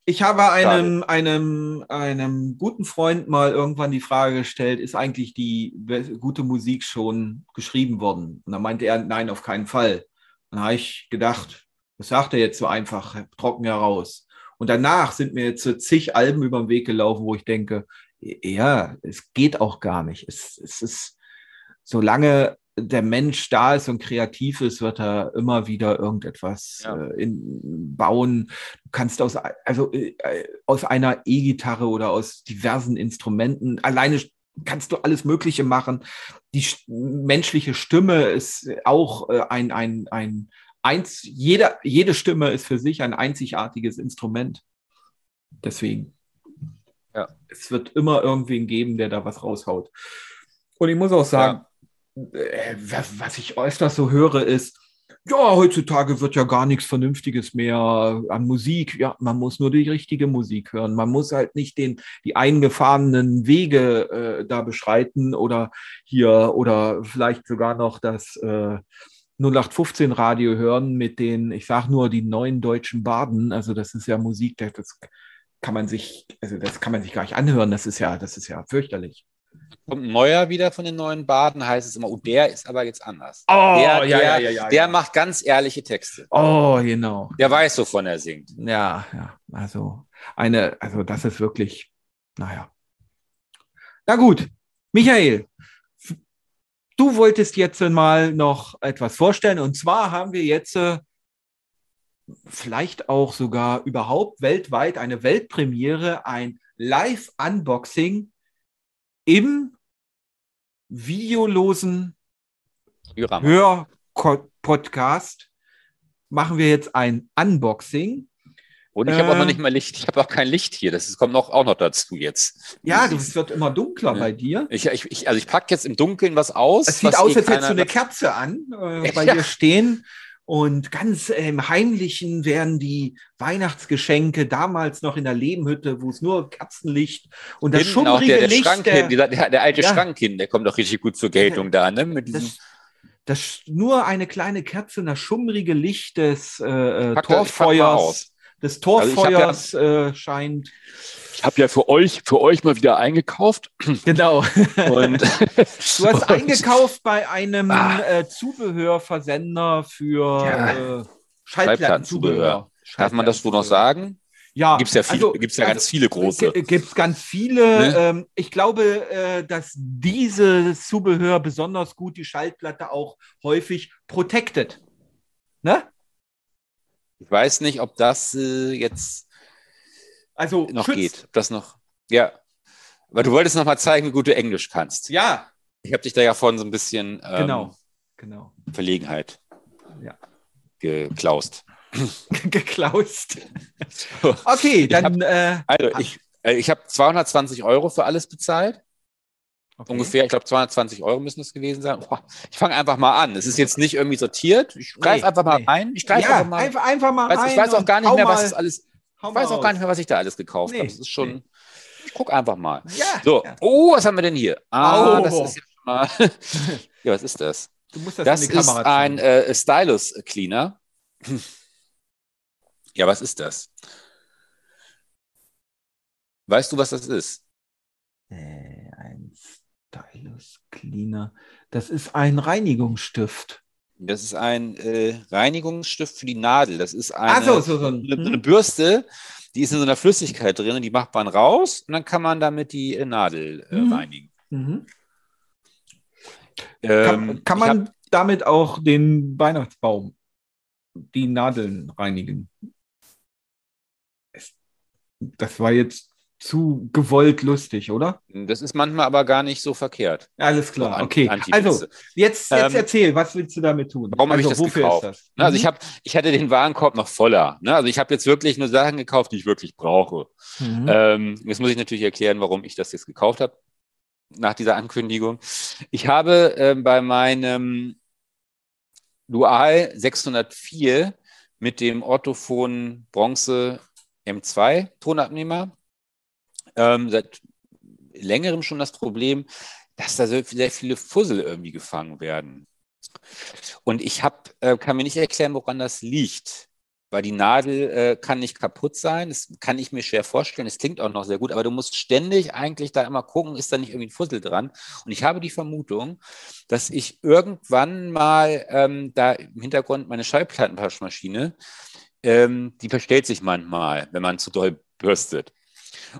S1: ich habe einem, einem, einem guten Freund mal irgendwann die Frage gestellt, ist eigentlich die gute Musik schon geschrieben worden? Und da meinte er, nein, auf keinen Fall. Dann habe ich gedacht, das sagt er jetzt so einfach, trocken heraus. Und danach sind mir jetzt so zig Alben über den Weg gelaufen, wo ich denke, ja, es geht auch gar nicht. Es, es ist, solange der Mensch da ist und kreativ ist, wird er immer wieder irgendetwas ja. äh, in, bauen. Du kannst aus, also, äh, aus einer E-Gitarre oder aus diversen Instrumenten alleine kannst du alles Mögliche machen. Die menschliche Stimme ist auch äh, ein, ein, ein, eins, jeder, jede Stimme ist für sich ein einzigartiges Instrument. Deswegen. Ja. Es wird immer irgendwen geben, der da was raushaut. Und ich muss auch sagen, ja äh, was ich öfters so höre, ist, ja, heutzutage wird ja gar nichts Vernünftiges mehr an Musik. Ja, man muss nur die richtige Musik hören. Man muss halt nicht den, die eingefahrenen Wege äh, da beschreiten oder hier oder vielleicht sogar noch das äh, 0815 Radio hören mit den, ich sag nur, die neuen deutschen Baden. Also das ist ja Musik, das kann man sich, also das kann man sich gar nicht anhören. Das ist ja, das ist ja fürchterlich
S2: kommt ein neuer wieder von den neuen Baden, heißt es immer, oh, der ist aber jetzt anders.
S1: Oh,
S2: der,
S1: ja,
S2: der,
S1: ja, ja, ja.
S2: Der ja. macht ganz ehrliche Texte.
S1: Oh, genau.
S2: Der weiß, wovon er singt.
S1: Ja, ja. Also, eine, also das ist wirklich, naja. Na gut, Michael, du wolltest jetzt mal noch etwas vorstellen und zwar haben wir jetzt äh, vielleicht auch sogar überhaupt weltweit eine Weltpremiere, ein Live-Unboxing im videolosen Hörpodcast machen wir jetzt ein Unboxing.
S2: Und ich äh, habe auch noch nicht mal Licht. Ich habe auch kein Licht hier. Das kommt noch, auch noch dazu jetzt.
S1: Ja, es wird immer dunkler ja. bei dir.
S2: Ich, ich, also ich packe jetzt im Dunkeln was aus.
S1: Es sieht aus, als hättest du eine Kerze an äh, bei <laughs> ja. dir stehen. Und ganz äh, im Heimlichen werden die Weihnachtsgeschenke damals noch in der Lehmhütte, wo es nur Katzenlicht und das
S2: schummrige der, der Licht. Der, der, der, alte ja, Schrank hin, der kommt doch richtig gut zur Geltung da, ne?
S1: Mit das, das nur eine kleine Kerze, das schummrige Licht des äh,
S2: Pack
S1: Torfeuers, des
S2: Also ich hab ja-
S1: Torfeuers äh, scheint.
S2: Ich habe ja für euch, für euch mal wieder eingekauft.
S1: Genau.
S2: Und <laughs>
S1: Du hast eingekauft bei einem
S2: Ah.
S1: äh, Zubehörversender für
S2: Ja.
S1: äh, Schallplattenzubehör.
S2: Darf man das so noch sagen?
S1: Ja,
S2: Gibt es ja, viel,
S1: also,
S2: gibt's ja
S1: also,
S2: ganz viele große.
S1: Gibt es ganz viele.
S2: Ne?
S1: Ähm, ich glaube, äh, dass dieses Zubehör besonders gut die Schallplatte auch häufig protected. Ne?
S2: Ich weiß nicht, ob das äh, jetzt
S1: Also
S2: noch
S1: schützt.
S2: geht. Ob das noch. Ja. Aber du wolltest noch mal zeigen, wie gut du Englisch kannst.
S1: Ja,
S2: Ich habe dich da ja vorhin so ein bisschen ähm,
S1: genau. Genau.
S2: Verlegenheit
S1: Ja.
S2: geklaust. <laughs>
S1: Geklaust. Okay,
S2: Ich hab-
S1: dann äh,
S2: Also ich, äh, ich habe 220 Euro für alles bezahlt.
S1: Okay.
S2: Ungefähr, ich glaube 220 Euro müssen es gewesen sein. Boah, ich fange einfach mal an. Es ist jetzt nicht irgendwie sortiert. Ich greife
S1: Nee,
S2: einfach mal
S1: nee.
S2: rein. Ich greife
S1: ja,
S2: einfach mal.
S1: einfach, einfach mal
S2: weiß,
S1: rein
S2: ich weiß auch gar nicht mehr, was alles. Ich weiß auch gar nicht mehr, was ich da alles gekauft
S1: Nee,
S2: habe. Das ist schon.
S1: nee.
S2: Ich gucke einfach mal.
S1: Ja,
S2: So,
S1: ja.
S2: oh, was haben wir denn hier? Ah,
S1: Oh.
S2: das ist ja schon mal. <laughs> ja, was ist das?
S1: du musst das,
S2: Das
S1: in die
S2: ist
S1: Kamera
S2: ein
S1: zeigen.
S2: äh, Stylus Cleaner. ja, was ist das? Weißt du, was das ist?
S1: Äh, ein Stylus Cleaner. Das ist ein Reinigungsstift.
S2: Das ist ein äh, Reinigungsstift für die Nadel. Das ist eine,
S1: so, so, so ein-
S2: eine, eine
S1: hm.
S2: Bürste, die ist in so einer Flüssigkeit drin und die macht man raus und dann kann man damit die äh, Nadel äh,
S1: Mhm.
S2: reinigen.
S1: Mhm.
S2: Ähm,
S1: Kann, kann
S2: ich hab-
S1: man damit auch den Weihnachtsbaum, die Nadeln reinigen? Das war jetzt zu gewollt lustig, oder?
S2: das ist manchmal aber gar nicht so verkehrt.
S1: Alles klar,
S2: So
S1: okay. Also, jetzt, jetzt
S2: Ähm,
S1: erzähl, was willst du damit tun?
S2: Warum habe ich
S1: also,
S2: das gekauft?
S1: Ist das?
S2: Also
S1: Mhm.
S2: ich habe, ich hatte den Warenkorb noch voller. Ne? Also ich habe jetzt wirklich nur Sachen gekauft, die ich wirklich brauche.
S1: Mhm.
S2: Ähm, jetzt muss ich natürlich erklären, warum ich das jetzt gekauft habe nach dieser Ankündigung. Ich habe ähm, bei meinem Dual 604 mit dem Orthophon Bronze M2 Tonabnehmer ähm, seit längerem schon das Problem, dass da so sehr viele Fussel irgendwie gefangen werden. Und ich hab, äh, kann mir nicht erklären, woran das liegt. Weil die Nadel äh, kann nicht kaputt sein. Das kann ich mir schwer vorstellen. Es klingt auch noch sehr gut, aber du musst ständig eigentlich da immer gucken, ist da nicht irgendwie ein Fussel dran. Und ich habe die Vermutung, dass ich irgendwann mal ähm, da im Hintergrund meine Schallplattenwaschmaschine, ähm, die verstellt sich manchmal, wenn man zu doll bürstet.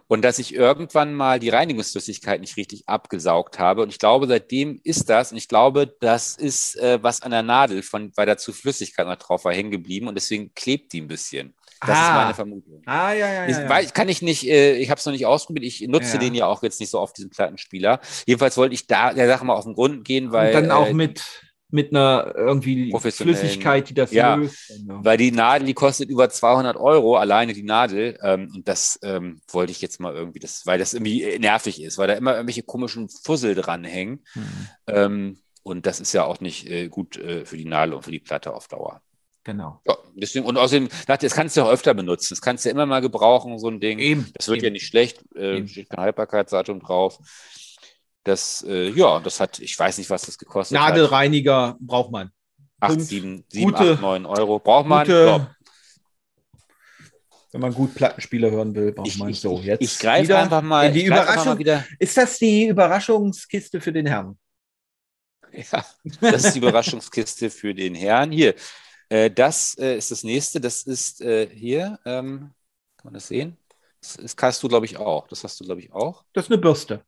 S2: Und dass ich irgendwann mal die Reinigungsflüssigkeit nicht richtig abgesaugt habe. Und ich glaube, seitdem ist das. Und ich glaube, das ist äh, was an der Nadel, von, weil da zu Flüssigkeit noch drauf war, hängen geblieben. Und deswegen klebt die ein bisschen. Das ist
S1: Ah.
S2: meine Vermutung.
S1: Ah, ja, ja,
S2: Ich
S1: ja. ja.
S2: weiß, kann ich nicht, äh, ich habe es noch nicht ausprobiert. Ich nutze
S1: Ja.
S2: den ja auch jetzt nicht so oft, diesen Plattenspieler. Jedenfalls wollte ich da der Sache mal auf den Grund gehen, weil.
S1: Und dann auch
S2: äh,
S1: mit, mit einer irgendwie
S2: Professionellen-
S1: Flüssigkeit, die das
S2: Ja.
S1: löst.
S2: Weil die Nadel, die kostet über 200 Euro, alleine die Nadel. Ähm, und das ähm, wollte ich jetzt mal irgendwie, das, weil das irgendwie äh, nervig ist, weil da immer irgendwelche komischen Fussel dranhängen.
S1: Mhm.
S2: Ähm, und das ist ja auch nicht äh, gut äh, für die Nadel und für die Platte auf Dauer.
S1: Genau.
S2: Ja, deswegen, und außerdem, das kannst du auch öfter benutzen. Das kannst du ja immer mal gebrauchen, so ein Ding.
S1: Eben.
S2: Das wird
S1: eben.
S2: ja nicht schlecht, äh,
S1: Eben.
S2: steht kein Haltbarkeitsdatum drauf. Das, äh, ja, das hat, ich weiß nicht, was das gekostet hat.
S1: Nadelreiniger braucht man.
S2: 8,
S1: Punkt.
S2: 7, 7
S1: Gute-
S2: 8, 9 Euro. Braucht man?
S1: Gute, wenn man gut Plattenspieler hören will, braucht
S2: Ich,
S1: man
S2: ich,
S1: so.
S2: ich,
S1: Jetzt
S2: ich greife einfach mal.
S1: in die Überraschung.
S2: Mal wieder.
S1: Ist das die Überraschungskiste für den Herrn?
S2: Ja, das ist die Überraschungskiste für den Herrn. Hier, äh, das äh, ist das nächste. Das ist äh, hier. Ähm, kann man das sehen? Das, das hast du, glaube ich, auch. Das hast du, glaube ich, auch.
S1: Das ist eine Bürste.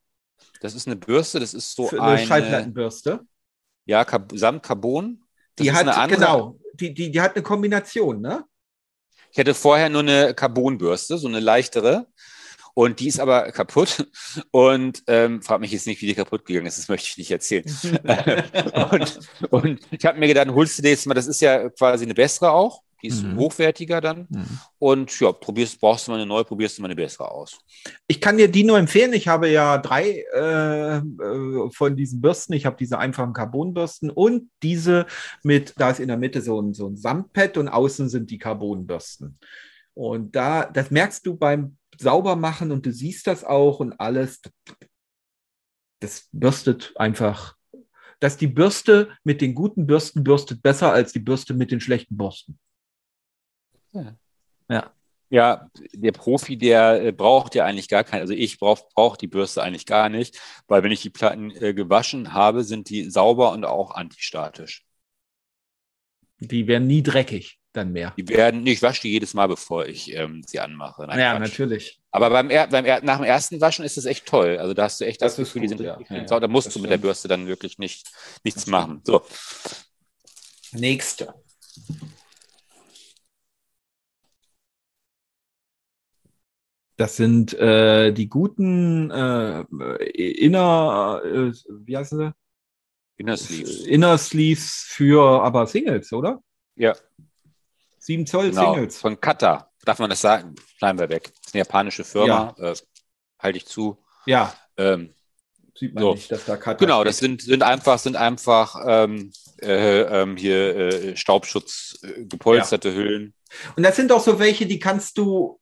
S2: Das ist eine Bürste. Das ist so
S1: eine
S2: eine,
S1: Schallplattenbürste.
S2: ja, samt Carbon. Das
S1: Die hat,
S2: eine andere.
S1: genau, die, die, die hat eine Kombination, ne?
S2: Ich hatte vorher nur eine Carbonbürste, so eine leichtere. Und die ist aber kaputt. Und ähm, frag mich jetzt nicht, wie die kaputt gegangen ist. Das möchte ich nicht erzählen. <laughs> <laughs> und, und ich habe mir gedacht, holst du dir jetzt mal, das ist ja quasi eine bessere auch. Die ist
S1: Mhm.
S2: hochwertiger dann.
S1: Mhm.
S2: Und ja, probierst, brauchst du mal eine neue, probierst du mal eine bessere aus.
S1: Ich kann dir die nur empfehlen. Ich habe ja drei äh, äh, von diesen Bürsten. Ich habe diese einfachen Carbonbürsten und diese mit, da ist in der Mitte so ein, so ein Samtpad und außen sind die Carbonbürsten. Und da, das merkst du beim Saubermachen und du siehst das auch und alles. Das bürstet einfach dass die Bürste mit den guten Bürsten bürstet besser als die Bürste mit den schlechten Bürsten.
S2: Ja.
S1: Ja.
S2: Der Profi, der äh, braucht ja eigentlich gar keinen, also ich brauche brauch die Bürste eigentlich gar nicht, weil wenn ich die Platten äh, gewaschen habe, sind die sauber und auch antistatisch.
S1: Die werden nie dreckig dann mehr.
S2: Die werden, ich wasche die jedes Mal, bevor ich ähm, sie anmache. Nein,
S1: ja,
S2: Quatsch.
S1: natürlich.
S2: Aber beim, er, beim er, nach dem ersten Waschen ist es echt toll. Also da hast du echt das,
S1: Das
S2: Gefühl, die sind
S1: ja. Ja,
S2: sauber. Da musst
S1: das
S2: du mit der. Bürste dann wirklich nicht, nichts
S1: Das
S2: machen. So,
S1: Nächste. Das sind äh, die guten äh, Inner, äh, wie heißen sie?
S2: Inner Sleeves.
S1: Inner Sleeves für aber Singles, oder?
S2: Ja,
S1: 7 Zoll
S2: genau.
S1: Singles.
S2: Von Kata. Darf man das sagen? Bleiben wir weg. Das ist eine japanische Firma. Äh, halte ich zu.
S1: Ja,
S2: Ähm,
S1: sieht man
S2: So.
S1: nicht, dass da Cutter
S2: Genau,
S1: steht.
S2: das sind, sind einfach, sind einfach ähm, äh, ähm, hier äh, Staubschutz äh, gepolsterte Hüllen.
S1: Und das sind auch so welche, die kannst du.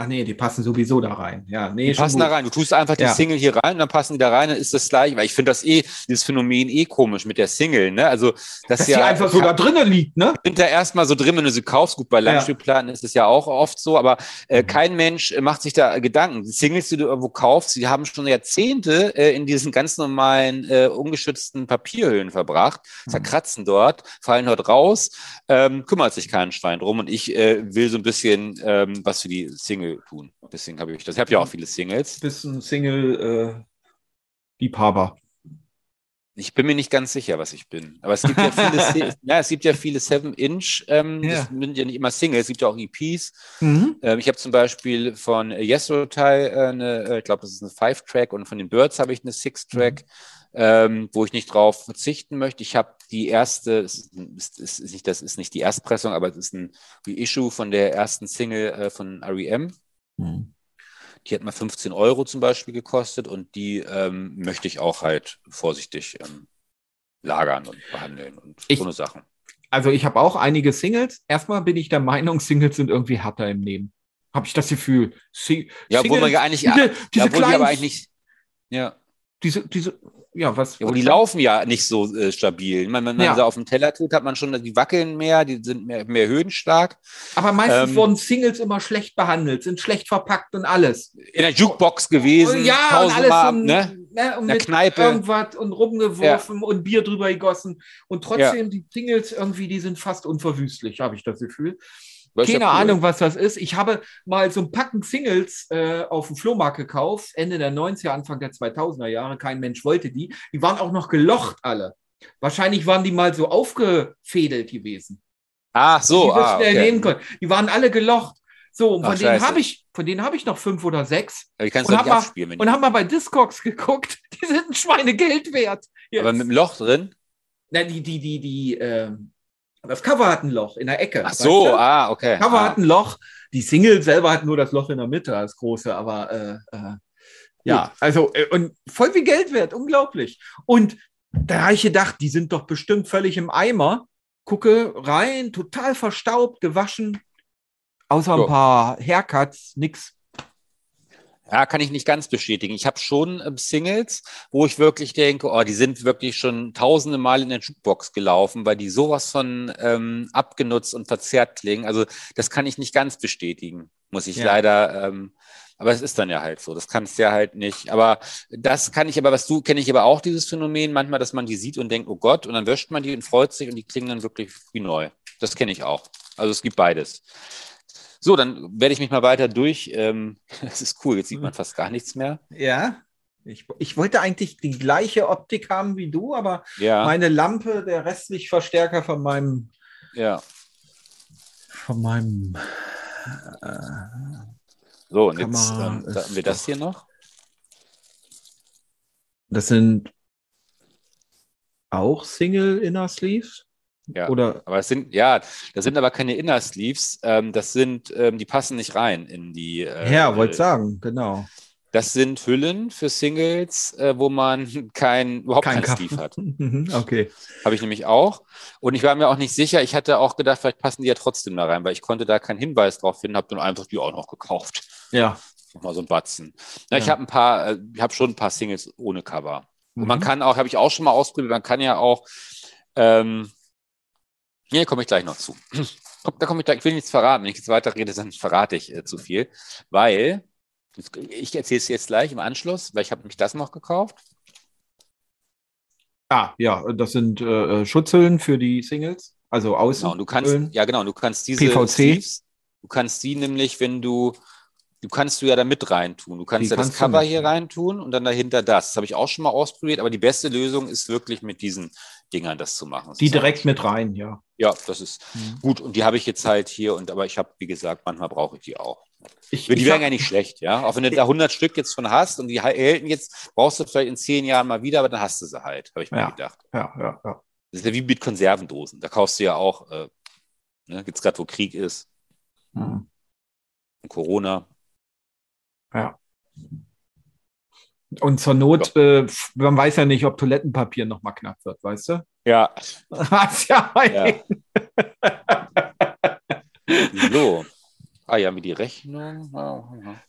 S1: Ach nee, die passen sowieso da rein. Ja, nee,
S2: Die
S1: schon
S2: passen
S1: gut.
S2: da rein. Du tust einfach die
S1: Ja.
S2: Single hier rein und dann passen die da rein, dann ist das gleich. Weil ich finde das eh, dieses Phänomen eh komisch mit der Single. Ne? Also, das
S1: Dass die
S2: ja,
S1: einfach so da drinnen liegt, ne?
S2: sind da erstmal so drin, wenn du sie kaufst. Gut, bei Langspielplatten ist es ja auch oft so, aber äh,
S1: Mhm.
S2: kein Mensch äh, macht sich da Gedanken. Die Singles, die du irgendwo kaufst, die haben schon Jahrzehnte äh, in diesen ganz normalen, äh, ungeschützten Papierhüllen verbracht,
S1: Mhm.
S2: zerkratzen dort, fallen dort raus, ähm, kümmert sich kein Schwein drum und ich äh, will so ein bisschen ähm, was für die Single tun. Deswegen habe ich das. Ich habe ja auch viele Singles.
S1: Bist ein Single-Liebhaber.
S2: Ich bin mir nicht ganz sicher, was ich bin. Aber es gibt ja viele, <laughs> ja, es gibt ja viele 7-Inch, ähm,
S1: Ja.
S2: das sind ja nicht immer Singles, es gibt ja auch EPs.
S1: mhm.
S2: Ähm, ich habe zum Beispiel von äh, Yes Rotai äh, eine, äh, ich glaube, das ist eine Five-Track und von den Birds habe ich eine Six-Track, ähm, wo ich nicht drauf verzichten möchte. Ich habe die erste, ist, ist, ist, nicht, das ist nicht die Erstpressung, aber es ist ein Reissue von der ersten Single äh, von REM.
S1: Mhm.
S2: Die hat mal 15 Euro zum Beispiel gekostet und die ähm, möchte ich auch halt vorsichtig ähm, lagern und behandeln und
S1: Ich-
S2: so eine Sachen.
S1: Also ich habe auch einige Singles. Erstmal bin ich der Meinung, Singles sind irgendwie härter im Leben. Habe ich das Gefühl. Si
S2: Ja, wo man ja eigentlich,
S1: diese,
S2: ja,
S1: diese
S2: wo die
S1: kleinen,
S2: aber eigentlich nicht, ja.
S1: Diese, diese, ja, was?
S2: Ja, die laufen ja nicht so äh, stabil. Wenn man, wenn man
S1: Ja.
S2: sie auf dem Teller tut, hat man schon, die wackeln mehr, die sind mehr, mehr höhenstark.
S1: Aber meistens
S2: Ähm,
S1: wurden Singles immer schlecht behandelt, sind schlecht verpackt und alles.
S2: In der Jukebox gewesen,
S1: Und ja, und
S2: tausendmal,
S1: alles und,
S2: ne?
S1: ne, und
S2: In der
S1: mit
S2: Kneipe.
S1: irgendwas und rumgeworfen und Bier drüber gegossen. Und trotzdem, die Singles irgendwie, die sind fast unverwüstlich, habe ich das Gefühl.
S2: Ist
S1: Keine
S2: ja cool.
S1: Ahnung, was das ist. Ich habe mal so ein Packen Singles äh, auf dem Flohmarkt gekauft, Ende der 90er, Anfang der 2000er Jahre. Kein Mensch wollte die. Die waren auch noch gelocht alle. Wahrscheinlich waren die mal so aufgefädelt gewesen.
S2: Ach so,
S1: die
S2: ah, okay.
S1: Die waren alle gelocht. So, und
S2: Ach,
S1: von denen
S2: scheiße.
S1: habe ich, von denen habe ich noch fünf oder sechs.
S2: Aber die kannst
S1: Und
S2: du
S1: hab
S2: nicht
S1: mal-
S2: abspielen. Wenn
S1: Und haben mal bei Discogs geguckt. <laughs> Die sind ein Schweinegeld wert. Jetzt.
S2: aber mit dem Loch drin?
S1: Na, die, die, die, die, ähm, das Cover hat ein Loch in der Ecke.
S2: Ach so,
S1: du?
S2: ah, okay.
S1: Cover
S2: ah.
S1: hat ein Loch. Die Single selber hat nur das Loch in der Mitte, das große, aber äh, äh, ja, also äh, und voll viel Geld wert, unglaublich. Und da habe ich gedacht, die sind doch bestimmt völlig im Eimer. Gucke rein, total verstaubt, gewaschen, außer
S2: Ja.
S1: ein paar Haircuts, nix.
S2: Ja, kann ich nicht ganz bestätigen. Ich habe schon ähm, Singles, wo ich wirklich denke, oh, die sind wirklich schon tausende Mal in der Jukebox gelaufen, weil die sowas von ähm, abgenutzt und verzerrt klingen. Also das kann ich nicht ganz bestätigen, muss ich
S1: Ja.
S2: leider. Ähm, aber es ist dann ja halt so. Das kannst du ja halt nicht. Aber das kann ich aber, was du, kenne ich aber auch dieses Phänomen manchmal, dass man die sieht und denkt, oh Gott, und dann wäscht man die und freut sich und die klingen dann wirklich wie neu. Das kenne ich auch. Also es gibt beides. So, dann werde ich mich mal weiter durch. Ähm, <laughs> das ist cool, jetzt sieht man fast gar nichts mehr.
S1: Ja. Ich, ich wollte eigentlich die gleiche Optik haben wie du, aber
S2: Ja,
S1: meine Lampe, der Restlichtverstärker von meinem,
S2: ja.
S1: von meinem äh,
S2: So, und jetzt ähm, da haben wir das hier noch.
S1: Das sind auch Single Inner Sleeves?
S2: Ja.
S1: Oder
S2: Aber es sind, ja, das sind aber keine Inner Sleeves. Ähm, das sind, ähm, die passen nicht rein in die. Äh,
S1: ja, wollte sagen, genau.
S2: Das sind Hüllen für Singles, äh, wo man <laughs> kein, überhaupt
S1: Kein
S2: kein,
S1: Kaffee.
S2: Sleeve hat. <laughs>
S1: Mhm, okay.
S2: Habe ich nämlich auch. Und ich war mir auch nicht sicher. Ich hatte auch gedacht, vielleicht passen die ja trotzdem da rein, weil ich konnte da keinen Hinweis drauf finden, habe dann einfach die auch noch gekauft.
S1: Ja.
S2: Nochmal so ein Batzen. Na, Ich
S1: Ja.
S2: habe ein paar, äh, ich habe schon ein paar Singles ohne Cover. Und man kann auch, habe ich auch schon mal ausprobiert, man kann ja auch, ähm, hier komme ich gleich noch zu. <clears throat> da komme ich gleich, ich will nichts verraten. Wenn ich jetzt weiter rede, dann verrate ich äh, zu viel. Weil, ich erzähle es jetzt gleich im Anschluss, weil ich habe mich das noch gekauft.
S1: Ah, ja, das sind äh, Schutzhüllen für die Singles, also außen.
S2: Genau, du kannst, ja genau, du kannst diese
S1: PVC.
S2: Sleeves, du kannst die nämlich, wenn du, du kannst du ja da mit reintun. Du kannst
S1: Die
S2: ja das
S1: kannst du
S2: Cover hier reintun und dann dahinter das. Das habe ich auch schon mal ausprobiert, aber die beste Lösung ist wirklich mit diesen Dingern das zu machen. Das
S1: Die direkt mit rein, ja.
S2: Ja, das ist
S1: Mhm.
S2: gut. Und die habe ich jetzt halt hier und aber ich habe, wie gesagt, manchmal brauche ich die auch.
S1: Ich,
S2: Die
S1: ich
S2: wären
S1: hab-
S2: ja nicht schlecht, ja. Auch wenn du da 100 Stück jetzt von hast und die halten jetzt, brauchst du vielleicht in zehn Jahren mal wieder, aber dann hast du sie halt, habe ich mir
S1: Ja.
S2: gedacht.
S1: Ja, ja, ja.
S2: Das ist ja wie mit Konservendosen. Da kaufst du ja auch, äh, ne, jetzt gerade wo Krieg ist
S1: Mhm.
S2: Corona.
S1: Und zur Not, äh, man weiß ja nicht, ob Toilettenpapier noch mal knapp wird, weißt du?
S2: Ja, <laughs>
S1: Was ja,
S2: ja. <laughs> so. Ah ja, mit die Rechnung.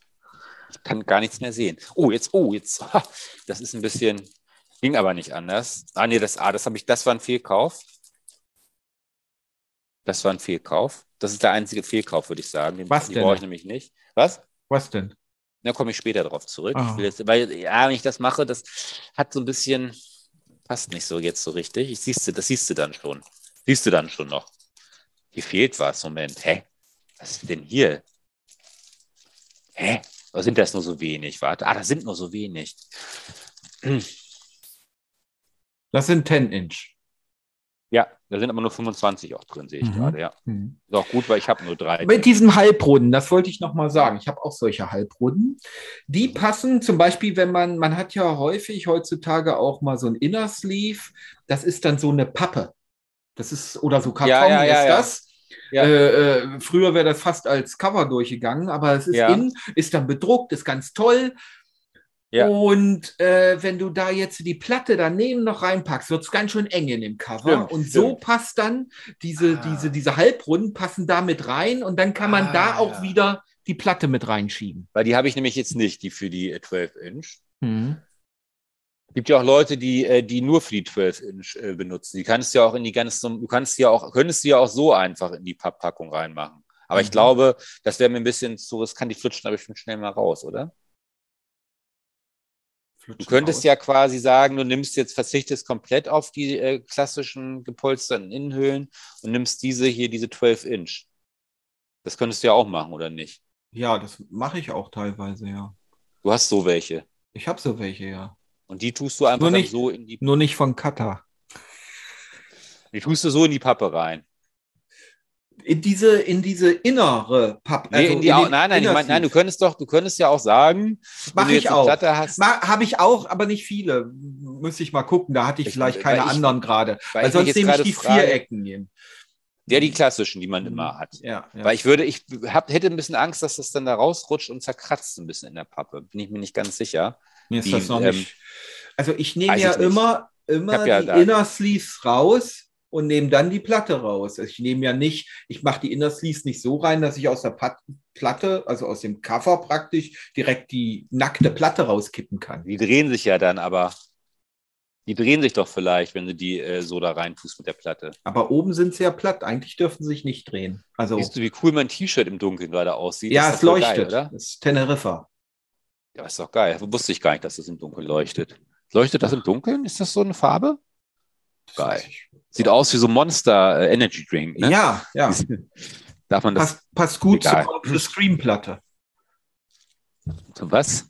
S2: Ich kann gar nichts mehr sehen. Oh, jetzt, oh, jetzt. <laughs> Das ist ein bisschen, ging aber nicht anders. Ah, nee, das, ah, das habe ich, das war ein Fehlkauf. Das war ein Fehlkauf. Das ist der einzige Fehlkauf, würde ich sagen. Den,
S1: Was
S2: den
S1: denn?
S2: brauche ich nämlich nicht. Was?
S1: Was denn?
S2: Da komme ich später drauf zurück. Will jetzt, weil, ja, wenn ich das mache, das hat so ein bisschen, passt nicht so jetzt so richtig. Ich siehst du, das siehst du dann schon. Siehst du dann schon noch. Hier fehlt was. Moment. Hä? Was ist denn hier? Hä? Oder sind das nur so wenig? Warte. Ah, das sind nur so wenig.
S1: Das sind 10 Inch.
S2: Ja, da sind aber nur 25 auch drin, sehe ich
S1: Mhm.
S2: gerade. Ja.
S1: Mhm.
S2: Ist auch gut, weil ich habe nur drei.
S1: Mit diesen Halbrunden, das wollte ich noch mal sagen. Ich habe auch solche Halbrunden. Die passen zum Beispiel, wenn man, man hat ja häufig heutzutage auch mal so ein Inner Sleeve. Das ist dann so eine Pappe. Das ist, oder so Karton
S2: Ja, ja, ja,
S1: ist
S2: ja.
S1: das.
S2: Ja.
S1: Äh, äh, früher wäre das fast als Cover durchgegangen, aber es ist
S2: Ja.
S1: innen, ist dann bedruckt, ist ganz toll.
S2: Ja.
S1: Und äh, wenn du da jetzt die Platte daneben noch reinpackst, wird es ganz schön eng in dem Cover.
S2: Stimmt,
S1: und so
S2: stimmt.
S1: passt dann diese,
S2: Ah.
S1: diese, diese Halbrunden passen da mit rein und dann kann man
S2: Ah,
S1: da auch
S2: ja.
S1: wieder die Platte mit reinschieben.
S2: Weil die habe ich nämlich jetzt nicht, die für die äh, 12 Inch.
S1: Mhm.
S2: gibt ja auch Leute, die, äh, die nur für die 12 Inch äh, benutzen. Die kannst du ja auch in die ganze, du kannst ja auch, könntest die ja auch so einfach in die Papppackung reinmachen. Aber ich
S1: Mhm.
S2: glaube, das wäre mir ein bisschen zu riskant, die flutschen aber bestimmt schnell mal raus, oder? Du könntest ja quasi sagen, du nimmst jetzt, verzichtest komplett auf die äh, klassischen gepolsterten Innenhöhlen und nimmst diese hier, diese 12 Inch. Das könntest du ja auch machen, oder nicht?
S1: Ja, das mache ich auch teilweise, ja.
S2: Du hast so welche.
S1: Ich habe so welche, ja.
S2: Und die tust du einfach
S1: nicht-
S2: so in die,
S1: Nur nicht von Cutter.
S2: die tust du so in die Pappe rein.
S1: In diese, in diese innere Pappe.
S2: Nee, in die, Au- nein, nein, ich mein, nein, du
S1: könntest.
S2: doch, du könntest ja auch sagen,
S1: Mache ich auch. Habe ich auch, aber nicht viele. Müsste ich mal gucken. Da hatte ich
S2: Ich-
S1: vielleicht keine
S2: ich-
S1: anderen gerade.
S2: weil
S1: Weil sonst nehme ich die
S2: frage-
S1: Vierecken nehmen.
S2: ja, die klassischen, die man immer hat.
S1: Ja, ja.
S2: Weil ich würde, ich hab, hätte ein bisschen Angst, dass das dann da rausrutscht und zerkratzt ein bisschen in der Pappe. Bin ich mir nicht ganz sicher.
S1: Mir ist
S2: die,
S1: das noch
S2: ähm,
S1: nicht. Also ich nehme ja immer, immer
S2: ja
S1: die Inner Sleeves raus und nehme dann die Platte raus. Also ich nehme ja nicht, ich mache die Inner Sleeves nicht so rein, dass ich aus der Pat Platte, also aus dem Cover praktisch, direkt die nackte Platte rauskippen kann.
S2: Die drehen sich ja dann, aber die drehen sich doch vielleicht, wenn du die äh, so da rein tust mit der Platte.
S1: Aber oben sind sie ja platt. Eigentlich dürfen sie sich nicht drehen. Also
S2: Siehst du, wie cool mein T-Shirt im Dunkeln gerade aussieht?
S1: ja, es leuchtet.
S2: Geil, oder?
S1: das ist Teneriffa.
S2: Ja, ist doch geil. Wusste ich gar nicht, dass es im Dunkeln leuchtet. Leuchtet das im Dunkeln? Ist das so eine Farbe? Geil.
S1: ich.
S2: Sieht aus wie so Monster äh, Energy Drink. Ne?
S1: Ja, ja. <laughs>
S2: Darf man das
S1: Passt, passt gut
S2: Egal.
S1: zur Scream-Platte.
S2: zu was?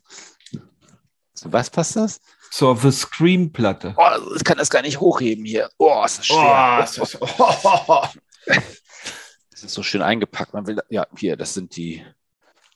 S2: Zu was passt das?
S1: Zur The Scream-Platte.
S2: Oh, ich kann das gar nicht hochheben hier. Oh, ist das schwer.
S1: Oh, ist das, <laughs> oh, <laughs>
S2: Das ist so schön eingepackt. Man will, ja, hier, das sind die.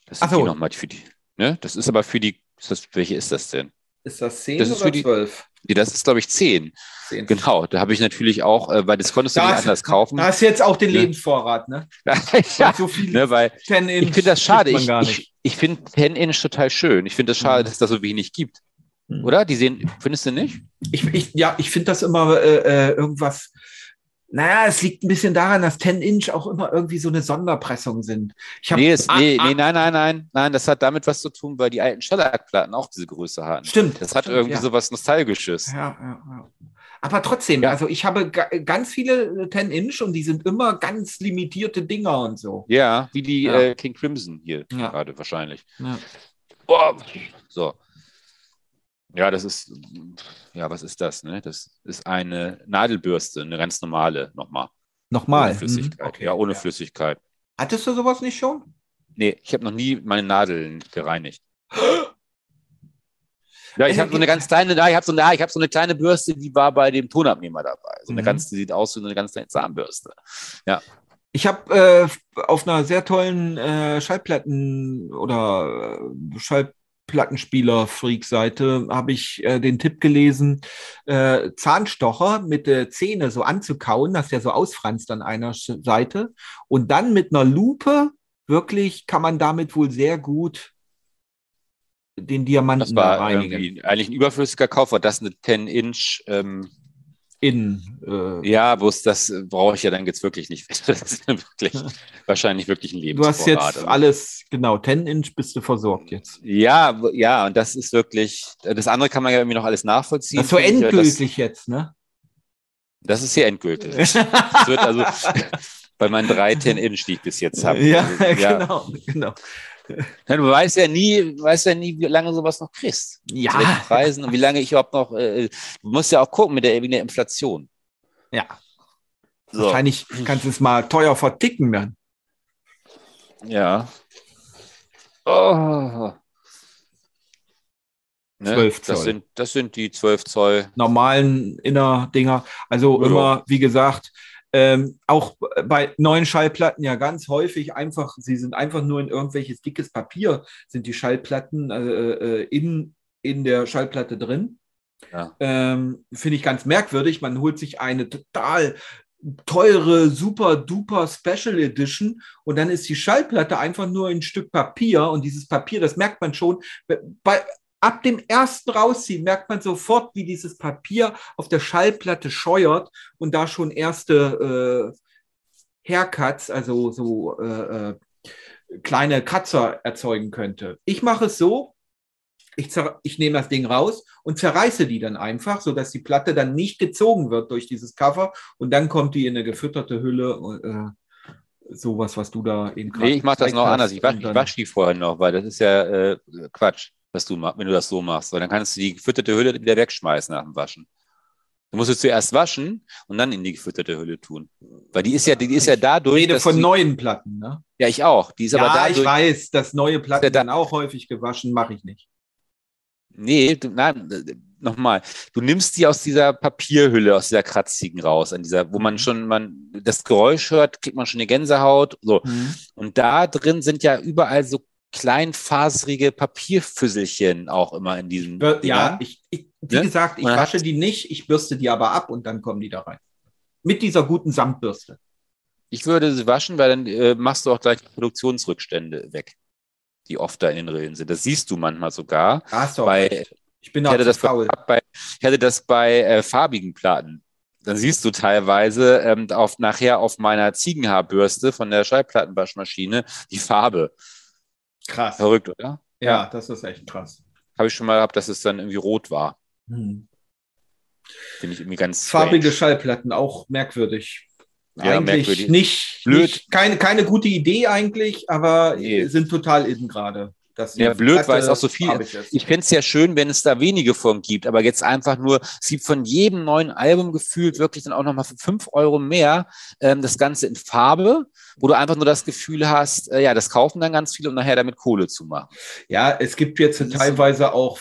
S2: Das
S1: Ach
S2: sind
S1: so.
S2: die nochmal für die. Ne? Das ist aber für die. Ist das, welche ist das denn?
S1: Ist das 10
S2: Das ist
S1: oder
S2: für die-
S1: 12?
S2: Nee, das ist, glaube ich, 10.
S1: 10.
S2: Genau. Da habe ich natürlich auch, äh, weil das konntest du
S1: Da
S2: nicht anders kaufen.
S1: Da hast du jetzt auch den
S2: Ja.
S1: Lebensvorrat, ne? <laughs>
S2: ja,
S1: So viel
S2: ne, weil
S1: 10 Inch
S2: ich finde das schade. Ich, ich, ich finde 10 Inch total schön. Ich finde das schade,
S1: Mhm.
S2: dass es da so wenig gibt.
S1: Mhm.
S2: Oder? Die sehen, findest du nicht?
S1: Ich, ich, ja, ich finde das immer äh, äh, irgendwas. Naja, es liegt ein bisschen daran, dass 10 Inch auch immer irgendwie so eine Sonderpressung sind.
S2: Ich hab, nee, es, ah, nee, ah, nee, nein, nein, nein, nein, das hat damit was zu tun, weil die alten Shellac-Platten auch diese Größe hatten.
S1: Stimmt.
S2: Das hat
S1: stimmt,
S2: irgendwie
S1: ja.
S2: so was Nostalgisches.
S1: Ja, ja, ja. Aber trotzdem,
S2: Ja.
S1: also ich habe ga, ganz viele 10 Inch und die sind immer ganz limitierte Dinger und so.
S2: Ja, wie die
S1: Ja.
S2: Äh, King Crimson hier gerade wahrscheinlich.
S1: Ja.
S2: Boah. So. Ja, das ist, ja, was ist das? Ne? Das ist eine Nadelbürste, eine ganz normale nochmal.
S1: Nochmal.
S2: Ohne Flüssigkeit.
S1: Mhm, okay,
S2: ja, ohne
S1: ja.
S2: Flüssigkeit.
S1: Hattest du sowas nicht schon?
S2: Nee, ich habe noch nie meine Nadeln gereinigt. <gasps> Ja, ich habe so eine ganz kleine, ja, ich habe so, eine- ja, ich hab so eine kleine Bürste, die war bei dem Tonabnehmer dabei. So eine
S1: Mhm.
S2: ganz, die sieht aus wie so eine ganz kleine Zahnbürste.
S1: Ich habe äh, auf einer sehr tollen äh, Schallplatten- oder äh, Schallplattenspieler-Freak-Seite habe ich äh, den Tipp gelesen, äh, Zahnstocher mit der Zähne so anzukauen, dass der so ausfranst an einer Seite. Und dann mit einer Lupe, wirklich kann man damit wohl sehr gut den Diamanten
S2: Das war
S1: reinigen.
S2: eigentlich ein überflüssiger Kauf, war das eine 10-Inch. Ähm,
S1: In, äh,
S2: ja, bloß das brauche ich ja dann jetzt wirklich nicht. <laughs> Das ist wirklich, <laughs> wahrscheinlich wirklich ein
S1: du
S2: Lebensvorrat.
S1: hast jetzt
S2: Also-
S1: alles, genau, 10 Inch bist du versorgt jetzt.
S2: Ja, ja, und das ist wirklich, das andere kann man ja irgendwie noch alles nachvollziehen.
S1: Das ist so
S2: finde ich,
S1: endgültig jetzt, ne?
S2: Das, das ist hier endgültig. <laughs> Das wird also bei meinen drei 10-Inch, die ich bis jetzt habe.
S1: Ja,
S2: Also, ja.
S1: genau, genau.
S2: Ja, Du weißt ja nie, weißt ja nie, wie lange sowas noch kriegst. Zu
S1: Ja,
S2: Preisen und wie lange ich überhaupt noch, äh, du musst ja auch gucken mit der, wegen der Inflation.
S1: ja.
S2: So,
S1: Wahrscheinlich kannst du es mal teuer verticken dann.
S2: ja. Oh. Ne?
S1: 12
S2: Das
S1: Zoll.
S2: sind, das sind die 12 Zoll.
S1: Normalen Innerdinger. Also
S2: Ja.
S1: immer, wie gesagt, ähm, auch bei neuen Schallplatten ja ganz häufig einfach, sie sind einfach nur in irgendwelches dickes Papier, sind die Schallplatten äh, äh, in, in der Schallplatte drin.
S2: Ja.
S1: Ähm, Finde ich ganz merkwürdig. Man holt sich eine total teure, super duper Special Edition und dann ist die Schallplatte einfach nur ein Stück Papier und dieses Papier, das merkt man schon, bei, ab dem ersten Rausziehen merkt man sofort, wie dieses Papier auf der Schallplatte scheuert und da schon erste äh, Haircuts, also so äh, äh, kleine Kratzer erzeugen könnte. Ich mache es so, ich, ich nehme das Ding raus und zerreiße die dann einfach, sodass die Platte dann nicht gezogen wird durch dieses Cover und dann kommt die in eine gefütterte Hülle. Äh, sowas, was du da eben gerade
S2: Nee, ich mache das noch anders. Ich wasche wasch die vorher noch, weil das ist ja äh, Quatsch, was du machst, wenn du das so machst. Weil dann kannst du die gefütterte Hülle wieder wegschmeißen nach dem Waschen. Du musst es zuerst waschen und dann in die gefütterte Hülle tun. Weil die ist ja, die ist ja
S1: Ich
S2: dadurch.
S1: rede
S2: dass
S1: von
S2: die,
S1: neuen Platten, ne?
S2: ja, ich auch. Die ist aber
S1: ja,
S2: dadurch.
S1: ich weiß, dass neue Platten
S2: Ja, da-
S1: dann auch häufig gewaschen, mache ich nicht.
S2: Nee, du, nein, nochmal. Du nimmst die aus dieser Papierhülle, aus dieser kratzigen raus, an dieser, wo
S1: Mhm.
S2: man schon, man das Geräusch hört, kriegt man schon eine Gänsehaut. So. Und da drin sind ja überall so kleinfaserige Papierfüsselchen auch immer in diesem.
S1: Ja,
S2: Dingern.
S1: ich, ich, wie
S2: Ne?
S1: gesagt, ich wasche die nicht, ich bürste die aber ab und dann kommen die da rein. Mit dieser guten Samtbürste.
S2: Ich würde sie waschen, weil dann äh, machst du auch gleich Produktionsrückstände weg, die oft da in den Rillen sind. Das siehst du manchmal sogar.
S1: Hast du
S2: Bei-
S1: recht. Ich bin
S2: Ich
S1: auch
S2: hatte
S1: zu
S2: das
S1: faul.
S2: bei, ich hatte das bei äh, farbigen Platten. Dann siehst du teilweise ähm, auf, nachher auf meiner Ziegenhaarbürste von der Schallplattenwaschmaschine die Farbe.
S1: Krass.
S2: Verrückt, oder?
S1: Ja, das ist echt krass.
S2: Habe ich schon mal gehabt, dass es dann irgendwie rot war.
S1: Hm.
S2: Finde ich irgendwie ganz
S1: Farbige
S2: strange.
S1: Schallplatten, auch merkwürdig.
S2: Ja,
S1: eigentlich
S2: merkwürdig.
S1: nicht,
S2: Blöd.
S1: nicht keine, keine gute Idee eigentlich, aber
S2: Nee.
S1: sind total in gerade.
S2: Ja, blöd,
S1: Platte
S2: weil es auch so viel-
S1: ist.
S2: Ich fände es ja schön, wenn es da wenige von gibt, aber jetzt einfach nur, es gibt von jedem neuen Album gefühlt wirklich dann auch nochmal für 5 Euro mehr ähm, das Ganze in Farbe, wo du einfach nur das Gefühl hast, äh, ja, das kaufen dann ganz viele, um nachher damit Kohle zu machen.
S1: Ja, es gibt jetzt teilweise auch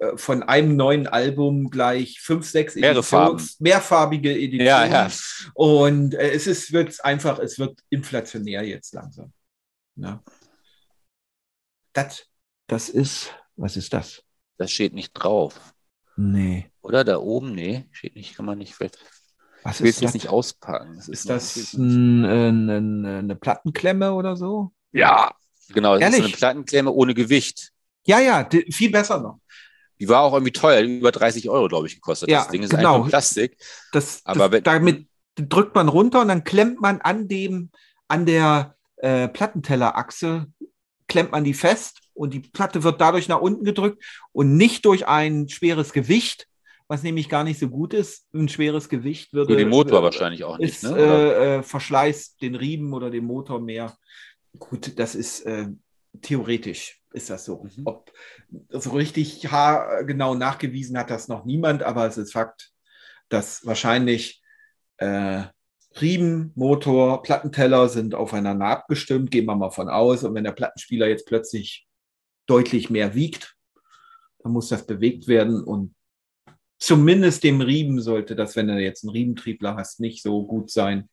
S1: äh, von einem neuen Album gleich fünf, sechs
S2: Farben.
S1: mehrfarbige Editionen.
S2: Ja, ja.
S1: Und äh, es ist wird einfach, es wird inflationär jetzt langsam. Ja. Das, das ist, was ist das?
S2: Das steht nicht drauf.
S1: Nee.
S2: Oder da oben? Nee, steht nicht, kann man nicht.
S1: Was
S2: ich will es
S1: ist
S2: jetzt
S1: das?
S2: nicht auspacken. Das
S1: Ist
S2: noch-
S1: das ein, ein, ein, eine Plattenklemme oder so?
S2: Ja, genau. Das ist
S1: Ehrlich?
S2: eine Plattenklemme ohne Gewicht.
S1: Ja, ja, viel besser noch.
S2: Die war auch irgendwie teuer, über 30 Euro, glaube ich, gekostet.
S1: Ja,
S2: das Ding ist
S1: genau.
S2: einfach Plastik.
S1: Das,
S2: Aber
S1: das,
S2: wenn-
S1: damit drückt man runter und dann klemmt man an dem, an der äh, Plattentellerachse, klemmt man die fest und die Platte wird dadurch nach unten gedrückt und nicht durch ein schweres Gewicht, was nämlich gar nicht so gut ist. Ein schweres Gewicht würde.
S2: Für den Motor
S1: würde,
S2: wahrscheinlich auch nicht.
S1: ist,
S2: Ne?
S1: äh, äh, verschleißt den Riemen oder den Motor mehr. Gut, das ist äh, theoretisch ist das so.
S2: Mhm.
S1: Ob so richtig genau nachgewiesen hat das noch niemand, aber es ist Fakt, dass wahrscheinlich äh, Riemen, Motor, Plattenteller sind aufeinander abgestimmt, gehen wir mal von aus. Und wenn der Plattenspieler jetzt plötzlich deutlich mehr wiegt, dann muss das bewegt werden und zumindest dem Riemen sollte das, wenn du jetzt einen Riementriebler hast, nicht so gut sein.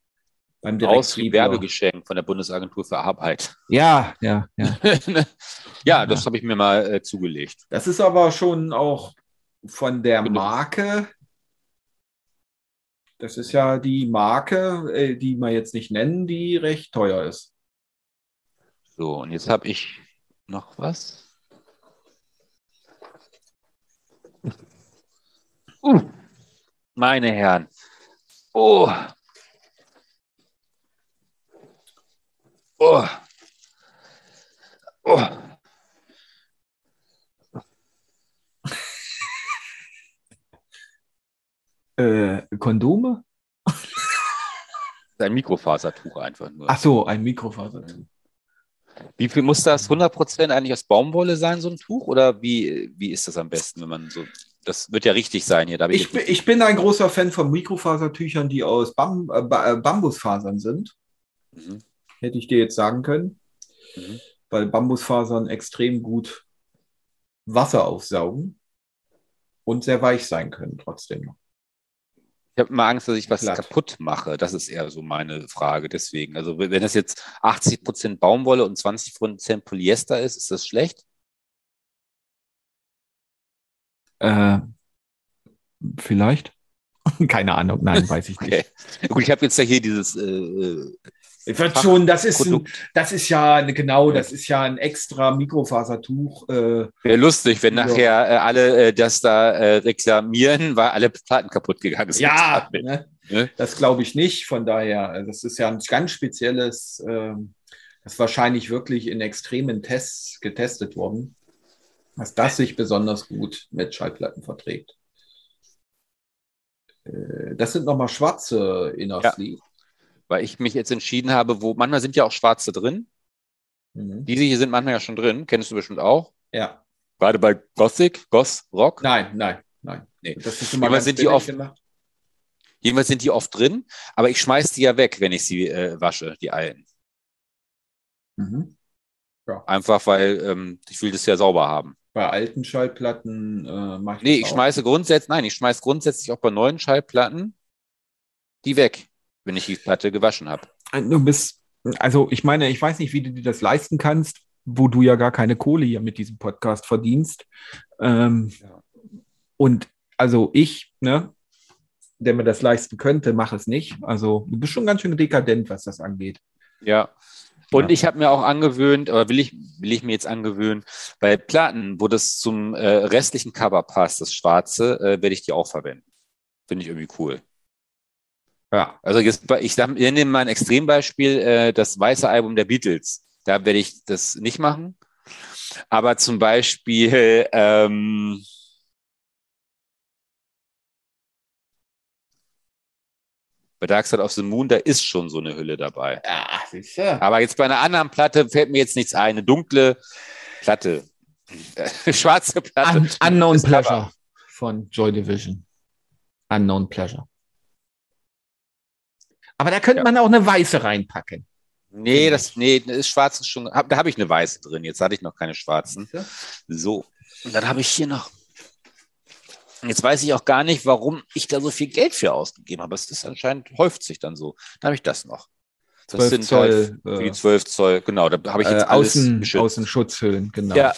S1: Beim
S2: Aus. Werbegeschenk von der Bundesagentur für Arbeit.
S1: Ja, ja, ja. <laughs>
S2: ja, das habe ich mir mal äh, zugelegt.
S1: Das ist aber schon auch von der. Marke. Das ist ja die Marke, äh, die wir jetzt nicht nennen, die recht teuer ist.
S2: So, und jetzt habe ich noch was. Uh, meine Herren. Oh. Oh. Oh. <laughs>
S1: Äh, Kondome?
S2: Ein Mikrofasertuch einfach nur.
S1: Ach so, ein Mikrofaser.
S2: Wie viel muss das 100% eigentlich aus Baumwolle sein, so ein Tuch? Oder wie, wie ist das am besten, wenn man so. Das wird ja richtig sein hier.
S1: Ich,
S2: nicht-
S1: ich bin ein großer Fan von Mikrofasertüchern, die aus Bam äh, äh, Bambusfasern sind.
S2: Mhm.
S1: Hätte ich dir jetzt sagen können,
S2: Mhm.
S1: weil Bambusfasern extrem gut Wasser aufsaugen und sehr weich sein können trotzdem noch.
S2: Ich habe immer Angst, dass ich was
S1: Glatt.
S2: kaputt mache. Das ist eher so meine Frage. Deswegen, also wenn das jetzt 80% Baumwolle und 20% Polyester ist, ist das schlecht?
S1: Äh, vielleicht? <laughs> Keine Ahnung, nein, weiß ich nicht. <laughs>
S2: Okay. Gut, ich habe jetzt ja hier dieses äh, äh,
S1: Ich würde schon, das ist, ein, das ist ja eine- genau, das ist ja ein extra Mikrofasertuch. Äh,
S2: Wäre lustig, wenn
S1: Ja.
S2: nachher äh, alle äh, das da äh, reklamieren, weil alle Platten kaputt gegangen sind.
S1: ja, ne?
S2: Ne?
S1: das glaube ich nicht. Von daher, äh, das ist ja ein ganz spezielles, ähm, das ist wahrscheinlich wirklich in extremen Tests getestet worden, dass das sich besonders gut mit Schallplatten verträgt. Äh, Das sind nochmal schwarze Inner
S2: Ja.
S1: Sleeve.
S2: Weil ich mich jetzt entschieden habe, wo manchmal sind ja auch schwarze drin.
S1: Mhm.
S2: Diese hier sind manchmal ja schon drin. Kennst du bestimmt auch.
S1: Ja,
S2: Gerade bei Gothic, Goth, Rock.
S1: nein, nein, nein.
S2: Nee.
S1: Das ist immer
S2: sind die oft-
S1: gemacht.
S2: Jedenfalls sind die oft drin, aber ich schmeiß die ja weg, wenn ich sie äh, wasche, die alten.
S1: Mhm.
S2: Einfach weil ähm, ich will das ja sauber haben.
S1: Bei alten Schallplatten äh, mache ich
S2: Nee, ich schmeiße grundsätzlich, nein, ich schmeiß grundsätzlich auch bei neuen Schallplatten die weg, wenn ich die Platte gewaschen habe.
S1: Du bist, also ich meine, ich weiß nicht, wie du dir das leisten kannst, wo du ja gar keine Kohle hier mit diesem Podcast verdienst. Ähm,
S2: Ja.
S1: Und also ich, ne, der mir das leisten könnte, mache es nicht. Also du bist schon ganz schön dekadent, was das angeht.
S2: Ja. Und
S1: Ja.
S2: ich habe mir auch angewöhnt, oder will ich, will ich mir jetzt angewöhnen, bei Platten, wo das zum äh, restlichen Cover passt, das Schwarze, äh, werde ich die auch verwenden. Finde ich irgendwie cool.
S1: Ja.
S2: Also jetzt, ich nehme mal ein Extrembeispiel, äh, das weiße Album der Beatles. Da werde ich das nicht machen. Aber zum Beispiel, ähm, bei Dark Side of the Moon, da ist schon so eine Hülle dabei.
S1: Ja, sicher.
S2: Aber jetzt bei einer anderen Platte fällt mir jetzt nichts ein. Eine dunkle Platte. <laughs> Schwarze Platte.
S1: Un Unknown. Pleasure von Joy Division. Unknown Pleasure. Aber da könnte
S2: Ja.
S1: man auch eine weiße reinpacken.
S2: Nee, das, nee, das ist schwarz ist schon. Hab, da habe ich eine weiße drin. Jetzt hatte ich noch keine schwarzen. So. Und dann habe ich hier noch. Jetzt weiß ich auch gar nicht, warum ich da so viel Geld für ausgegeben habe. Es ist anscheinend, häuft sich dann so. Da habe ich das noch. Das
S1: 12
S2: sind
S1: Zoll,
S2: halt für die
S1: äh,
S2: 12 Zoll, genau. Da habe ich jetzt
S1: äh,
S2: alles
S1: Außen,
S2: geschützt.
S1: Außenschutzhüllen, genau.
S2: Ja,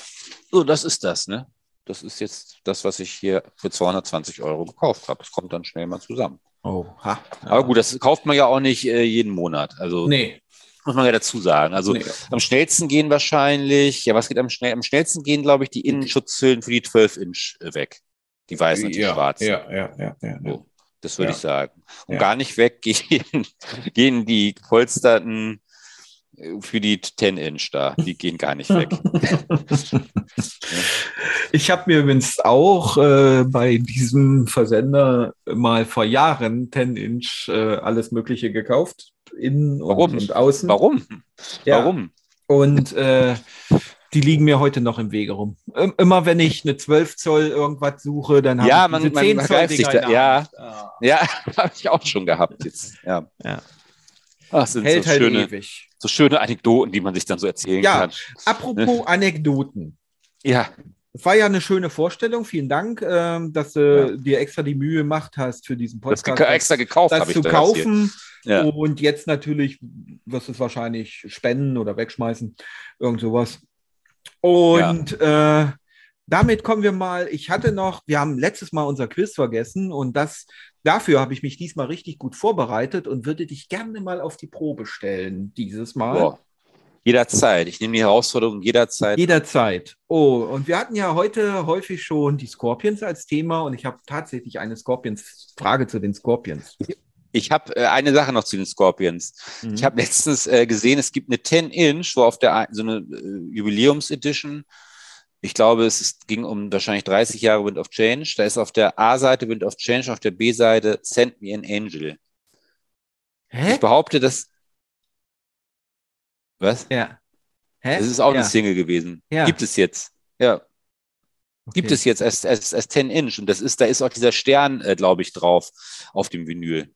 S2: so, das ist das, ne? Das ist jetzt das, was ich hier für 220 Euro gekauft habe. Das kommt dann schnell mal zusammen.
S1: Oh, ha.
S2: Aber gut, das kauft man ja auch nicht äh, jeden Monat. Also
S1: Nee.
S2: muss man ja dazu sagen. Also
S1: nee.
S2: am schnellsten gehen wahrscheinlich, ja, was geht am, schnell, am schnellsten gehen, glaube ich, die Innenschutzhüllen für die 12 Inch äh, weg. Die weißen und die
S1: ja,
S2: schwarzen.
S1: Ja, ja, ja, ja.
S2: So. Das würde
S1: Ja.
S2: ich sagen. Und
S1: Ja.
S2: gar nicht weg <laughs> gehen, die Polsterten äh, für die 10-Inch da. Die gehen gar nicht weg. <laughs>
S1: Ich habe mir übrigens auch äh, bei diesem Versender mal vor Jahren 10-Inch äh, alles Mögliche gekauft. Innen und,
S2: Warum?
S1: und außen.
S2: Warum?
S1: Ja.
S2: Warum?
S1: Und äh, die liegen mir heute noch im Wege rum. Immer wenn ich eine 12 Zoll irgendwas suche, dann habe
S2: Ja,
S1: ich
S2: man-
S1: diese
S2: man
S1: 10 Zoll
S2: sich da- ja.
S1: Ah.
S2: Ja, <laughs> habe ich auch schon gehabt jetzt. Ja.
S1: Ja.
S2: Ach, sind
S1: Hält
S2: so
S1: halt
S2: schöne,
S1: ewig.
S2: so schöne Anekdoten, die man sich dann so erzählen
S1: Ja.
S2: kann.
S1: Apropos Anekdoten.
S2: Ja,
S1: Es war ja eine schöne Vorstellung. Vielen Dank, ähm, dass du
S2: Ja.
S1: dir extra die Mühe gemacht hast für diesen
S2: das
S1: Podcast.
S2: ge- extra gekauft
S1: das
S2: habe ich
S1: zu
S2: da
S1: kaufen.
S2: Ja.
S1: Und jetzt natürlich wirst du es wahrscheinlich spenden oder wegschmeißen. Irgend sowas. Und äh, damit kommen wir mal. Ich hatte noch, wir haben letztes Mal unser Quiz vergessen und das dafür habe ich mich diesmal richtig gut vorbereitet und würde dich gerne mal auf die Probe stellen dieses Mal.
S2: Boah. Jederzeit. Ich nehme die Herausforderung jederzeit.
S1: Jederzeit. Oh, und wir hatten ja heute häufig schon die Scorpions als Thema und ich habe tatsächlich eine Scorpions-Frage zu den Scorpions.
S2: Ich habe äh, eine Sache noch zu den Scorpions.
S1: Mhm.
S2: Ich habe letztens äh, gesehen, es gibt eine 10-Inch, wo auf der so eine äh, Jubiläums-Edition, ich glaube, es ist, ging um wahrscheinlich 30 Jahre Wind of Change. Da ist auf der A-Seite Wind of Change, auf der B-Seite Send Me an Angel.
S1: Hä?
S2: Ich behaupte, dass. Was?
S1: Ja. Hä?
S2: Das ist auch
S1: ja.
S2: eine Single gewesen.
S1: Ja.
S2: Gibt es jetzt. Ja, gibt
S1: Okay.
S2: es jetzt als, als, als 10 Inch. Und das ist, da ist auch dieser Stern, äh, glaube ich, drauf auf dem Vinyl.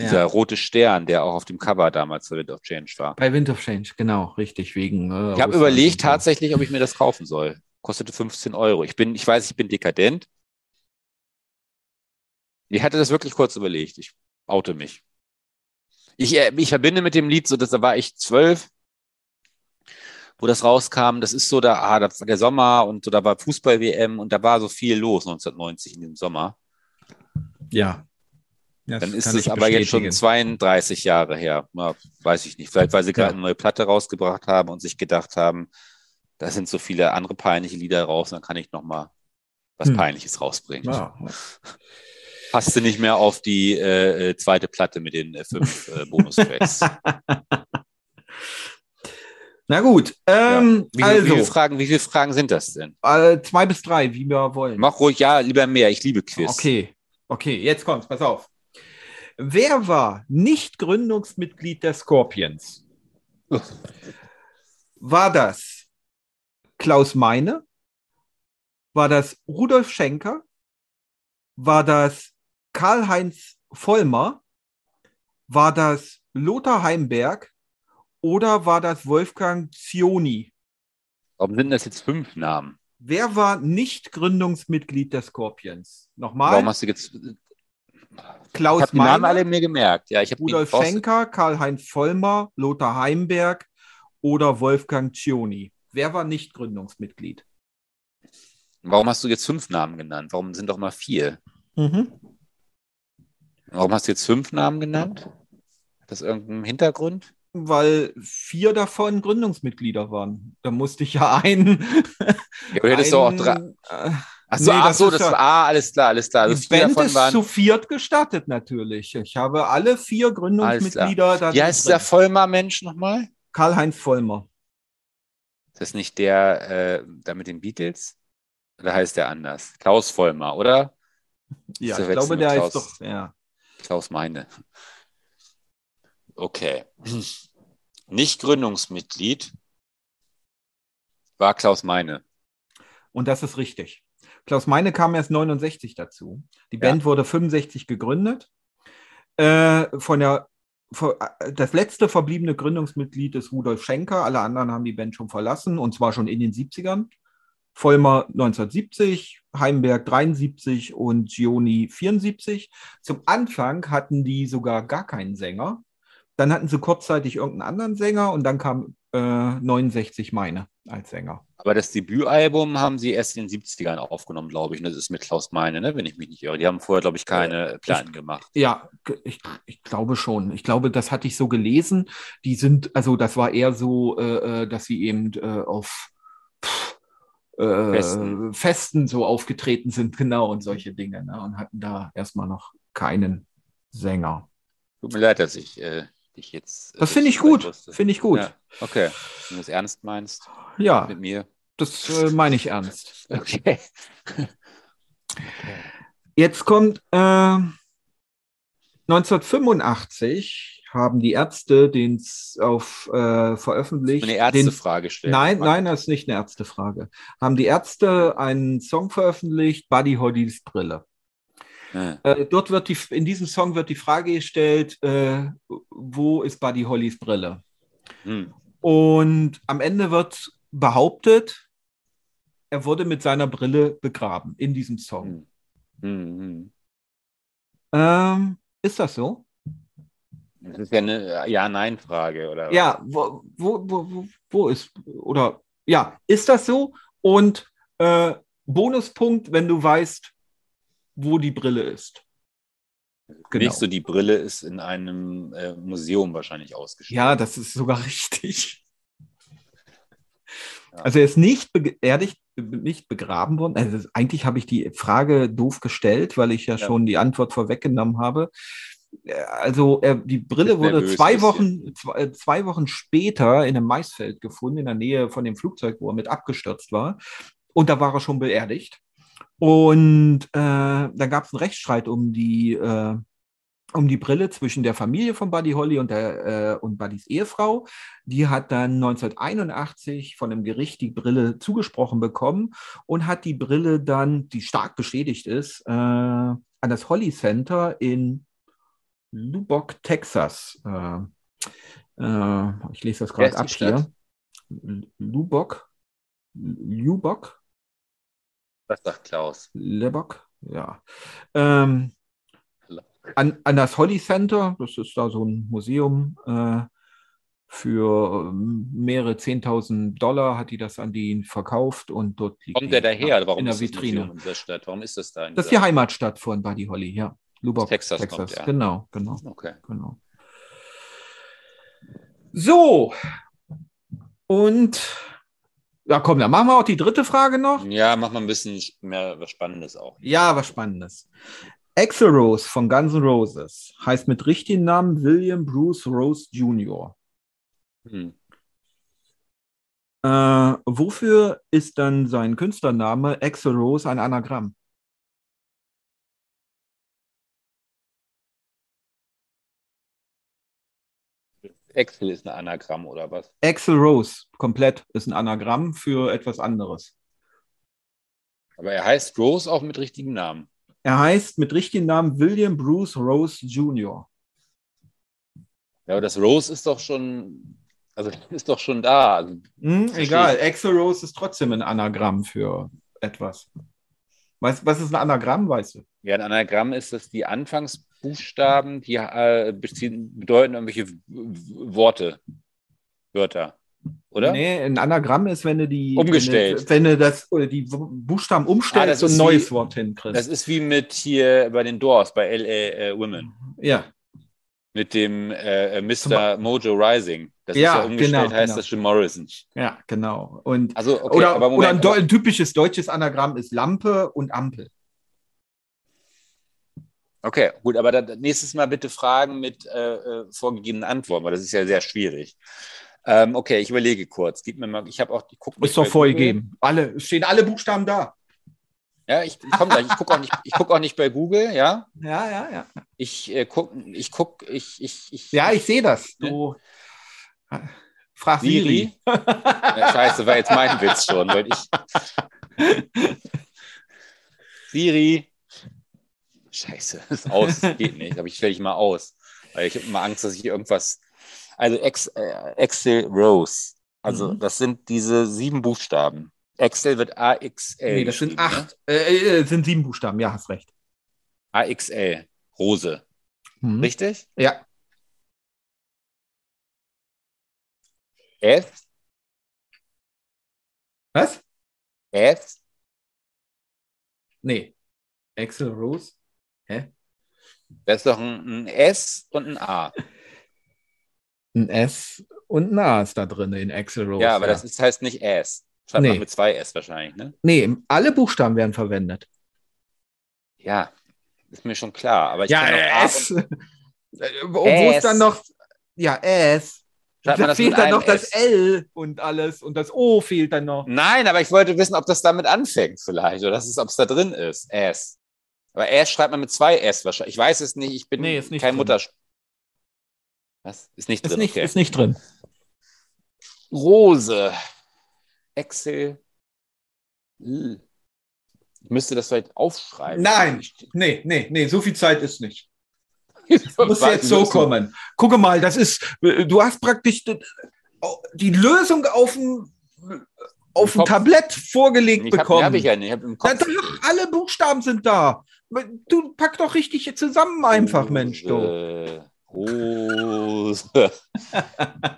S2: Dieser
S1: Ja.
S2: rote Stern, der auch auf dem Cover damals für Wind of Change war.
S1: Bei Wind of Change, genau, richtig, wegen. Äh,
S2: Ich habe überlegt tatsächlich, ob ich mir das kaufen soll. Kostete 15 Euro. Ich bin, ich weiß, ich bin dekadent. Ich hatte das wirklich kurz überlegt. Ich oute mich. Ich, äh, ich verbinde mit dem Lied so, dass da war ich zwölf, wo das rauskam. Das ist so da, ah, das war der Sommer und so, da war Fußball-WM und da war so viel los 1990 in dem Sommer.
S1: Ja. Das
S2: Dann ist es aber jetzt schon
S1: bestätigen.
S2: 32 Jahre her. Na, weiß ich nicht. Vielleicht, weil sie gerade
S1: Ja.
S2: eine neue Platte rausgebracht haben und sich gedacht haben, da sind so viele andere peinliche Lieder raus, dann kann ich noch mal was
S1: Hm.
S2: Peinliches rausbringen.
S1: Ja. <laughs>
S2: Passte nicht mehr auf die äh, äh, zweite Platte mit den äh, fünf <laughs> äh, Bonustracks. <laughs>
S1: Na gut, ähm,
S2: wie, viel- wie, viele
S1: also
S2: Fragen, wie viele Fragen sind das denn?
S1: äh, zwei bis drei, wie wir wollen.
S2: Mach ruhig, ja, lieber mehr. Ich liebe Quiz.
S1: Okay, okay, jetzt kommt's, pass auf. Wer war nicht Gründungsmitglied der Scorpions? War das Klaus Meine? War das Rudolf Schenker? War das Karl-Heinz Vollmer? War das Lothar Heimberg? Oder war das Wolfgang Zioni?
S2: Warum sind das jetzt fünf Namen?
S1: Wer war nicht Gründungsmitglied der Scorpions? Nochmal.
S2: Warum hast du jetzt. Ich
S1: Klaus
S2: habe die Namen alle mir gemerkt. Ja, ich habe
S1: Rudolf Schenker, Karl-Heinz Vollmer, Lothar Heimberg oder Wolfgang Cioni. Wer war nicht Gründungsmitglied?
S2: Warum hast du jetzt fünf Namen genannt? Warum sind doch mal vier?
S1: Mhm.
S2: Warum hast du jetzt fünf Namen genannt? Hat das irgendeinen Hintergrund?
S1: Weil vier davon Gründungsmitglieder waren. Da musste ich ja einen.
S2: Ja, du hättest doch auch drei.
S1: einen, äh,
S2: Ach so,
S1: Nee,
S2: ach
S1: das
S2: so
S1: ist
S2: das
S1: ja-
S2: war, ah, alles klar, alles klar. Also
S1: die Band ist
S2: waren.
S1: zu viert gestartet natürlich. Ich habe alle vier Gründungsmitglieder. da
S2: Wie heißt dieser Vollmer-Mensch nochmal?
S1: Karl-Heinz Vollmer.
S2: Ist das nicht der äh, da mit den Beatles? Oder heißt der anders? Klaus Vollmer, oder?
S1: Ja,
S2: Ist der
S1: ich glaube, der ist
S2: Klaus?
S1: doch. Ja.
S2: Klaus Meine. Okay. Nicht Gründungsmitglied war Klaus Meine.
S1: Und das ist richtig. Klaus Meine kam erst 69 dazu. Die Band wurde 65 gegründet. Äh, von der, von, äh, das letzte verbliebene Gründungsmitglied ist Rudolf Schenker. Alle anderen haben die Band schon verlassen und zwar schon in den 70ern. Vollmer 1970, Heimberg 73 und Gioni 74. Zum Anfang hatten die sogar gar keinen Sänger. Dann hatten sie kurzzeitig irgendeinen anderen Sänger und dann kam äh, 69 Meine als Sänger.
S2: Aber das Debütalbum haben sie erst in den 70ern aufgenommen, glaube ich. Und das ist mit Klaus Meine, ne? wenn ich mich nicht irre. Die haben vorher, glaube ich, keine Platten gemacht.
S1: Ja, ich, ich glaube schon. Ich glaube, das hatte ich so gelesen. Die sind, also das war eher so, äh, äh, dass sie eben äh, auf pff, äh,
S2: Festen.
S1: Festen so aufgetreten sind, <laughs> genau, und solche Dinge. Ne? Und hatten da erstmal noch keinen Sänger.
S2: Tut mir leid, dass ich äh, dich jetzt. äh,
S1: Das finde ich gut. Finde ich gut.
S2: Ja, okay. Wenn du es ernst meinst
S1: Ja,
S2: mit mir.
S1: das äh, meine ich ernst. <laughs>
S2: Okay.
S1: Jetzt kommt äh, 1985 haben die Ärzte den auf äh, veröffentlicht.
S2: Eine Ärztefrage stellen.
S1: nein, nein, das ist nicht eine Ärztefrage. Haben die Ärzte einen Song veröffentlicht, Buddy Hollys Brille.
S2: Ja.
S1: Äh, dort wird die, in diesem Song wird die Frage gestellt, äh, wo ist Buddy Hollys Brille?
S2: Hm.
S1: Und am Ende wird behauptet, er wurde mit seiner Brille begraben in diesem Song.
S2: Hm. Hm.
S1: Ähm, ist das so?
S2: Das ist ja eine Ja-Nein-Frage, oder?
S1: Ja, wo, wo, wo, wo, wo ist, oder ja, ist das so? Und äh, Bonuspunkt, wenn du weißt, wo die Brille ist. Genau.
S2: Nicht so, die Brille ist in einem äh, Museum wahrscheinlich ausgestellt.
S1: Ja, das ist sogar <laughs> richtig.
S2: Ja.
S1: Also er ist nicht beerdigt, nicht begraben worden. Also eigentlich habe ich die Frage doof gestellt, weil ich ja,
S2: Ja.
S1: schon die Antwort vorweggenommen habe. Äh, Also er, die Brille wurde zwei. Wochen, zwei, äh, zwei Wochen später in einem Maisfeld gefunden, in der Nähe von dem Flugzeug, wo er mit abgestürzt war. Und da war er schon beerdigt. Und äh, dann gab es einen Rechtsstreit um die, äh, um die Brille zwischen der Familie von Buddy Holly und, der, äh, und Buddys Ehefrau. Die hat dann 1981 von dem Gericht die Brille zugesprochen bekommen und hat die Brille dann, die stark beschädigt ist, äh, an das Holly Center in Lubbock, Texas. Äh, äh, ich lese das gerade ab hier. Lubbock. Lubbock.
S2: Was sagt Klaus?
S1: Lubbock, ja. Ähm, an, an das Holly Center, das ist da so ein Museum, äh, für ähm, mehrere 10.000 Dollar hat die das an die verkauft und dort liegt
S2: Kommt
S1: die
S2: der daher? Warum
S1: in der
S2: ist das
S1: Vitrine.
S2: In Stadt? Warum ist das da?
S1: Das ist die Heimatstadt von Buddy Holly, ja. Lubbock,
S2: Texas
S1: Texas.
S2: kommt er.
S1: Genau, genau,
S2: Okay.
S1: genau. So. Und ja, komm, dann machen wir auch die dritte Frage noch.
S2: Ja, mach mal ein bisschen mehr was Spannendes auch.
S1: Ja, was Spannendes. Axel Rose von Guns N' Roses heißt mit richtigen Namen William Bruce Rose Jr.
S2: Hm.
S1: Äh, wofür ist dann sein Künstlername Axel Rose ein Anagramm?
S2: Excel ist ein Anagramm oder was?
S1: Axel Rose, komplett, ist ein Anagramm für etwas anderes.
S2: Aber er heißt Rose auch mit richtigem Namen.
S1: Er heißt mit richtigen Namen William Bruce Rose Jr.
S2: Ja, aber das Rose ist doch schon, also <laughs> ist doch schon da. Also,
S1: Hm, egal, Axel Rose ist trotzdem ein Anagramm für etwas. Weißt, was ist ein Anagramm, weißt du?
S2: ja, ein Anagramm ist, dass die Anfangsbuchstaben, die äh, beziehen, bedeuten irgendwelche Worte, Wörter, oder?
S1: Nee, ein Anagramm ist, wenn du die
S2: Umgestellt.
S1: Wenn du, das oder die Buchstaben
S2: Ah, das
S1: umstellst und
S2: ist
S1: ein neues
S2: wie-
S1: Wort hinkriegst.
S2: Das ist wie mit hier bei den Doors, bei LA äh, Women,
S1: ja,
S2: mit dem äh, Mr. Mojo Rising. Das
S1: Ja,
S2: ist ja umgestellt,
S1: genau,
S2: heißt
S1: genau.
S2: das Jim Morrison.
S1: ja, genau. Und
S2: Also, okay,
S1: oder,
S2: aber
S1: oder ein, ein typisches deutsches Anagramm ist Lampe und Ampel.
S2: Okay, gut, aber dann nächstes Mal bitte Fragen mit äh, äh, vorgegebenen Antworten, weil das ist ja sehr schwierig. Ähm, okay, ich überlege kurz. Gib mir mal, ich habe auch, ich guck nicht
S1: Ist doch vorgegeben. Alle, es stehen alle Buchstaben da.
S2: Google. Ja, ich, ich komme gleich. Ich gucke auch, nicht- ich guck auch nicht bei Google, ja.
S1: Ja, ja, ja.
S2: Ich äh, guck, ich guck, ich, ich, ich.
S1: Ja, ich sehe das. Du frag Siri.
S2: Siri. Ja, scheiße, war jetzt mein Witz schon, weil ich. <laughs> Siri. Scheiße, <laughs> ist aus, geht nicht. Aber ich stelle ich mal aus. Weil ich habe immer Angst, dass ich irgendwas. Also Ex, äh, Excel Rose. Also
S1: Mhm.
S2: das sind diese sieben Buchstaben. Excel wird AXL.
S1: Nee, das sind
S2: ne?
S1: acht. Äh, äh, sind sieben Buchstaben, ja, hast recht.
S2: AXL. Rose.
S1: Mhm.
S2: Richtig?
S1: Ja.
S2: F.
S1: Was?
S2: F.
S1: Nee. Axel Rose. Hä?
S2: Das ist doch ein, ein S und ein A.
S1: Ein S und ein A ist da drin in Axel Rose.
S2: Ja, aber das ist, heißt nicht S. Schreibt
S1: Nee.
S2: man mit zwei S wahrscheinlich, ne?
S1: Nee, alle Buchstaben werden verwendet.
S2: Ja. ist mir schon klar. Aber ich
S1: Ja,
S2: kann auch A
S1: S.
S2: und-
S1: Äh, Wo ist dann noch, ja, S.
S2: Schreibt
S1: Da fehlt dann noch das
S2: S?
S1: L und alles und das O fehlt dann noch.
S2: Nein, aber ich wollte wissen, ob das damit anfängt vielleicht oder das ist, ob es da drin ist. S. Aber S schreibt man mit zwei S wahrscheinlich. Ich weiß es nicht. Ich bin
S1: Nee, ist nicht
S2: kein
S1: drin.
S2: Mutter. Was? Ist nicht
S1: Ist
S2: drin.
S1: nicht,
S2: okay.
S1: ist nicht drin.
S2: Rose. Excel. L. Ich müsste das vielleicht aufschreiben.
S1: Nein. Nee, nee, nee, so viel Zeit ist nicht.
S2: Muss <laughs>
S1: Muss jetzt so kommen. Gucke mal, das ist, du hast praktisch die- Lösung auf dem, auf dem. Tablett vorgelegt
S2: Ich hab,
S1: bekommen.
S2: hab ich ja nicht. Ich hab im Kopf.
S1: alle Buchstaben sind da. Du pack doch richtig zusammen einfach, Mensch, du.
S2: Rose. <laughs>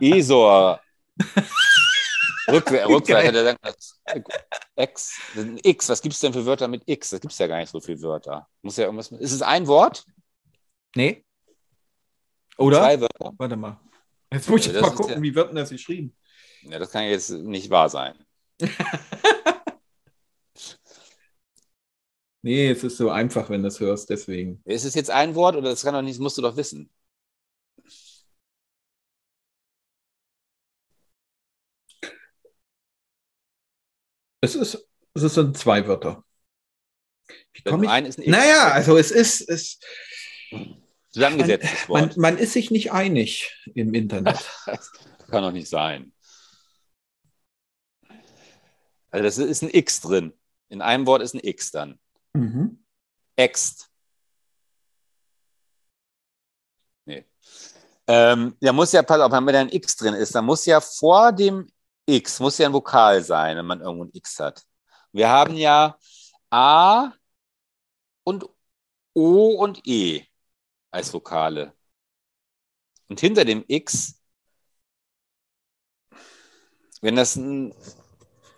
S2: Esor. Rückwär, <laughs> rückwärts
S1: Geil.
S2: hätte er können, X. X. Was gibt es denn für Wörter mit X? Das gibt es ja gar nicht so viele Wörter. Muss ja irgendwas ist es ein Wort?
S1: Nee. Oder?
S2: Zwei Wörter?
S1: Warte mal. Jetzt muss ich jetzt mal gucken,
S2: ja-
S1: wie wird denn das geschrieben?
S2: Ja, das kann jetzt nicht wahr sein. <laughs>
S1: Nee, es ist so einfach, wenn du es hörst, deswegen.
S2: Ist es jetzt ein Wort oder das kann doch nicht, das musst du doch wissen.
S1: Es ist, es sind zwei Wörter. Wie komm ich?
S2: Ein ist ein.
S1: Naja, also es ist, es,
S2: Zusammengesetztes
S1: man,
S2: Wort.
S1: man ist sich nicht einig im Internet. <laughs>
S2: Das kann doch nicht sein. Also das ist ein X drin. In einem Wort ist ein X dann.
S1: Mhm.
S2: Ext. Nee. Ähm, da muss ja, pass auf, wenn da ein X drin ist, da muss ja vor dem X, muss ja ein Vokal sein, wenn man irgendwo ein X hat. Wir haben ja A und O und E als Vokale. Und hinter dem X, wenn das ein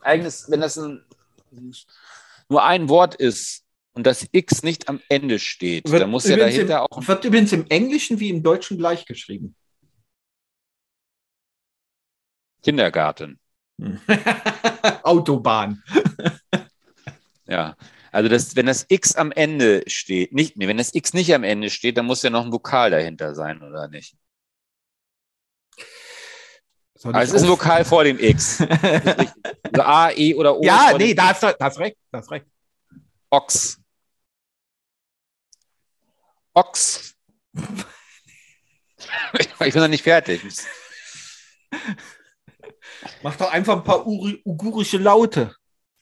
S2: eigenes, wenn das ein, nur ein Wort ist und das X nicht am Ende steht, dann muss ja dahinter
S1: im,
S2: auch
S1: wird übrigens im Englischen wie im Deutschen gleich geschrieben.
S2: Kindergarten. <laughs>
S1: Autobahn. <laughs>
S2: Ja. Also das, wenn das X am Ende steht, nicht, nee, wenn das X nicht am Ende steht, dann muss ja noch ein Vokal dahinter sein, oder nicht? Also es ist ein Vokal vor dem X. <laughs> Also A, E oder O.
S1: ja, nee, da hast du da hast recht. Da hast recht.
S2: Ochs. <laughs> Ochs. ich bin noch nicht fertig.
S1: Mach doch einfach ein paar Uri ugurische Laute.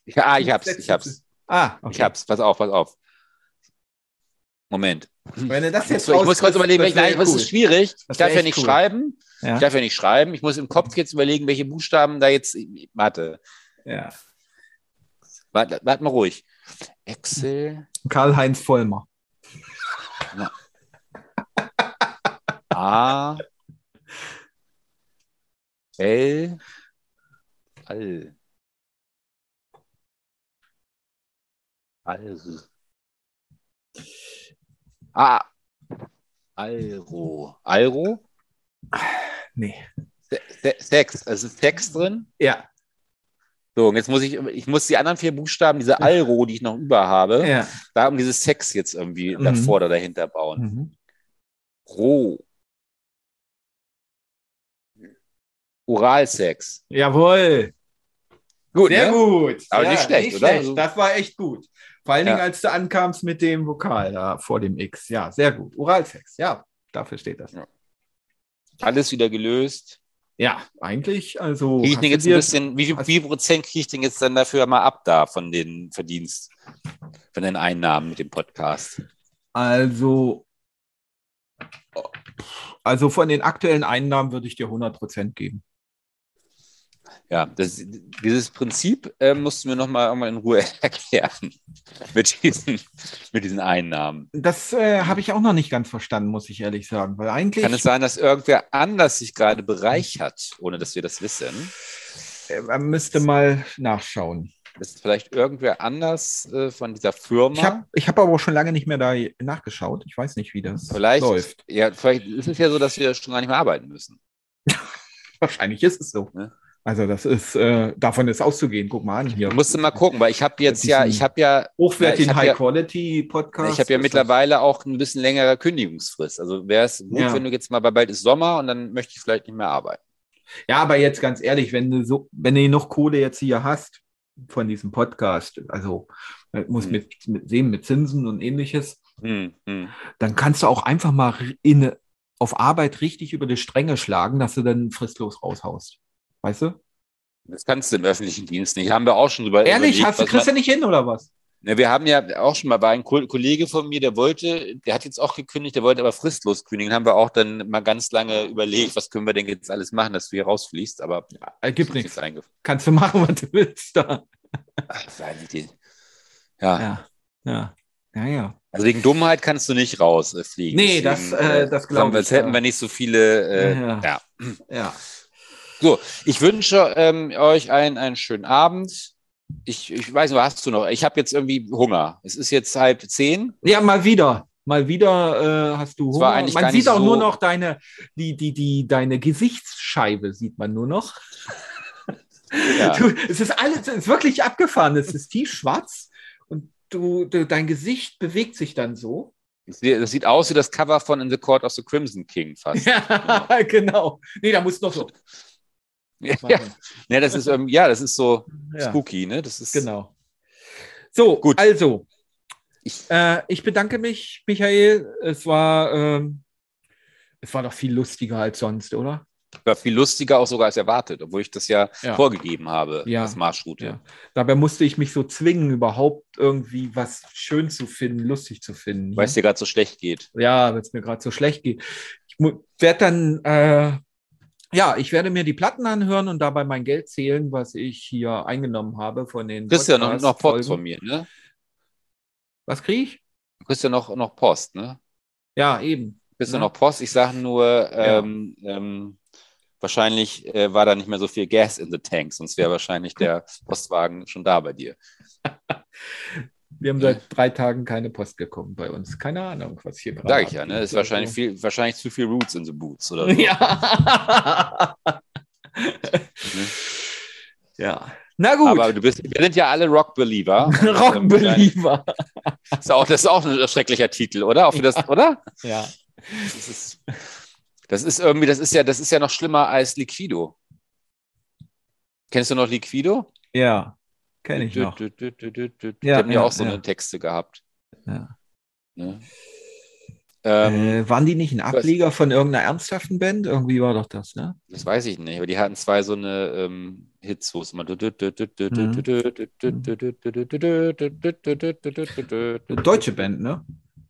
S2: Ich, ah, ich hab's, ich hab's.
S1: Ah, okay.
S2: Ich hab's. Pass auf, pass auf. Moment.
S1: Wenn du das
S2: Ich
S1: jetzt
S2: muss, ich muss kurz überlegen,
S1: das
S2: nein, das ist schwierig.
S1: Das
S2: ich darf ja nicht
S1: cool.
S2: schreiben.
S1: Ja.
S2: Ich darf ja nicht schreiben. Ich muss im Kopf jetzt überlegen, welche Buchstaben da jetzt. Warte,
S1: Ja.
S2: warte, warte mal ruhig. Excel,
S1: Karl-Heinz Vollmer.
S2: A, L, Al. Al. Ah, Alro. Alro?
S1: Nee.
S2: Se- Se- Sex. Also ist Sex drin?
S1: Ja.
S2: So, und jetzt muss ich, ich muss die anderen vier Buchstaben, diese Alro, die ich noch über habe,
S1: ja.
S2: da um dieses Sex jetzt irgendwie
S1: Mhm.
S2: davor oder dahinter bauen.
S1: Mhm.
S2: Roh. Oralsex.
S1: Jawohl.
S2: Gut,
S1: Sehr
S2: ne?
S1: gut.
S2: Aber nicht schlecht, oder?
S1: schlecht.
S2: Also-
S1: Das war echt gut. Vor allen Dingen,
S2: Ja.
S1: als du ankamst mit dem Vokal da vor dem X. Ja, sehr gut. Oralsex. Ja, dafür steht das.
S2: Ja. Alles wieder gelöst.
S1: Ja, eigentlich, also.
S2: Krieg ich denn jetzt ein
S1: dir-
S2: bisschen, wie wie Prozent kriege ich denn jetzt dann dafür mal ab da von den Verdienst, von den Einnahmen mit dem Podcast?
S1: Also, also von den aktuellen Einnahmen würde ich dir 100% geben.
S2: Ja, das, dieses Prinzip äh, musst du mir nochmal irgendwann in Ruhe <laughs> erklären mit diesen, mit diesen Einnahmen.
S1: Das äh, habe ich auch noch nicht ganz verstanden, muss ich ehrlich sagen. Weil eigentlich
S2: Kann es sein, dass irgendwer anders sich gerade bereichert, ohne dass wir das wissen?
S1: äh, man müsste mal nachschauen.
S2: Ist vielleicht irgendwer anders äh, von dieser Firma?
S1: Ich habe ich hab aber auch schon lange nicht mehr da nachgeschaut. Ich weiß nicht, wie das
S2: vielleicht,
S1: läuft.
S2: Ja, vielleicht ist es ja so, dass wir schon gar nicht mehr arbeiten müssen. <laughs>
S1: Wahrscheinlich ist es so.
S2: Ne?
S1: Also das ist, äh, davon ist auszugehen. Guck mal an hier.
S2: Musst du mal gucken, weil ich habe jetzt ja, ich habe ja
S1: hochwertigen
S2: ja,
S1: High-Quality-Podcast.
S2: Ich habe ja mittlerweile auch ein bisschen längere Kündigungsfrist. Also wäre es gut,
S1: Ja.
S2: wenn du jetzt mal bei bald ist Sommer und dann möchte ich vielleicht nicht mehr arbeiten.
S1: Ja, aber jetzt ganz ehrlich, wenn du so, wenn du noch Kohle jetzt hier hast von diesem Podcast, also äh, muss
S2: Hm.
S1: mit, mit sehen mit Zinsen und ähnliches,
S2: Hm, hm.
S1: dann kannst du auch einfach mal in, auf Arbeit richtig über die Stränge schlagen, dass du dann fristlos raushaust. Weißt du?
S2: Das kannst du im öffentlichen Dienst nicht. Haben wir auch schon drüber
S1: Ehrlich, hast du, kriegst du nicht hin oder was?
S2: Ne, wir haben ja auch schon mal, war ein Ko- Kollege von mir, der wollte, der hat jetzt auch gekündigt, der wollte aber fristlos kündigen. Haben wir auch dann mal ganz lange überlegt, was können wir denn jetzt alles machen, dass du hier rausfließt, aber
S1: Ergibt
S2: ist
S1: nichts. Kannst du machen, was du willst da.
S2: Ach. Ja.
S1: Ja, ja, ja, ja.
S2: also wegen Dummheit kannst du nicht rausfliegen.
S1: Nee, das, äh, das glaub
S2: haben wir-
S1: ich,
S2: Jetzt hätten
S1: ja.
S2: wir nicht so viele. Äh,
S1: Ja,
S2: ja.
S1: ja.
S2: So, ich wünsche ähm, euch einen, einen schönen Abend. Ich, ich weiß nicht, was hast du noch? Ich habe jetzt irgendwie Hunger. Es ist jetzt halb zehn.
S1: Ja, mal wieder. Mal wieder äh, hast du Hunger. Man sieht auch
S2: so-
S1: nur noch deine, die, die, die, deine Gesichtsscheibe sieht man nur noch.
S2: Ja.
S1: Du, es ist alles, es ist wirklich abgefahren. Es ist tiefschwarz und du, du, dein Gesicht bewegt sich dann so.
S2: Das sieht- das sieht aus wie das Cover von In the Court of the Crimson King fast. <laughs>
S1: Ja, genau. Nee, da muss noch so.
S2: Ja, <laughs> ja. das ist, ähm, ja, das ist so
S1: Ja,
S2: spooky, ne? Das ist
S1: genau. So,
S2: Gut.
S1: also,
S2: Ich-
S1: äh, ich bedanke mich, Michael. Es war, ähm, es war doch viel lustiger als sonst, oder?
S2: war viel lustiger auch sogar als erwartet, obwohl ich das ja,
S1: Ja.
S2: vorgegeben habe
S1: Ja.
S2: als Marschroute.
S1: Ja. Dabei musste ich mich so zwingen, überhaupt irgendwie was schön zu finden, lustig zu finden.
S2: Weil es dir gerade so schlecht geht.
S1: ja, wenn es mir gerade so schlecht geht. Ich werde dann, äh, ja, ich werde mir die Platten anhören und dabei mein Geld zählen, was ich hier eingenommen habe von den
S2: Du kriegst ja noch, noch Post von mir, ne?
S1: Was kriege ich?
S2: Du kriegst ja noch, noch Post, ne?
S1: Ja, eben.
S2: Du kriegst
S1: Ja.
S2: ja noch Post. Ich sage nur, ähm, ähm, wahrscheinlich äh, war da nicht mehr so viel Gas in the Tank, sonst wäre wahrscheinlich der <laughs> Postwagen schon da bei dir. <laughs>
S1: Wir haben
S2: Ja.
S1: seit drei Tagen keine Post gekommen bei uns. Keine Ahnung, was hier gerade
S2: Sag ich ja, ne? Ist wahrscheinlich viel, wahrscheinlich zu viel Roots in the Boots, oder? so.
S1: Ja. ja. Na gut.
S2: Aber du bist, wir sind ja alle Rock-Believer. <laughs>
S1: Rock-Believer.
S2: Das ist auch, das ist auch ein schrecklicher Titel, oder? Auch für das, oder?
S1: Ja.
S2: Das ist, das ist irgendwie, das ist ja, das ist ja noch schlimmer als Liquido. Kennst du noch Liquido?
S1: Ja. Kenne ich noch.
S2: Die
S1: Ja,
S2: haben ja auch so eine Texte gehabt.
S1: Ja.
S2: Ne? Ähm,
S1: äh, waren die nicht ein Ableger von irgendeiner ernsthaften Band? Irgendwie war doch das, ne?
S2: Das weiß ich nicht, aber die hatten zwei so eine ähm, Hits, wo es immer.
S1: Deutsche Band, ne?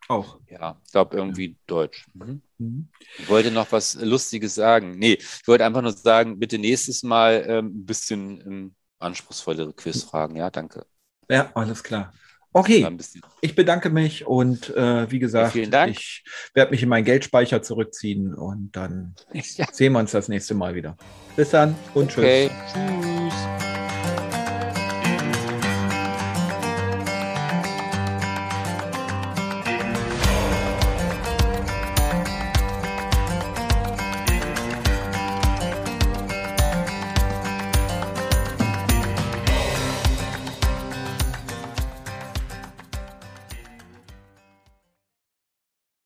S1: Auch.
S2: Ja, ich glaube irgendwie deutsch. Mhm.
S1: Mhm.
S2: Ich wollte noch was Lustiges sagen. Nee, ich wollte einfach nur sagen, bitte nächstes Mal ähm, ein bisschen ähm, anspruchsvollere Quizfragen. Ja, danke.
S1: Ja, alles klar. Okay, ich bedanke mich und äh, wie gesagt,
S2: Ja,
S1: ich werde mich in meinen Geldspeicher zurückziehen und dann <laughs>
S2: Ja,
S1: sehen wir uns das nächste Mal wieder. Bis dann und tschüss.
S2: okay. Tschüss.